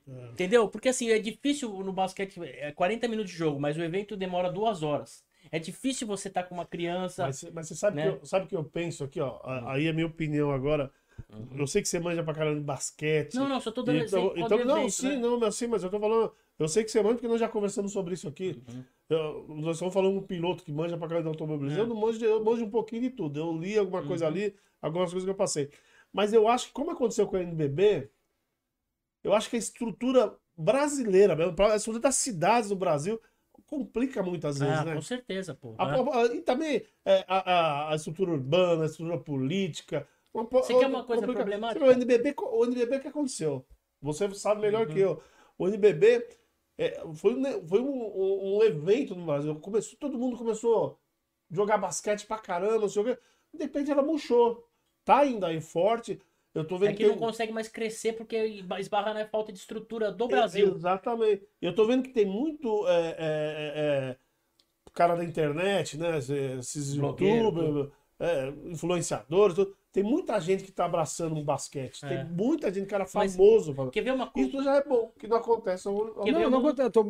É. Entendeu? Porque assim, é difícil no basquete, é 40 minutos de jogo, mas o evento demora duas horas. É difícil você estar tá com uma criança. Mas, mas você sabe, né? que eu, sabe que eu penso aqui, ó? Uhum. Aí é minha opinião agora. Uhum. Eu sei que você manja pra caramba de basquete. Não, não, só tô dando então, exemplo. Então, não, evento, sim, né? não, mas sim, mas eu tô falando. Eu sei que você manja porque nós já conversamos sobre isso aqui. Uhum. Eu, nós estamos falando um piloto que manja pra caramba de automobilismo. É. Eu não manjo, eu manjo um pouquinho de tudo. Eu li alguma coisa uhum. ali, algumas coisas que eu passei. Mas eu acho que, como aconteceu com o NBB, eu acho que a estrutura brasileira mesmo, a estrutura das cidades do Brasil complica muitas vezes, ah, né? Com certeza, pô. A, a, e também é, a, a, estrutura urbana, a estrutura política. Uma, Você quer uma coisa complica... problemática? O NBB, o NBB que aconteceu? Você sabe melhor uhum. que eu. O NBB é, foi, um, foi um, um, um, evento no Brasil. Começou, todo mundo começou a jogar basquete pra caramba, não sei o quê. De repente ela murchou. Tá ainda aí forte. Eu tô vendo é que, que não tem... consegue mais crescer porque esbarra na falta de estrutura do Brasil. exatamente. Eu tô vendo que tem muito é, é, é, é cara da internet, né? Esses youtubers, é, influenciadores, tudo. tem muita gente que tá abraçando um basquete. Tem é. muita gente, cara famoso. Mas, quer ver uma coisa? Isso já é bom, que não acontece. Não, não, não acontece. Tô...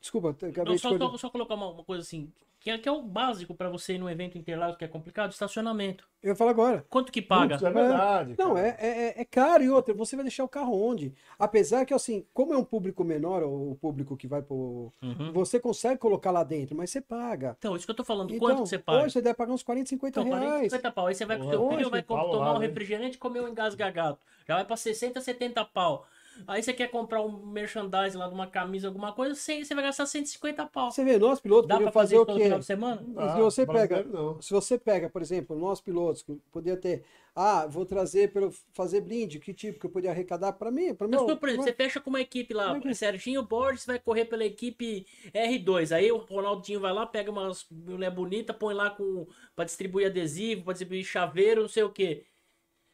Desculpa, acabei não, só, de... só, só colocar uma, uma coisa assim que é, que é o básico para você ir num evento Interlagos que é complicado, estacionamento. Eu falo agora. Quanto que paga? Putz, é verdade. É, não, é, é, é, caro e outra, você vai deixar o carro onde? Apesar que, assim, como é um público menor, o público que vai pro. Uhum. Você consegue colocar lá dentro, mas você paga. Então, isso que eu tô falando, então, quanto você paga? Hoje você deve pagar uns 40, 50 então, reais. 40, 50 pau. Aí você vai com o seu filho, vai tomar um refrigerante e comer um engasgagado. Já vai pra 60, 70 pau. Aí você quer comprar um merchandising lá de uma camisa, alguma coisa, você, você vai gastar 150 pau. Você vê, nós pilotos Dá pra fazer, fazer o quê? final de semana? Ah, se você pega, se você pega, por exemplo, nós pilotos, que podia ter, ah, vou trazer para fazer brinde, que tipo que eu podia arrecadar para mim, para mim. por exemplo, você fecha com uma equipe lá, é que... Serginho Borges vai correr pela equipe R2. Aí o Ronaldinho vai lá, pega umas mulher bonita, põe lá com para distribuir adesivo, para distribuir chaveiro, não sei o quê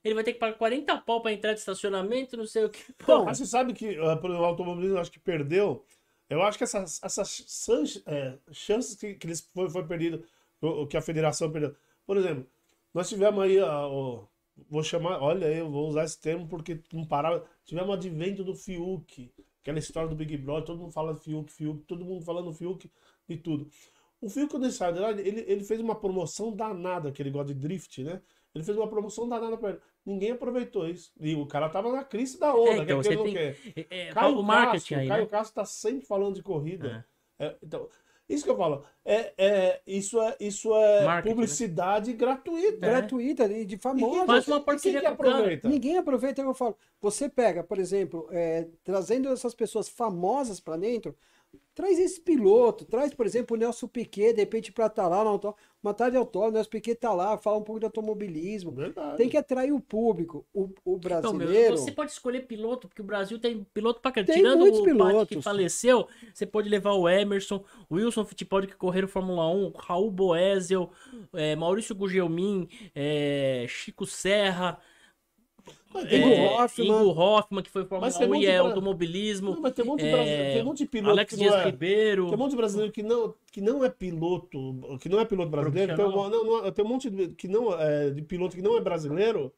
ele vai ter que pagar 40 pau pra entrar de estacionamento, não sei o que. Pô. Mas você sabe que uh, o automobilismo acho que perdeu. Eu acho que essas, essas é, chances que, que eles foi, foi perdido, o, que a federação perdeu. Por exemplo, nós tivemos aí, uh, vou chamar, olha, eu vou usar esse termo porque não parava. Tivemos o advento do Fiuk, aquela história do Big Brother, todo mundo fala Fiuk, Fiuk, todo mundo falando Fiuk e tudo. O Fiuk, quando ele saiu ele, ele fez uma promoção danada, que ele gosta de drift, né? Ele fez uma promoção danada pra ele. Ninguém aproveitou isso. E o cara tava na crise da onda. É, então, que você tem... É, é, Caio o marketing Castro, aí, Caio né? Castro tá sempre falando de corrida. É. É, então, isso que eu falo. É, é, isso é, isso é marketing, né? publicidade né? gratuita. Gratuita e de famoso. Faz uma parceria que aproveita. Ninguém aproveita. Eu falo. Você pega, por exemplo, trazendo essas pessoas famosas para dentro, Traz esse piloto, traz, por exemplo, o Nelson Piquet, de repente, para estar tá lá, não, uma tarde autónoma, o Nelson Piquet tá lá, fala um pouco de automobilismo. Verdade. Tem que atrair o público, o, o brasileiro. Então, meu, você pode escolher piloto, porque o Brasil tem piloto para caramba. Tirando muitos o pilotos. que faleceu, você pode levar o Emerson, o Wilson Fittipaldi que correram Fórmula 1, Raul Boesel, é, Maurício Gugelmin, é, Chico Serra. É, Ingo Hoffman. Que foi Fórmula 1 e é pra... automobilismo. Não, mas tem um monte de, é... tem um monte de piloto. Alex Dias é... Ribeiro. Tem um monte de brasileiro que não, que não é piloto, que não é piloto brasileiro. Tem um, não, não, tem um monte de, que não, é, de piloto que não é brasileiro,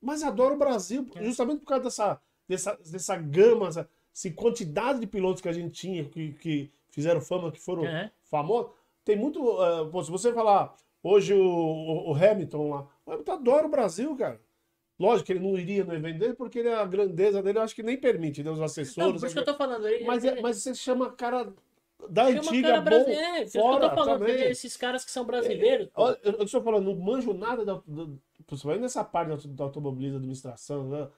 mas adora o Brasil, é. justamente por causa dessa, dessa, dessa gama, essa, essa quantidade de pilotos que a gente tinha, que, que fizeram fama, que foram é. famosos. Tem muito. Uh, se você falar hoje o, o, o Hamilton lá, o Hamilton adora o Brasil, cara. Lógico que ele não iria no evento dele, porque ele, a grandeza dele eu acho que nem permite, né? Os assessores. Não, por isso que eu tô falando. Ele, mas, ele... É, mas você chama cara da chama antiga, cara bom. É, que eu tô falando, esses caras que são brasileiros. É, eu, eu estou falando, não manjo nada, da, da, principalmente nessa parte da automobilismo, administração, né?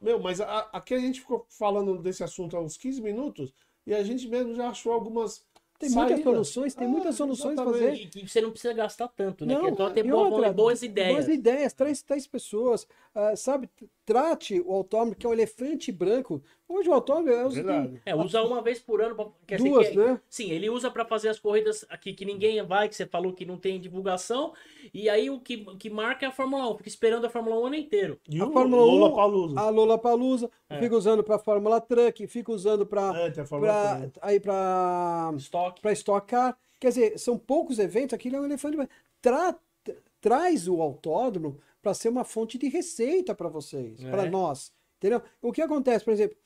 Meu, mas a, aqui a gente ficou falando desse assunto há uns 15 minutos e a gente mesmo já achou algumas tem Saída. muitas soluções, tem ah, muitas soluções para fazer. E, você não precisa gastar tanto, né? Não, então tem boas, boas ideias. Boas ideias, traz, traz pessoas, uh, sabe? Trate o autônomo, que é um elefante branco, Hoje o autódromo é, Verdade. é usa uma vez por ano. Pra, quer Duas, dizer, que, né? Sim, ele usa para fazer as corridas aqui que ninguém vai, que você falou que não tem divulgação. E aí o que, que marca é a Fórmula 1. Fica esperando a Fórmula 1 o ano inteiro. E a o Fórmula 1, Lola Palusa. A Lola Palusa. É. Fica usando para Fórmula Truck, fica usando para é, aí para Stock. Para Stock Car. Quer dizer, são poucos eventos, aquilo é um elefante. Tra, traz o autódromo para ser uma fonte de receita para vocês, é. para nós. Entendeu? O que acontece, por exemplo,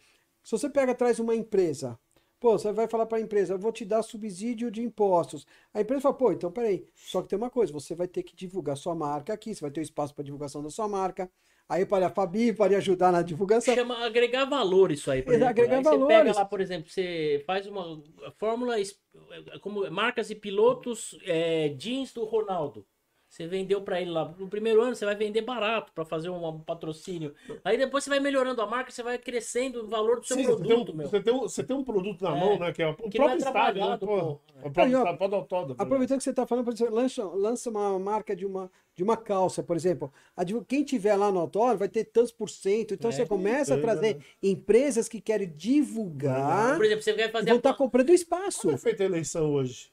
se você pega atrás uma empresa, pô, você vai falar para a empresa, eu vou te dar subsídio de impostos. A empresa fala, pô, então peraí, só que tem uma coisa, você vai ter que divulgar sua marca aqui, você vai ter um espaço para divulgação da sua marca. Aí para a Fabi pode ajudar na divulgação. Chama agregar valor isso aí, por exemplo. Agregar aí valores. Você pega lá, por exemplo, você faz uma fórmula como marcas e pilotos é, jeans do Ronaldo. Você vendeu para ele lá. No primeiro ano você vai vender barato para fazer um, patrocínio. Aí depois você vai melhorando a marca, você vai crescendo o valor do seu Sim, produto, você tem, um, meu. Você tem, um, você tem um produto na é, mão, né? Que é o que próprio é estádio, né? Pô, o próprio estádio, pode autódromo. Aproveitando que você está falando, por exemplo, lança, lança uma marca de uma, de uma calça, por exemplo. Quem tiver lá no autódromo vai ter tantos por cento. Então é, você começa a trazer empresas que querem divulgar. Por exemplo, você vai fazer. Vão estar tá comprando espaço. Como é feita a eleição hoje?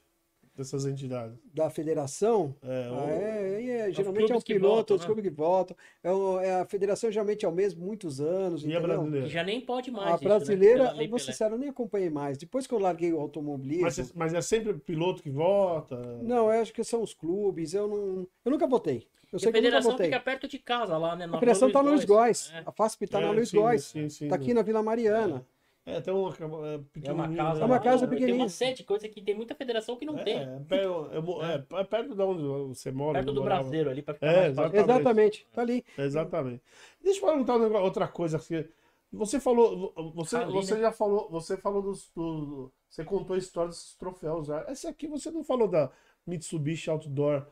Dessas entidades? Da federação? É, ah, é, é, é geralmente é o piloto, os clubes que votam. É, o, é, a federação geralmente é o mesmo, muitos anos. E entendeu? a brasileira? já nem pode mais. A isso, brasileira, né? vou sincero, eu nem acompanhei mais. Depois que eu larguei o automobilismo. Mas, mas é sempre piloto que vota? Não, eu acho que são os clubes. Eu, não, eu nunca votei. Eu sei a federação fica perto de casa lá, né? a federação está no Luiz Góes. É. A FASP está é, na Luiz Góes. Está aqui na Vila Mariana. É. É, tem uma, é, é uma casa, é uma casa pequenininha. Tem uma sede, coisa que tem muita federação que não é, tem. É, é, é, perto de onde você mora. Perto do brasileiro ali, para ficar é, exatamente. exatamente, tá ali. Exatamente. Deixa eu perguntar outra coisa. Assim. Você falou, você, ali, você né? já falou, você falou dos, do, você contou a história desses troféus. Esse aqui você não falou da Mitsubishi Outdoor.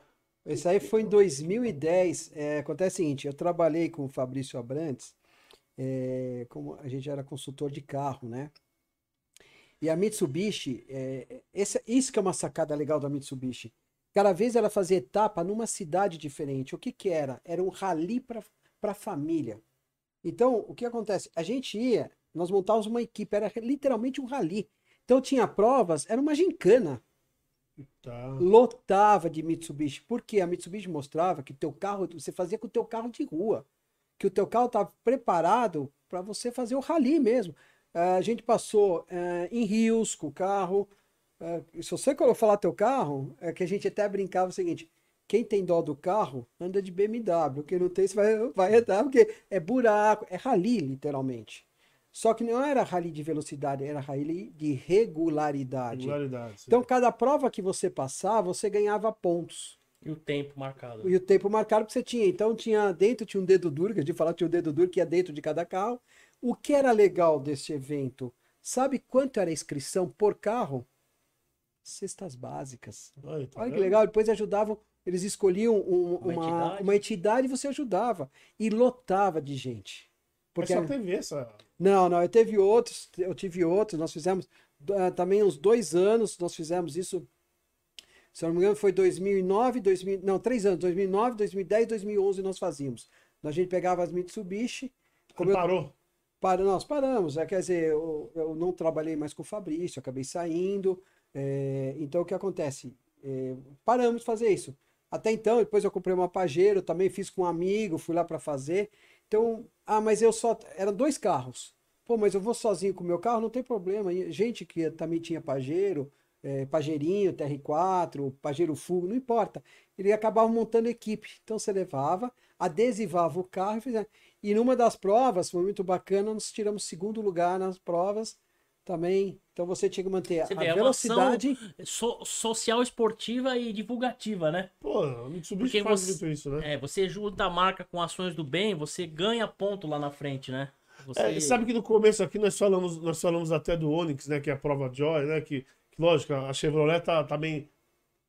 Esse aí foi em 2010. É, acontece o seguinte, eu trabalhei com o Fabrício Abrantes é, como a gente era consultor de carro, né? E a Mitsubishi, é, esse, isso que é uma sacada legal da Mitsubishi. Cada vez ela fazia etapa numa cidade diferente. O que que era? Era um rally para a família. Então, o que acontece? A gente ia, nós montávamos uma equipe, era literalmente um rally. Então tinha provas, era uma gincana. Tá. Lotava de Mitsubishi. Porque a Mitsubishi mostrava que teu carro, você fazia com o teu carro de rua que o teu carro está preparado para você fazer o rally mesmo. Uh, a gente passou uh, em rios com o carro. Uh, se você falar teu carro, é que a gente até brincava o seguinte: quem tem dó do carro anda de BMW, quem não tem, você vai, vai andar, porque é buraco, é rally, literalmente. Só que não era rally de velocidade, era rally de regularidade. regularidade então, cada prova que você passava, você ganhava pontos. E o tempo marcado. E o tempo marcado que você tinha. Então tinha dentro tinha um dedo duro, que a gente fala que tinha um dedo duro que ia dentro de cada carro. O que era legal desse evento? Sabe quanto era a inscrição por carro? Cestas básicas. Oi, tá Olha que legal. Depois ajudavam, eles escolhiam um, uma, uma, entidade. uma entidade e você ajudava. E lotava de gente. Porque Mas só teve essa. Não, não, eu teve outros, eu tive outros, nós fizemos uh, também uns dois anos, nós fizemos isso se eu não me engano, foi 2009, 2000, não, três anos, 2009, 2010, 2011 nós fazíamos. A gente pegava as Mitsubishi. Como parou? Eu, para, nós paramos, é, quer dizer, eu, eu, não trabalhei mais com o Fabrício, acabei saindo. É, então o que acontece? É, paramos de fazer isso. Até então, depois eu comprei uma Pajero, também fiz com um amigo, fui lá para fazer. Então, ah, mas eu só. Eram dois carros. Pô, mas eu vou sozinho com o meu carro, não tem problema. Gente que também tinha Pajero, é, Pajeirinho, TR4, Pajero Fugo, não importa. Ele acabava montando equipe. Então você levava, adesivava o carro e fazia. E numa das provas, foi muito bacana, nós tiramos segundo lugar nas provas também. Então você tinha que manter você a vê, velocidade. É so, social, esportiva e divulgativa, né? Pô, a Mitsubishi faz você, muito isso, né? É, você junta a marca com ações do bem, você ganha ponto lá na frente, né? Você... É, sabe que no começo aqui nós falamos, nós falamos até do Onix, né? Que é a prova Joy, né? Que lógico, a Chevrolet tá também.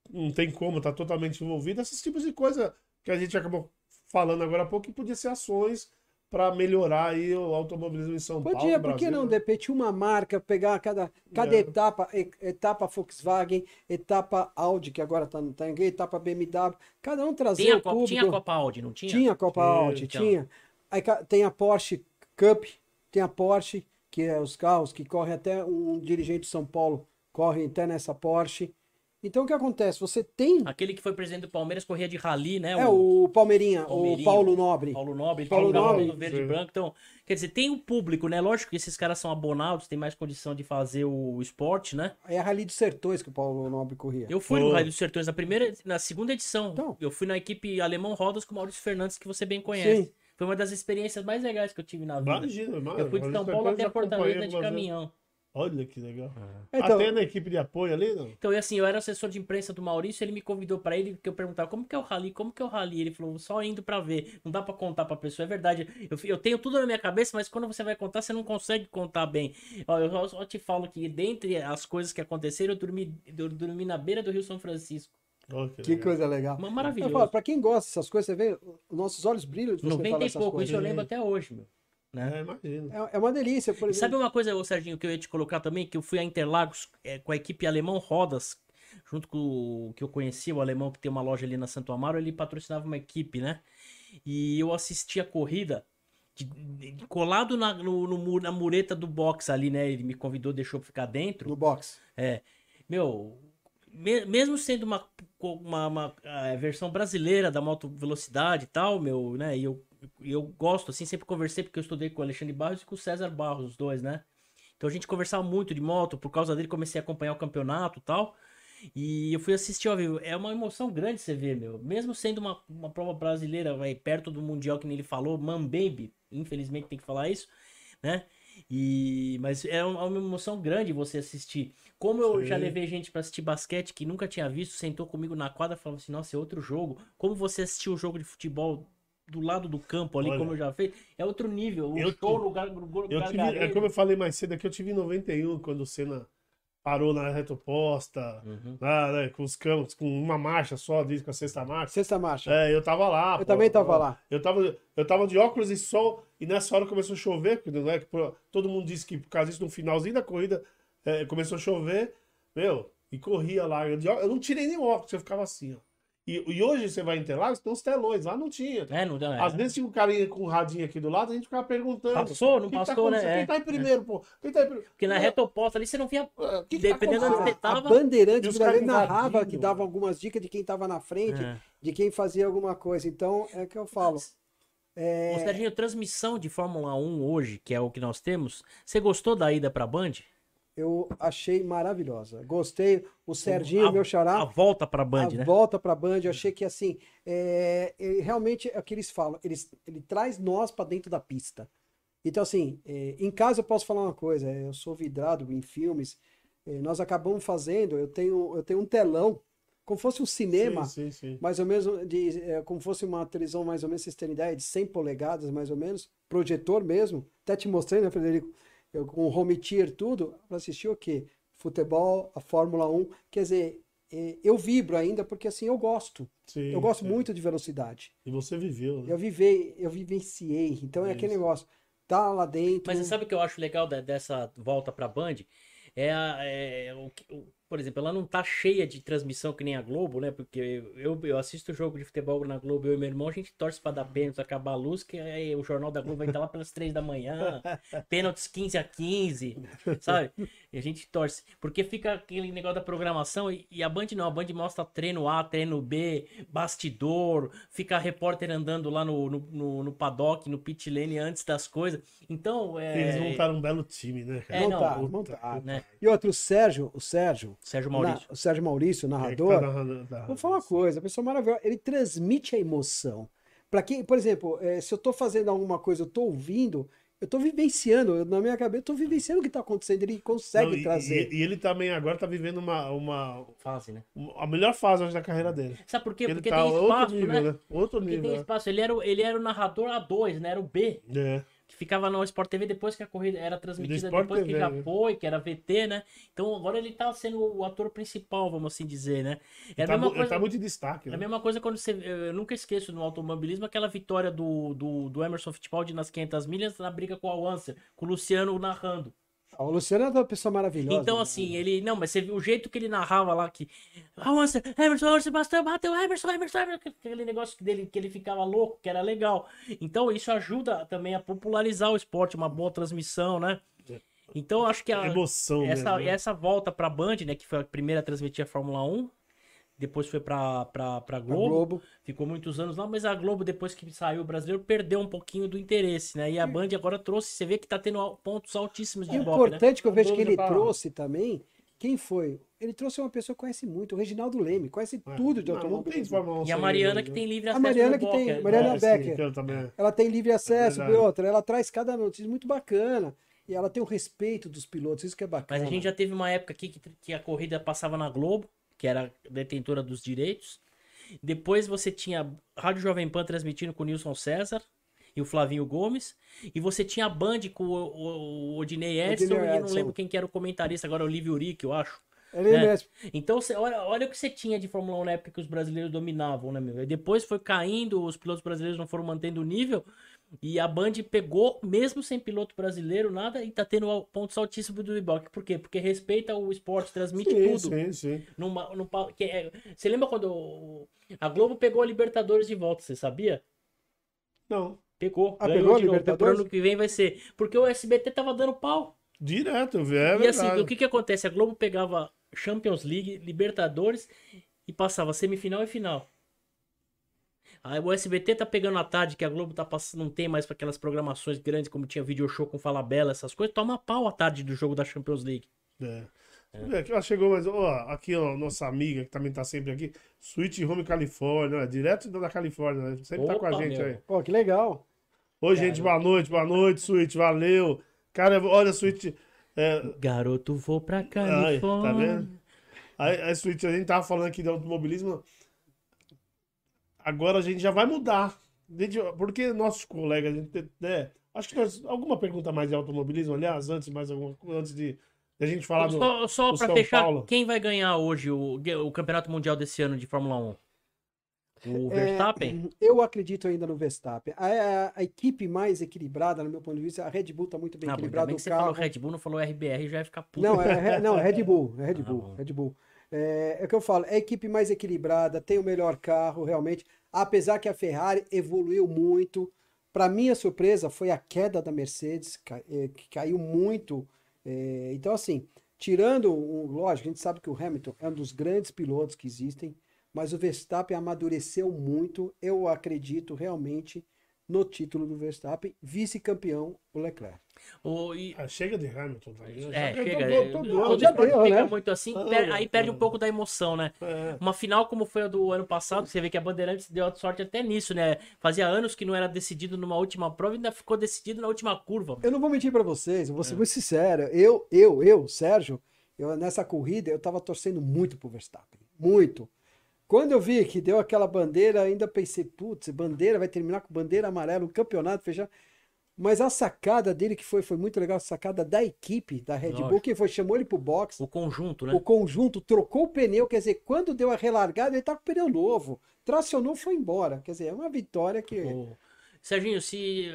Não tem como, tá totalmente envolvida. Esses tipos de coisa que a gente acabou falando agora há pouco que podia ser ações para melhorar aí o automobilismo em São Podia, Paulo. Podia, por que não, de repente, uma marca, pegar cada, cada é. etapa, etapa Volkswagen, etapa Audi, que agora tá, tá em etapa BMW, cada um trazer tinha o público. Tinha a Copa Audi, não tinha? Tinha a Copa Audi, então. tinha. Aí tem a Porsche Cup, tem a Porsche, que é os carros que correm até um dirigente de São Paulo, corre até nessa Porsche. Então o que acontece? Você tem. Aquele que foi presidente do Palmeiras corria de rally, né? É, o, o Palmeirinha, o Paulo Nobre. Paulo Nobre, Paulo Nobre. Do verde e branco. Então, quer dizer, tem um público, né? Lógico que esses caras são abonados, tem mais condição de fazer o esporte, né? É a Rally dos Sertões que o Paulo Nobre corria. Eu fui no Rally dos Sertões na primeira, na segunda edição. Então. Eu fui na equipe Alemão Rodas com o Maurício Fernandes, que você bem conhece. Sim. Foi uma das experiências mais legais que eu tive na vida. Imagina, imagina. Eu fui de São Paulo até Fortaleza de caminhão. Olha que legal. É. Então, Até na equipe de apoio ali, não? Então, e assim, eu era assessor de imprensa do Maurício, ele me convidou para ele, porque eu perguntava como que é o rally, como que é o rally? Ele falou, só indo para ver, não dá para contar pra pessoa, é verdade. Eu, eu tenho tudo na minha cabeça, mas quando você vai contar, você não consegue contar bem. Ó, eu só te falo que dentre as coisas que aconteceram, eu dormi, eu dormi na beira do Rio São Francisco. Oh, que, que coisa legal. Maravilhoso. Para pra quem gosta dessas coisas, você vê, nossos olhos brilham. 90 e pouco, coisas. isso eu lembro até hoje, meu. Né? É, imagino. É, é, uma delícia. Por exemplo. Sabe uma coisa, ô, Serginho, que eu ia te colocar também? Que eu fui a Interlagos é, com a equipe Alemão Rodas, junto com o que eu conhecia, o alemão que tem uma loja ali na Santo Amaro, ele patrocinava uma equipe, né? E eu assisti a corrida de, de, colado na, no, no, na mureta do box ali, né? Ele me convidou, deixou ficar dentro. No box. É. Meu, me, mesmo sendo uma, uma, uma versão brasileira da moto velocidade e tal, meu, né? E eu eu gosto, assim, sempre conversei, porque eu estudei com o Alexandre Barros e com o César Barros, os dois, né? Então a gente conversava muito de moto, por causa dele comecei a acompanhar o campeonato e tal. E eu fui assistir ao vivo. É uma emoção grande você ver, meu. Mesmo sendo uma, uma prova brasileira, vai perto do Mundial que ele falou, Man Baby, infelizmente tem que falar isso, né? E, mas é uma emoção grande você assistir. Como eu Sim. já levei gente para assistir basquete que nunca tinha visto, sentou comigo na quadra e falou assim: Nossa, é outro jogo. Como você assistiu o jogo de futebol do lado do campo ali, Olha, como eu já fiz, é outro nível. O eu show no lugar, lugar eu tive, É como eu falei mais cedo aqui, eu tive em 91, quando o Senna parou na reta oposta, uhum. lá, né, com os campos, com uma marcha só, diz com a sexta marcha. Sexta marcha. É, eu tava lá. Eu pô, também tava pô, lá. Eu tava, eu tava de óculos e sol, e nessa hora começou a chover, não é, todo mundo disse que por causa disso, no finalzinho da corrida, é, começou a chover, meu, e corria lá. Eu, eu não tirei nem óculos, eu ficava assim, ó. E, e, hoje você vai em Interlagos, tem os telões, lá não tinha. É, não deu, é. Às vezes tinha um carinha com um radinho aqui do lado, a gente ficava perguntando. Passou, não tá passou, tá né? Quem tá em primeiro, é. pô? Quem tá em primeiro? Porque na reta oposta ali você não via. É, que dependendo tá onde você tava. A Bandeirante, o Brasil narrava que dava algumas dicas de quem tava na frente, é. de quem fazia alguma coisa. Então, é que eu falo. É... Ô, Serginho, transmissão de Fórmula 1 hoje, que é o que nós temos, você gostou da ida pra Band? Eu achei maravilhosa. Gostei. O Serginho, a, meu xará. A volta para a Band, a né? volta para a Band. Eu achei que, assim, é, é, realmente é o que eles falam. Eles, ele traz nós para dentro da pista. Então, assim, é, em casa eu posso falar uma coisa. Eu sou vidrado em filmes. É, nós acabamos fazendo. Eu tenho, eu tenho um telão, como fosse um cinema, sim, sim, sim. mais ou menos, de, é, como fosse uma televisão, mais ou menos, vocês terem ideia, de 100 polegadas, mais ou menos. Projetor mesmo. Até te mostrei, né, Frederico? Eu, com o home tier tudo, para assistir o quê? Futebol, a Fórmula 1. Quer dizer, é, eu vibro ainda porque assim eu gosto. Sim, eu gosto é. muito de velocidade. E você viveu, né? Eu vivei, eu vivenciei. Então é, é aquele negócio. Tá lá dentro. Mas você sabe o que eu acho legal dessa volta pra Band? É, a, é o, por exemplo, ela não tá cheia de transmissão que nem a Globo, né? Porque eu, eu assisto jogo de futebol na Globo, eu e meu irmão, a gente torce pra dar pênalti, acabar a luz, que aí o Jornal da Globo vai estar lá pelas três da manhã, pênaltis 15 a 15, sabe? E a gente torce. Porque fica aquele negócio da programação e, e a Band não, a Band mostra treino A, treino B, bastidor, fica a repórter andando lá no, no, no, no paddock, no pit lane antes das coisas. Então, é... Eles montaram um belo time, né? É, montaram, não, montaram. Né? E outro, o Sérgio, o Sérgio, Sérgio Maurício. Na, o Sérgio Maurício, narrador. Tá vou falar uma coisa, a pessoa maravilhosa. Ele transmite a emoção. Para quem, por exemplo, é, se eu estou fazendo alguma coisa, eu estou ouvindo, eu estou vivenciando, eu, na minha cabeça, eu tô vivenciando o que está acontecendo, ele consegue Não, trazer. E, e, ele também agora está vivendo uma, uma fase, né? a melhor fase hoje da carreira dele. Sabe por quê? Porque, Porque tá tem espaço, outro nível, né? né? Outro nível. tem é. espaço. Ele era, ele era o narrador A2, né? Era o B. É que ficava no Sport TV depois que a corrida era transmitida, depois TV, que já né? foi, que era VT, né? Então agora ele tá sendo o ator principal, vamos assim dizer, né? É tá, coisa, tá muito em destaque. É né? a mesma coisa quando você. Eu nunca esqueço no automobilismo aquela vitória do, do, do Emerson Fittipaldi nas 500 milhas na briga com o Alonso, com o Luciano narrando. O Luciano é uma pessoa maravilhosa. Então, né? assim, ele. Não, mas você viu o jeito que ele narrava lá que. Emerson, Emerson, Sebastião, bateu, Emerson, Emerson, Emerson. Aquele negócio dele que ele ficava louco, que era legal. Então, isso ajuda também a popularizar o esporte, uma boa transmissão, né? Então acho que a, emoção essa, mesmo, né? essa volta pra Band, né, que foi a primeira a transmitir a Fórmula 1, depois foi pra, pra, pra Globo, Globo. ficou muitos anos lá, mas a Globo, depois que saiu o brasileiro, perdeu um pouquinho do interesse, né? E a Band agora trouxe, você vê que tá tendo pontos altíssimos de né? importante que eu vejo que ele tá- trouxe também, quem foi? Ele trouxe uma pessoa que conhece muito, o Reginaldo Leme, conhece É. tudo de Não, não tem 1 E a sem Mariana que né? tem livre A acesso Mariana no que tem- Boca, Mariana É, sim, Becker. também. Ela tem livre acesso, verdade. e outra, ela traz cada notícia muito bacana. E ela tem o respeito dos pilotos, isso que é bacana. Mas a gente já teve uma época aqui que, que a corrida passava na Globo, que era detentora dos direitos. Depois você tinha Rádio Jovem Pan transmitindo com o Nilson César e o Flavinho Gomes. E você tinha a Band com o, o, o Odinei Edson e não Edson. lembro quem que era o comentarista, agora é o Lívio Uric, eu acho. Ele É. mesmo. Então, você, olha, olha o que você tinha de Fórmula 1 na época que os brasileiros dominavam, né, meu? E depois foi caindo, os pilotos brasileiros não foram mantendo o nível. E a Band pegou, mesmo sem piloto brasileiro, nada, e tá tendo pontos altíssimos do Ibope. Por quê? Porque respeita o esporte, transmite Sim, tudo. sim, sim. Numa, num pa- que é- você lembra quando o- a Globo pegou a Libertadores de volta, você sabia? Não, Pegou. Ah, pegou a de novo. Libertadores? Pro ano que vem vai ser. Porque o SBT tava dando pau. direto, velho. É e assim, o que que acontece? A Globo pegava Champions League, Libertadores e passava semifinal e final. Aí o SBT tá pegando a tarde, que a Globo tá passando, não tem mais pra aquelas programações grandes como tinha video show com Falabella, essas coisas, toma pau a tarde do jogo da Champions League. É. Vê, Aqui, ó, chegou mais. Ó, aqui, ó, nossa amiga que também tá sempre aqui. Sweet Home Califórnia, ó, direto da Califórnia, né? Sempre tá com a Opa, gente meu. aí. Pô, que legal. Oi, gente, boa noite, boa noite, Sweet, valeu. Cara, olha, Sweet. É, Garoto, vou pra ai, Califórnia. tá vendo? Aí, aí, Sweet, a gente tava falando aqui de automobilismo. Agora a gente já vai mudar. Porque nossos colegas, né, acho que nós, alguma pergunta mais de automobilismo, aliás, antes, mais alguma antes de, de a gente falar do. Só, só do pra São fechar, Paulo. quem vai ganhar hoje o, o Campeonato Mundial desse ano de Fórmula 1? O Verstappen? Eu acredito ainda no Verstappen. A, a- a equipe mais equilibrada, no meu ponto de vista, a Red Bull está muito bem Ah, equilibrada. bem que você carro. falou Red Bull, não falou RBR, já ia ficar puto. Não, é, é- não, é Red Bull. É Red Ah, Bull. bom. Red Bull. É, é o que eu falo, é a equipe mais equilibrada, tem o melhor carro, realmente. Apesar que a Ferrari evoluiu muito. Para minha surpresa, foi a queda da Mercedes, é, que caiu muito. É, então, assim, tirando, lógico, a gente sabe que o Hamilton é um dos grandes pilotos que existem, mas o Verstappen amadureceu muito. Eu acredito realmente no título do Verstappen, vice-campeão o Leclerc. O- e- Ah, chega de Hamilton, tá ligado? é, Já- chega. tô- tô- tô o doido. já desporto deu, fica né? muito assim, Ah, per- aí perde ah. um pouco da emoção, né? É. Uma final como foi a do ano passado, você vê que a Bandeirantes deu a sorte até nisso, né? Fazia anos que não era decidido numa última prova e ainda ficou decidido na última curva. Eu não vou mentir pra vocês, eu É. vou ser muito sincero. Eu, eu, eu, Sérgio, eu, nessa corrida eu tava torcendo muito pro Verstappen. Muito. Quando eu vi que deu aquela bandeira, ainda pensei, putz, bandeira, vai terminar com bandeira amarela, o campeonato fechar. Mas a sacada dele que foi, foi muito legal, a sacada da equipe da Red Bull, que foi, chamou ele pro box, O conjunto, né? o conjunto trocou o pneu, quer dizer, quando deu a relargada, ele tá com o pneu novo. Tracionou, foi embora. Quer dizer, é uma vitória que. O- Serginho, se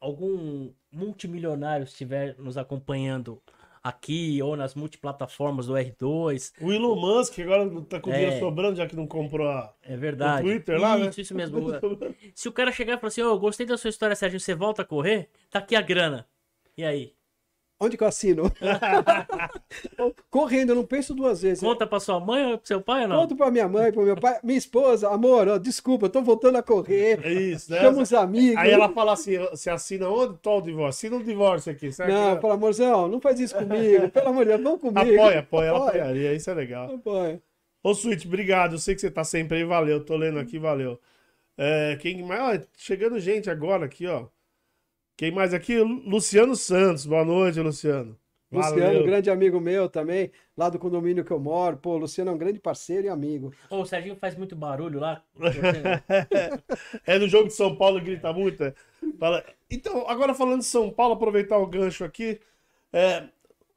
algum multimilionário estiver nos acompanhando aqui ou nas multiplataformas do R2, O Elon Musk agora tá com É. dinheiro sobrando, já que não comprou a. é verdade. No Twitter lá, né? isso, isso mesmo. Se o cara chegar e falar assim, ô, eu gostei da sua história, Serginho, você volta a correr? Tá aqui a grana. E aí? Onde que eu assino? Correndo, eu não penso duas vezes. Conta pra sua mãe ou pro seu pai ou não? Conto pra minha mãe, pro meu pai, minha esposa, amor, ó, desculpa, eu tô voltando a correr. É isso, né? Chama os amigos. Aí ela fala assim: você assina onde? Tô o divórcio. Assina um divórcio aqui. Sabe Não, que- fala, amorzão, não faz isso comigo. Pelo amor de Deus, vamos comigo. Apoia, apoia, ela apoiaria. Isso é legal. Apoia. Ô, Switch, obrigado. Eu sei que você tá sempre aí. Valeu. Tô lendo aqui, valeu. É, quem mais? Ó, chegando gente agora aqui, ó. Quem mais aqui? Lu- Luciano Santos. Boa noite, Luciano. Luciano, Valeu. grande amigo meu também, lá do condomínio que eu moro. Pô, Luciano é um grande parceiro e amigo. Ô, o Serginho faz muito barulho lá. É no jogo de São Paulo grita muito. é. Fala- Então, agora falando de São Paulo, aproveitar o gancho aqui. é,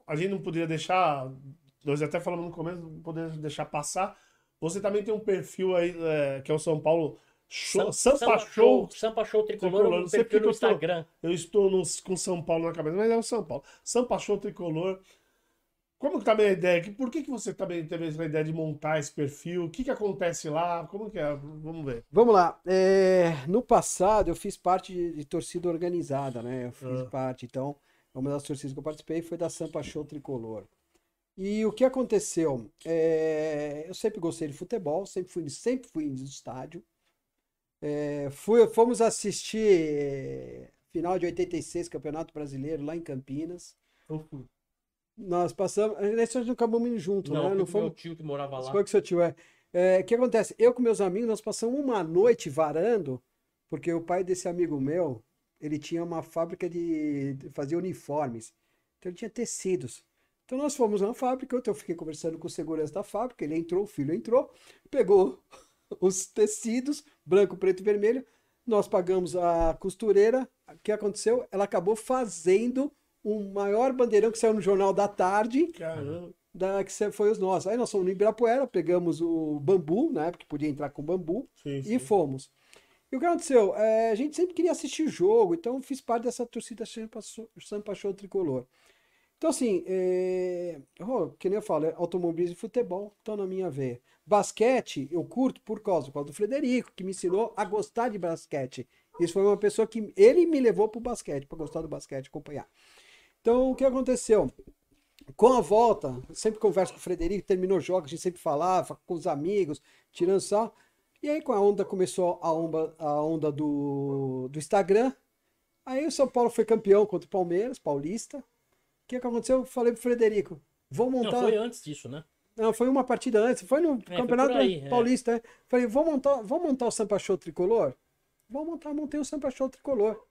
a gente não poderia deixar. Nós até falamos no começo, não poderia deixar passar. Você também tem um perfil aí, é, que é o São Paulo Show, Sampa, Show. Sampa Show Tricolor, Tricolor, não sei porque no eu tô- Instagram. Eu estou no- com São Paulo na cabeça, mas é o São Paulo. Sampa Show Tricolor. Como que também a ideia? Que- Por que, que você também teve essa ideia de montar esse perfil? O que, que acontece lá? Como que é? Vamos ver. Vamos lá. é, no passado eu fiz parte de, de torcida organizada, né? Eu fiz Ah. parte, então uma das torcidas que eu participei foi da Sampa Show Tricolor. E o que aconteceu? É, eu sempre gostei de futebol, sempre fui, sempre fui no estádio. É, fui, fomos assistir é, final de 86, Campeonato Brasileiro, lá em Campinas. Uhum. Nós passamos. Nós não acabamos indo junto, não, né? Não foi meu tio que morava lá. Foi que seu tio é. É, o que acontece? Eu com meus amigos, nós passamos uma noite varando, porque o pai desse amigo meu, ele tinha uma fábrica de, de fazer uniformes. Então ele tinha tecidos. Então nós fomos na fábrica, eu fiquei conversando com o segurança da fábrica, ele entrou, o filho entrou, pegou os tecidos, branco, preto e vermelho, nós pagamos a costureira, o que aconteceu? Ela acabou fazendo o maior bandeirão que saiu no Jornal da Tarde, Caramba. da, que foi os nossos. Aí nós fomos no Ibirapuera, pegamos o bambu, na época que podia entrar com bambu, Sim, sim. e fomos. E o que aconteceu? É, a gente sempre queria assistir o jogo, então fiz parte dessa torcida Sampa Show Tricolor. Então, assim, é... oh, que nem eu falo, é automobilismo e futebol estão na minha veia. Basquete, eu curto por causa, por causa do Frederico, que me ensinou a gostar de basquete. Isso foi uma pessoa que ele me levou para o basquete, para gostar do basquete, acompanhar. Então, o que aconteceu? Com a volta, sempre converso com o Frederico, terminou o jogo, a gente sempre falava com os amigos, tirando sal. E aí, com a onda, começou a onda, a onda do, do Instagram. Aí o São Paulo foi campeão contra o Palmeiras, paulista. O que, que aconteceu? Eu falei pro Frederico, vou montar. Não, foi antes disso, né? Não, foi uma partida antes, foi no é, Campeonato foi aí, Paulista. É. Falei, vou montar, vou montar o Sampa Show Tricolor? Vou montar, montei o Sampa Show Tricolor.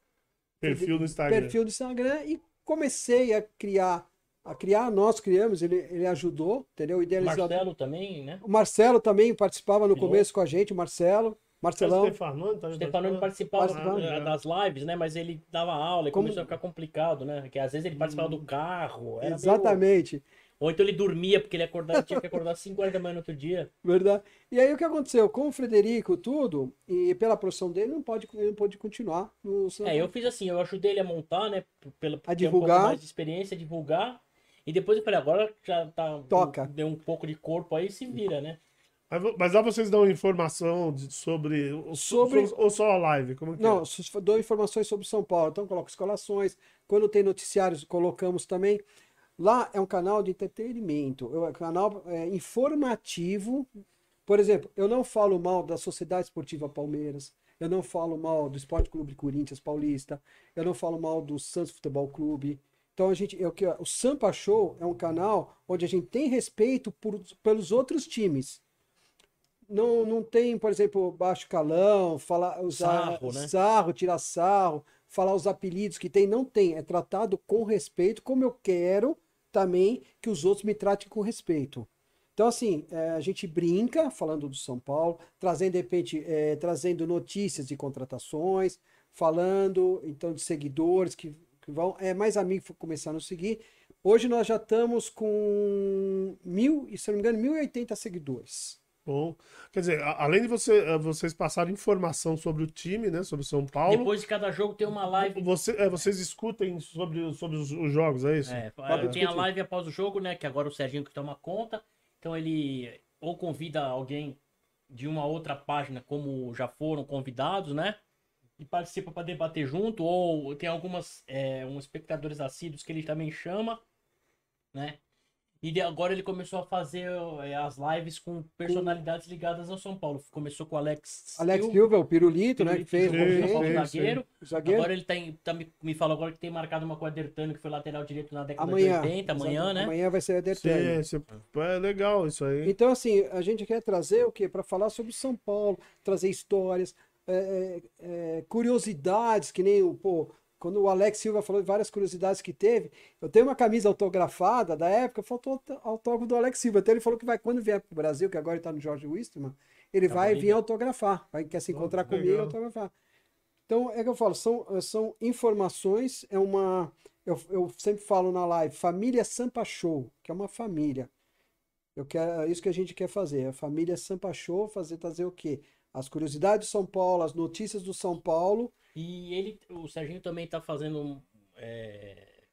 Perfil no Instagram. Perfil do Instagram e comecei a criar a criar, nós criamos, ele, ele ajudou, entendeu? O idealizador. Marcelo também, né? O Marcelo também participava no começo com a gente, o Marcelo. Marcelão. O Stefanoni, tá Stefanoni participava ah, das lives, né? Mas ele dava aula e Como... começou a ficar complicado, né? Que às vezes ele participava do carro. Exatamente. Meio... Ou então ele dormia, porque ele acordava, tinha que acordar às 5 horas da manhã no outro dia. Verdade. E aí o que aconteceu? Com o Frederico, tudo, e pela profissão dele, não pode, ele não pode continuar no É, eu fiz assim, eu ajudei ele a montar, né? Pela, a divulgar. Um mais de experiência, divulgar. E depois eu falei, agora já tá. Toca. Deu um pouco de corpo aí, se vira, né? Mas lá vocês dão informação sobre, sobre... ou só a live? Como Não, é? dou informações sobre São Paulo. Então coloco escolações. Quando tem noticiários, colocamos também. Lá é um canal de entretenimento, é um canal é, informativo. Por exemplo, eu não falo mal da Sociedade Esportiva Palmeiras, eu não falo mal do Esporte Clube Corinthians Paulista, eu não falo mal do Santos Futebol Clube, então a gente, é o que o Sampa Show é um canal onde a gente tem respeito por, pelos outros times. Não, não tem, por exemplo, baixo calão, falar usar sarro, né? sarro, tirar sarro, falar os apelidos que tem, não tem. É tratado com respeito, como eu quero também que os outros me tratem com respeito. Então, assim, é, a gente brinca falando do São Paulo, trazendo, de repente, é, trazendo notícias de contratações, falando, então, de seguidores que que vão, é, mais amigos começaram a seguir. Hoje nós já estamos com mil, se não me engano, 1.080 seguidores. Bom, quer dizer, além de você, eh, vocês passarem informação sobre o time, né, sobre o São Paulo. Depois de cada jogo tem uma live. Você, é, vocês escutem sobre, sobre os, os jogos, é isso? É, é, tem a live após o jogo, né, que agora o Serginho que toma conta. Então ele ou convida alguém de uma outra página, como já foram convidados, né? e participa para debater junto, ou tem algumas é, um espectadores assíduos que ele também chama, né? E agora ele começou a fazer é, as lives com personalidades ligadas ao São Paulo. Começou com o Alex Alex Silva, Silva o Pirulito, Pirulito, né? Que fez o São Paulo zagueiro. zagueiro. Agora ele tem, tá, me falou agora que tem marcado uma com o Adertano, que foi lateral direito na década amanhã, de 80, amanhã, né? Amanhã vai ser Adertano. Sim, é legal isso aí. Então, assim, a gente quer trazer o quê? Para falar sobre São Paulo, trazer histórias, é, é, é, curiosidades, que nem o, pô, quando o Alex Silva falou de várias curiosidades que teve, eu tenho uma camisa autografada da época, faltou autógrafo do Alex Silva. Então ele falou que vai, quando vier para o Brasil, que agora está no George Wisterman, ele tá vai vir autografar, vai quer se encontrar oh, comigo e autografar. Então é que eu falo, são, são informações, é uma. Eu, eu sempre falo na live, família Sampa Show, que é uma família. Eu quero, é isso que a gente quer fazer, a família Sampa Show, fazer, fazer o quê? as curiosidades do São Paulo, as notícias do São Paulo. E ele, o Serginho também está fazendo. É...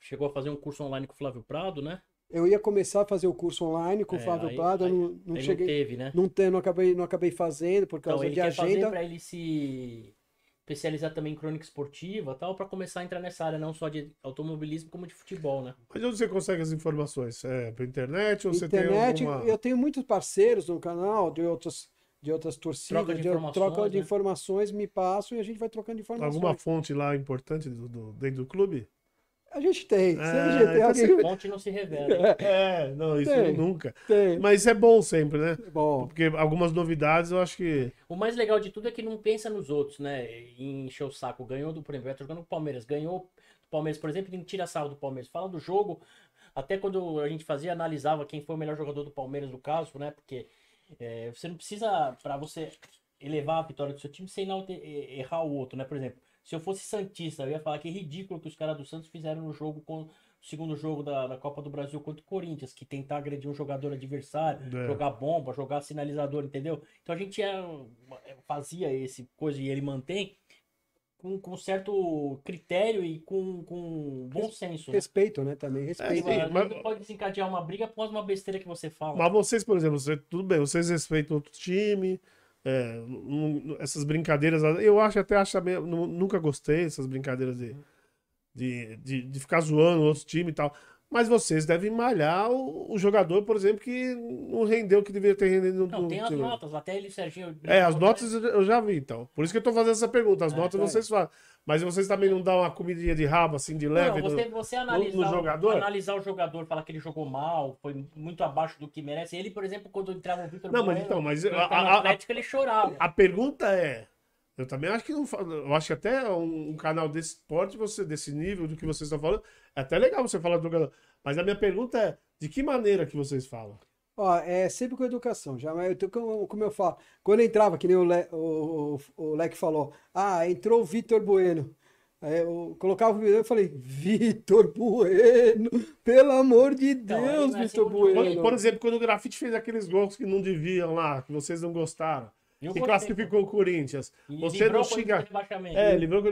Chegou a fazer um curso online com o Flávio Prado, né? Eu ia começar a fazer o curso online com o é, Flávio aí, Prado, aí, não, não cheguei. Não teve, né? Não, te, não, acabei, não acabei fazendo por causa então, de agenda. para ele se especializar também em crônica esportiva tal, para começar a entrar nessa área, não só de automobilismo, como de futebol, né? Mas onde você consegue as informações? É pela internet ou internet, você tem alguma... Eu tenho muitos parceiros no canal de outros de outras torcidas, troca de, de informações, troca de né? informações, me passam e a gente vai trocando informações. Alguma fonte lá importante do, do dentro do clube? A gente tem. É, tem então alguém... fonte não se revela. É, não, isso tem, nunca. Tem. Mas é bom sempre, né? É bom. Porque algumas novidades eu acho que. O mais legal de tudo é que não pensa nos outros, né? Em encher o saco. Ganhou do, por exemplo, jogando com o Palmeiras. Ganhou do Palmeiras, por exemplo, e tira sarro do Palmeiras. Fala do jogo. Até quando a gente fazia, analisava quem foi o melhor jogador do Palmeiras, no caso, né? Porque é, você não precisa, para você elevar a vitória do seu time, sem não errar o outro, né? Por exemplo, se eu fosse Santista, eu ia falar que é ridículo que os caras do Santos fizeram no jogo com o segundo jogo da, da Copa do Brasil contra o Corinthians, que tentar agredir um jogador adversário, é. jogar bomba, jogar sinalizador, entendeu? Então a gente é, fazia esse coisa e ele mantém com, com certo critério e com, com bom senso. Né? Respeito, né? Também respeito. É, sim, mas... Não pode desencadear uma briga após uma besteira que você fala. Mas vocês, por exemplo, você, tudo bem, vocês respeitam outro time, é, um, essas brincadeiras, eu acho até acho meio, nunca gostei dessas brincadeiras de, de, de, de, ficar zoando outros times e tal. Mas vocês devem malhar o, o, jogador, por exemplo, que não rendeu o que deveria ter rendido. Não, tem as notas, até ele, Serginho. É, as notas eu já vi, então. Por isso que eu tô fazendo essa pergunta. As é, notas é. vocês fazem. Mas vocês também não dão uma comidinha de rabo, assim, de leve não, você, no, você analisar, no, jogador? Analisar o jogador, falar que ele jogou mal, foi muito abaixo do que merece. Ele, por exemplo, quando entrava o Vitor Não, mas então, mas... A, a, Atlético, ele chorava. A pergunta é... Eu também acho que não Eu acho que até um, um, canal desse esporte, você, desse nível do que vocês estão falando, é até legal você falar do jogador. Mas a minha pergunta é, de que maneira que vocês falam? Ó, é sempre com educação, já, mas eu, como, como eu falo, quando entrava, que nem o, Le, o, o, o Leque falou, ah, entrou o Vitor Bueno. Aí eu colocava o vídeo e falei, Vitor Bueno, pelo amor de Deus, então, Vitor Bueno. Por, por, exemplo, quando o Grafite fez aqueles gols que não deviam lá, que vocês não gostaram, e que classificou o Corinthians. E você não chega. É, livrou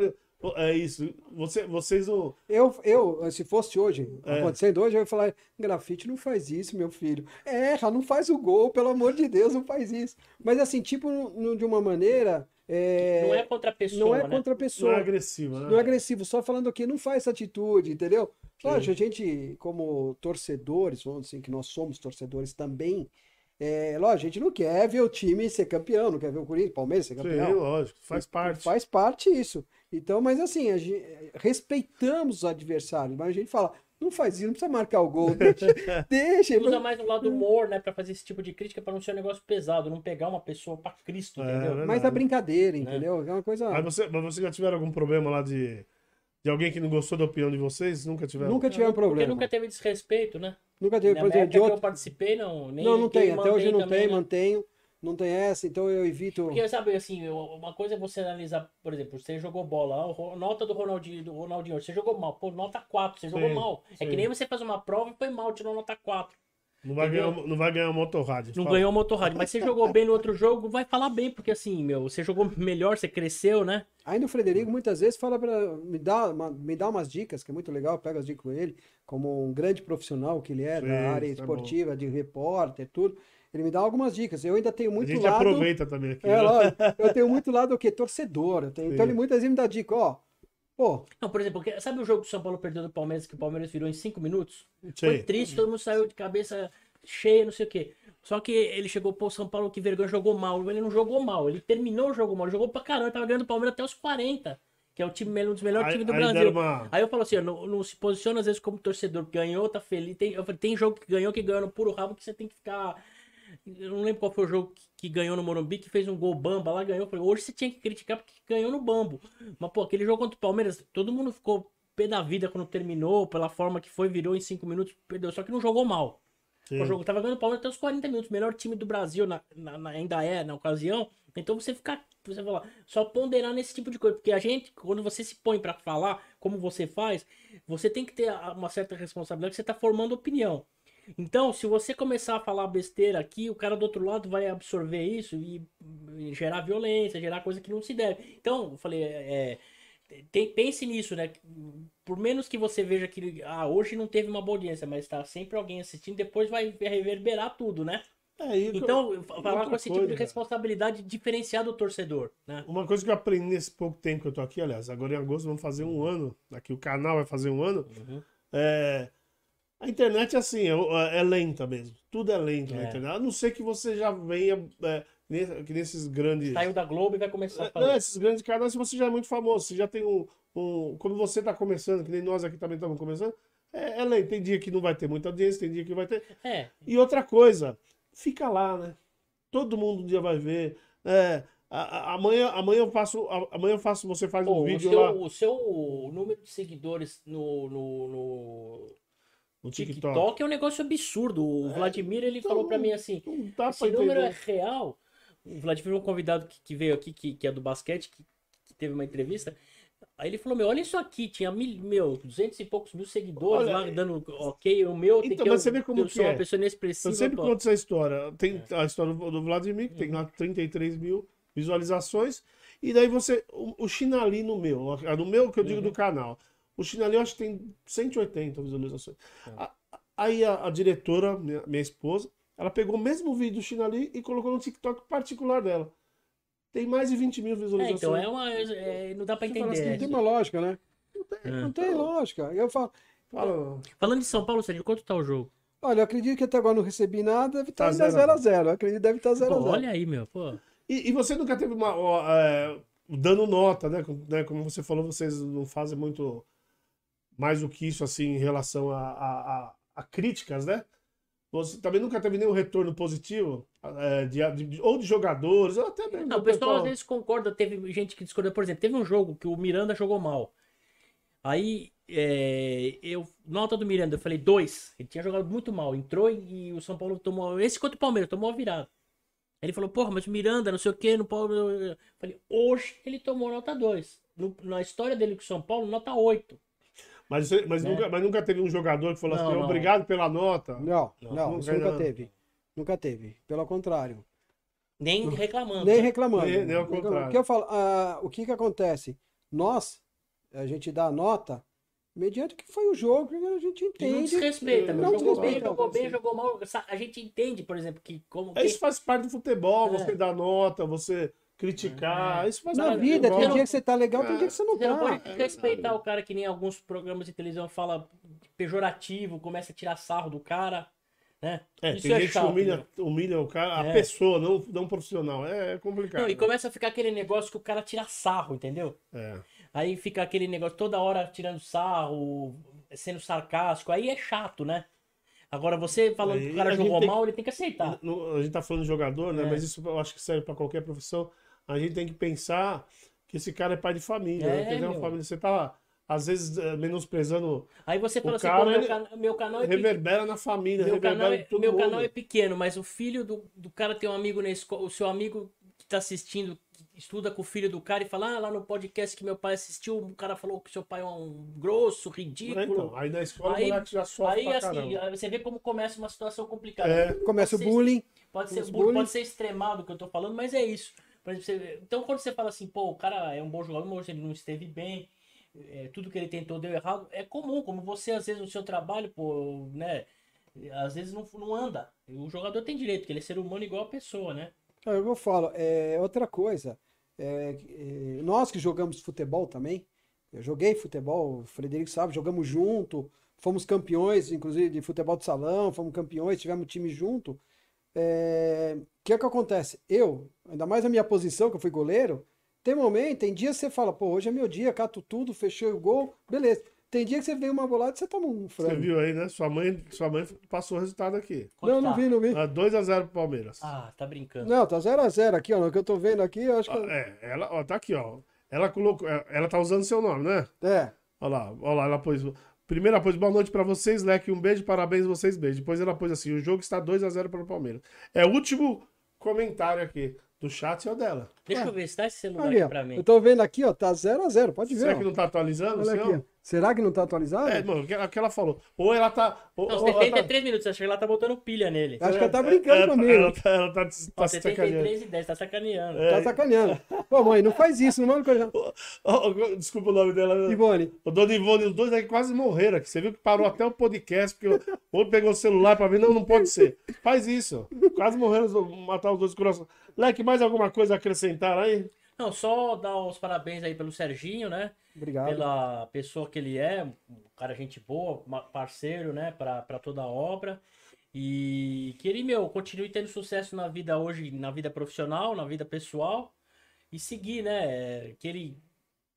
é isso. Você, vocês não. Eu, eu, se fosse hoje, é. acontecendo hoje, eu ia falar: grafite não faz isso, meu filho. Erra, não faz o gol, pelo amor de Deus, não faz isso. Mas assim, tipo, de uma maneira é... Não é contra a pessoa. Não é né? contra a pessoa. Não é agressivo, né? Não é agressivo, só falando que não faz essa atitude, entendeu? Lógico, a gente, como torcedores, vamos dizer que nós somos torcedores também, é, lógico, a gente não quer ver o time ser campeão, não quer ver o Corinthians, Palmeiras ser campeão. Sim, lógico, faz parte. Faz parte isso. Então, mas assim, gente, respeitamos os adversários, mas a gente fala, não faz isso, não precisa marcar o gol. Deixa. deixa usa mais o lado do humor, né? Pra fazer esse tipo de crítica, pra não ser um negócio pesado, não pegar uma pessoa pra Cristo, é, entendeu? É mas a brincadeira, entendeu? É uma coisa. Mas você, mas você já tiveram algum problema lá de. De alguém que não gostou da opinião de vocês? Nunca tiveram? Nunca tiveram problema. Porque nunca teve desrespeito, né? Nunca teve, por exemplo, de outro... eu participei, não. Nem não, não tem. Até hoje não também, tem, né? mantenho não tem essa, então eu evito. Porque, sabe, assim, uma coisa é você analisar, por exemplo, você jogou bola, nota do Ronaldinho, do Ronaldinho, você jogou mal, pô, nota 4, você sim, jogou mal. Sim. É que nem você faz uma prova e foi mal, tirou nota 4. Não vai, ganhar, não vai ganhar motorrad. Não fala. ganhou motorrad, mas você jogou bem no outro jogo, vai falar bem, porque assim, meu, você jogou melhor, você cresceu, né? Ainda o Frederico muitas vezes fala para me dar uma, me dá umas dicas, que é muito legal, pega as dicas com ele, como um grande profissional que ele é, Sim, da área é esportiva, é de repórter, tudo. Ele me dá algumas dicas. Eu ainda tenho muito lado. A gente lado... aproveita também aqui. É, lógico, eu tenho muito lado o quê? Torcedor. Tenho... Então ele muitas vezes me dá dica, ó. Pô. Não, por exemplo, sabe o jogo que o São Paulo perdeu do Palmeiras, que o Palmeiras virou em cinco minutos? Sim. Foi triste, todo mundo saiu de cabeça cheia, não sei o quê. Só que ele chegou, pô, São Paulo, que vergonha, jogou mal. Ele não jogou mal, ele terminou o jogo mal, ele jogou pra caramba, ele tava ganhando o Palmeiras até os 40 que é o time, um dos melhores times do aí Brasil. Uma... Aí eu falo assim, não, não, se posiciona às vezes como torcedor, ganhou, tá feliz. Tem, eu falei, tem jogo que ganhou, que ganhou no puro rabo, que você tem que ficar eu não lembro qual foi o jogo que, que, ganhou no Morumbi, que fez um gol bamba lá, ganhou. Falei, hoje você tinha que criticar porque ganhou no bambo. Mas, pô, aquele jogo contra o Palmeiras, todo mundo ficou pé da vida quando terminou, pela forma que foi, virou em 5 minutos, perdeu. Só que não jogou mal. Sim. O jogo tava ganhando o Palmeiras até os 40 minutos, melhor time do Brasil na, na, na, ainda é na ocasião. Então você ficar, você falar, só ponderar nesse tipo de coisa, porque a gente, quando você se põe para falar, como você faz, você tem que ter uma certa responsabilidade, que você tá formando opinião. Então, se você começar a falar besteira aqui, o cara do outro lado vai absorver isso e, gerar violência, gerar coisa que não se deve. Então, eu falei, é, tem, pense nisso, né? Por menos que você veja que ah, hoje não teve uma boa audiência, mas tá sempre alguém assistindo, depois vai reverberar tudo, né? É, então, falar com esse coisa, tipo de responsabilidade cara. diferenciar do torcedor, né? Uma coisa que eu aprendi nesse pouco tempo que eu tô aqui, aliás, agora em agosto vamos fazer um ano, aqui o canal vai fazer um ano, uhum. é... A internet, assim, é, é, lenta mesmo. Tudo é lento é. na internet. A não ser que você já venha é, que nesses grandes. Saiu da Globo e vai começar a é, fazer. Não, esses grandes canais, você já é muito famoso, você já tem um. um quando você está começando, que nem nós aqui também estamos começando, é, é lento. Tem dia que não vai ter muita audiência, tem dia que vai ter. É. E outra coisa, fica lá, né? Todo mundo um dia vai ver. É, amanhã, amanhã eu faço. Amanhã eu faço, você faz Pô, um vídeo o seu, lá. O seu número de seguidores no, no, no o TikTok. TikTok é um negócio absurdo. O é, Vladimir ele então, falou para mim assim: esse número é real. O Vladimir, um convidado que, que veio aqui, que, que é do basquete, que, que, teve uma entrevista. Aí ele falou: Meu, olha isso aqui, tinha mil, meu, 200 e poucos mil seguidores olha, lá dando ok. O meu então, tem que mas você vê como eu que sou é. uma pessoa inexpressiva. Eu sempre pô. conto essa história. Tem é. a história do Vladimir, que tem lá 33 mil visualizações. E daí você. O, o Chinali no meu, no meu que eu digo uhum. do canal. O Chinali eu acho que tem 180 visualizações. É. Aí a, a diretora, minha, minha, esposa, ela pegou o mesmo vídeo do Chinali e colocou no TikTok particular dela. Tem mais de 20 mil visualizações. É, então é uma. É, não dá pra entender. Assim, não tem uma lógica, né? Não tem, é. não tem lógica. Eu falo, falo... Falando de São Paulo, Sérgio, quanto tá o jogo? Olha, eu acredito que até agora não recebi nada, deve estar tá 0x0. Acredito que deve estar 0x0. Olha aí, meu, pô. E, e você nunca teve uma. Ó, é, dando nota, né? né? Como você falou, vocês não fazem muito mais do que isso, assim, em relação a, a, a, críticas, né? Você também nunca teve nenhum retorno positivo é, de, de, ou de jogadores, ou até mesmo. Não, o pessoal, pessoal às vezes concorda, teve gente que discorda. Por exemplo, teve um jogo que o Miranda jogou mal. Aí, é, eu, nota do Miranda, eu falei dois. Ele tinha jogado muito mal. Entrou e o São Paulo tomou. Esse contra o Palmeiras, tomou a virada. Ele falou, porra, mas o Miranda, não sei o que, no Paulo. Eu falei, hoje ele tomou nota 2. Na história dele com o São Paulo, nota 8. Mas, mas, é. nunca, mas nunca teve um jogador que falou não, assim, não. obrigado pela nota. Não, não, não nunca, nunca teve. Nunca teve. Pelo contrário. Nem reclamando. Nem reclamando. Nem, nem ao contrário. O que eu falo, ah, o que que acontece? Nós, a gente dá a nota mediante que foi o jogo, a gente entende. Não desrespeita, não jogou bem, jogou bem, jogou mal. A gente entende, por exemplo, que como. Isso faz parte do futebol, é. você dá nota, você criticar. É. Isso faz Na vida, tem dia que você tá legal, tem dia que você não você tá. Não pode respeitar o cara que nem alguns programas de televisão fala pejorativo, começa a tirar sarro do cara. Né? É, Isso tem é gente chato, que humilha, né? humilha o cara, a é. pessoa, não, não profissional. É, complicado. Não, e começa a ficar aquele negócio que o cara tira sarro, entendeu? É. Aí fica aquele negócio toda hora tirando sarro, sendo sarcástico. Aí é chato, né? Agora, você falando que o cara jogou tem, mal, ele tem que aceitar. a gente tá falando de jogador, né? É. Mas isso eu acho que serve para qualquer profissão a gente tem que pensar que esse cara é pai de família. É, né? uma família. Você tá, às vezes, eh, menosprezando. Aí você fala assim, cara, meu, can... meu, canal é Reverbera na família, meu canal é... Meu mundo. canal é pequeno, mas o filho do, do cara tem um amigo na escola, o seu amigo que tá assistindo, estuda com o filho do cara e fala, ah, lá no podcast que meu pai assistiu, o cara falou que seu pai é um grosso, ridículo. É, então, aí na escola aí, o moleque já sofre Aí, assim, aí você vê como começa uma situação complicada. É. Começa o bullying. Pode ser, bullying. pode ser extremado o que eu tô falando, mas é isso. Então, quando você fala assim, pô, o cara é um bom jogador, mas ele não esteve bem, é, tudo que ele tentou deu errado, é comum, como você, às vezes, no seu trabalho, pô, né? Às vezes não, não anda. O jogador tem direito, porque ele é ser humano igual a pessoa, né? É, eu falo, é outra coisa. É, é, nós que jogamos futebol também, eu joguei futebol, o Frederico sabe, jogamos junto, fomos campeões, inclusive de futebol de salão, fomos campeões, tivemos time junto. É, o que é que acontece? Eu, ainda mais na minha posição, que eu fui goleiro, tem momento, tem dias que você fala, pô, hoje é meu dia, cato tudo, fechei o gol, beleza. Tem dia que você vem uma bolada e você toma um frango. Você viu aí, né? Sua mãe, sua mãe passou o resultado aqui. Quanto não, tá? não vi, não vi. 2x0 pro Palmeiras. Ah, tá brincando. Não, tá 0x0 aqui, ó. No que eu tô vendo aqui, eu acho que. Ah, é, ela, ó, tá aqui, ó. Ela colocou. Ela tá usando seu nome, né? É. Olha lá, olha lá, ela pôs. Primeiro ela pôs boa noite para vocês, Leque, um beijo, parabéns vocês, beijo. Depois ela pôs assim, o jogo está 2 a 0 para o Palmeiras. É o último comentário aqui do chat é o dela. Deixa ah. eu ver se tá esse celular aqui, aqui pra mim. Eu tô vendo aqui, ó, tá 0 a 0 pode ver. Será ó. que não tá atualizando? Olha aqui, ó. Será que não tá atualizado? É, mano, o que ela falou. Ou ela tá. Ou, não, ou 73 tá... minutos, acho que ela tá botando pilha nele. Acho que ela tá brincando ela, comigo. Ela tá, ela tá, tá 73 e 10, tá sacaneando. É. Tá sacaneando. Pô, mãe, não faz isso, não manda coisa. Desculpa o nome dela. Ivone. O Dona Ivone, os dois aí quase morreram aqui. Você viu que parou até o podcast, porque o outro pegou o celular pra ver. Não, não pode ser. Faz isso. Quase morreram, matar os dois corações. Leque, mais alguma coisa a acrescentar aí? Não, só dar os parabéns aí pelo Serginho, né? Obrigado. Pela pessoa que ele é, um cara gente boa, parceiro, né, para toda a obra. E que ele, meu, continue tendo sucesso na vida hoje, na vida profissional, na vida pessoal. E seguir, né? Que ele,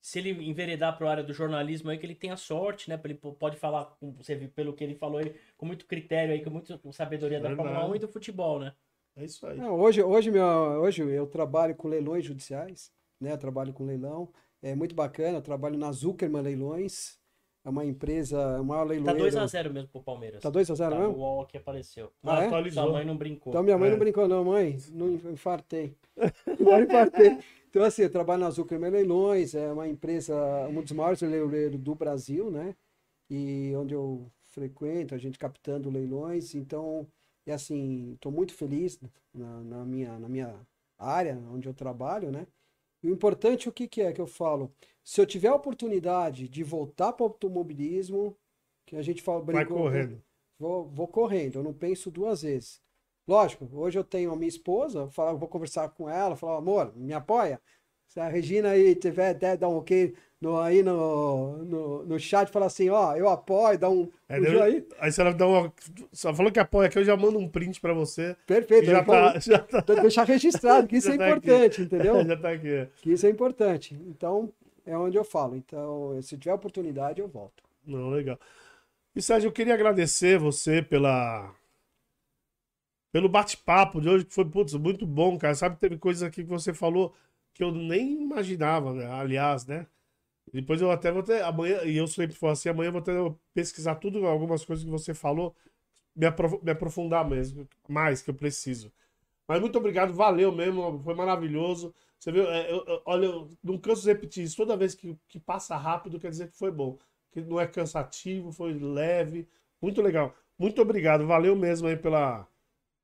se ele enveredar para a área do jornalismo aí, que ele tenha sorte, né? Ele pode falar, você viu, pelo que ele falou aí, com muito critério aí, com muita sabedoria da Fórmula 1 e do futebol, né? É isso aí. Não, hoje, hoje, meu, hoje eu trabalho com leilões judiciais, né? Eu trabalho com leilão. É muito bacana. Eu trabalho na Zuckerman Leilões. É uma empresa, uma leiloeira. Tá 2x0 mesmo pro Palmeiras. Tá 2x0 tá, mesmo? O UOL que apareceu. Ah, é? Atualizou. Sua mãe não brincou. Então minha mãe é. não brincou não, mãe. Não infartei. não infartei. Então assim, eu trabalho na Zuckerman Leilões. É uma empresa, um dos maiores leiloeiros do Brasil, né? E onde eu frequento, a gente captando leilões. Então, e assim, estou muito feliz na, na, minha, na minha área, onde eu trabalho, né? E o importante, o que, que é que eu falo? Se eu tiver a oportunidade de voltar para o automobilismo, que a gente fala... Vai correndo. Vou, vou correndo, eu não penso duas vezes. Lógico, hoje eu tenho a minha esposa, falo, vou conversar com ela, falar, amor, me apoia? Se a Regina aí tiver, der, dar um ok no, aí no, no, no chat, fala assim, ó, eu apoio, dá um, é, um aí. Aí você dá uma. Só falou que apoia aqui, eu já mando um print pra você. Perfeito. Já tá, já tá. Deixar registrado, que isso é tá importante, aqui. entendeu? já tá aqui. Que isso é importante. Então, é onde eu falo. Então, se tiver oportunidade, eu volto. Não, legal. E Sérgio, eu queria agradecer você pela. Pelo bate-papo de hoje, que foi putz, muito bom, cara. Sabe, teve coisas aqui que você falou que eu nem imaginava, né? Aliás, né? Depois eu até vou ter. Amanhã, e eu sempre falo assim, amanhã eu vou ter pesquisar tudo, algumas coisas que você falou, me, aprof me aprofundar mesmo, mais que eu preciso. Mas muito obrigado, valeu mesmo, foi maravilhoso. Você viu, é, eu, eu, olha, eu não canso de repetir isso. Toda vez que, que passa rápido, quer dizer que foi bom. Que não é cansativo, foi leve. Muito legal. Muito obrigado, valeu mesmo aí pela,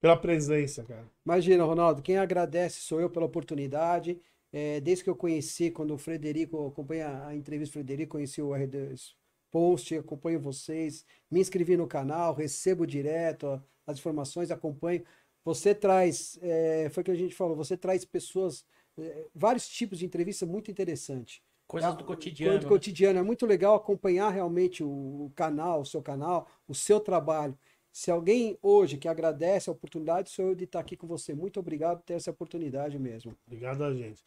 pela presença, cara. Imagina, Ronaldo, quem agradece sou eu pela oportunidade. É, desde que eu conheci, quando o Frederico, acompanha a entrevista do Frederico, conheci o R2 Post, acompanho vocês, me inscrevi no canal, recebo direto as informações, acompanho. Você traz, é, foi o que a gente falou, você traz pessoas, é, vários tipos de entrevista muito interessante. Coisas do cotidiano. Coisa do né? cotidiano. É muito legal acompanhar realmente o, o canal, o seu canal, o seu trabalho. Se alguém hoje que agradece a oportunidade, sou eu de estar aqui com você. Muito obrigado por ter essa oportunidade mesmo. Obrigado a gente.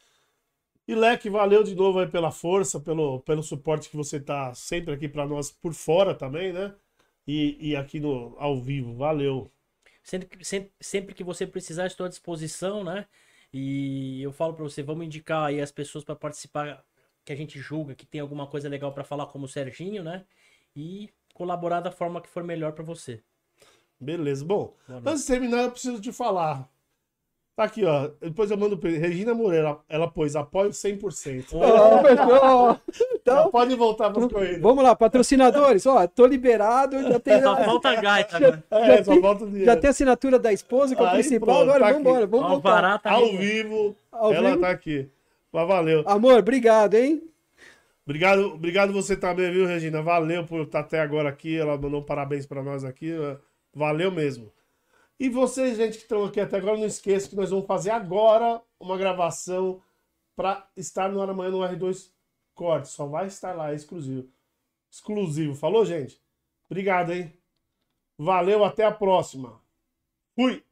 E Leque, valeu de novo aí pela força, pelo, pelo suporte que você tá sempre aqui para nós por fora também, né? E, e aqui no ao vivo, valeu. Sempre, sempre, sempre que você precisar, estou à disposição, né? E eu falo para você, vamos indicar aí as pessoas para participar que a gente julga que tem alguma coisa legal para falar, como o Serginho, né? E colaborar da forma que for melhor para você. Beleza. Bom, antes de terminar, eu preciso te falar. Tá aqui, ó. Depois eu mando pra Regina Moreira. Ela pôs apoio 100%. Oh, fechou. Então, pode voltar para corridas. Vamos lá, patrocinadores. Ó, tô liberado. Já tem, só falta a gaita, né? É, só falta o dinheiro. Já tem assinatura da esposa, que é o principal. Pronto, agora tá vamos embora. Vamos voltar. Tá Ao vivo. Ao ela vivo? tá aqui. Mas valeu. Amor, obrigado, hein? Obrigado, obrigado você também, viu, Regina? Valeu por estar até agora aqui. Ela mandou um parabéns para nós aqui. Valeu mesmo. E vocês, gente, que estão aqui até agora, não esqueça que nós vamos fazer agora uma gravação para estar no amanhã no R2 Corte. Só vai estar lá, é exclusivo. Exclusivo. Falou, gente? Obrigado, hein? Valeu, até a próxima. Fui!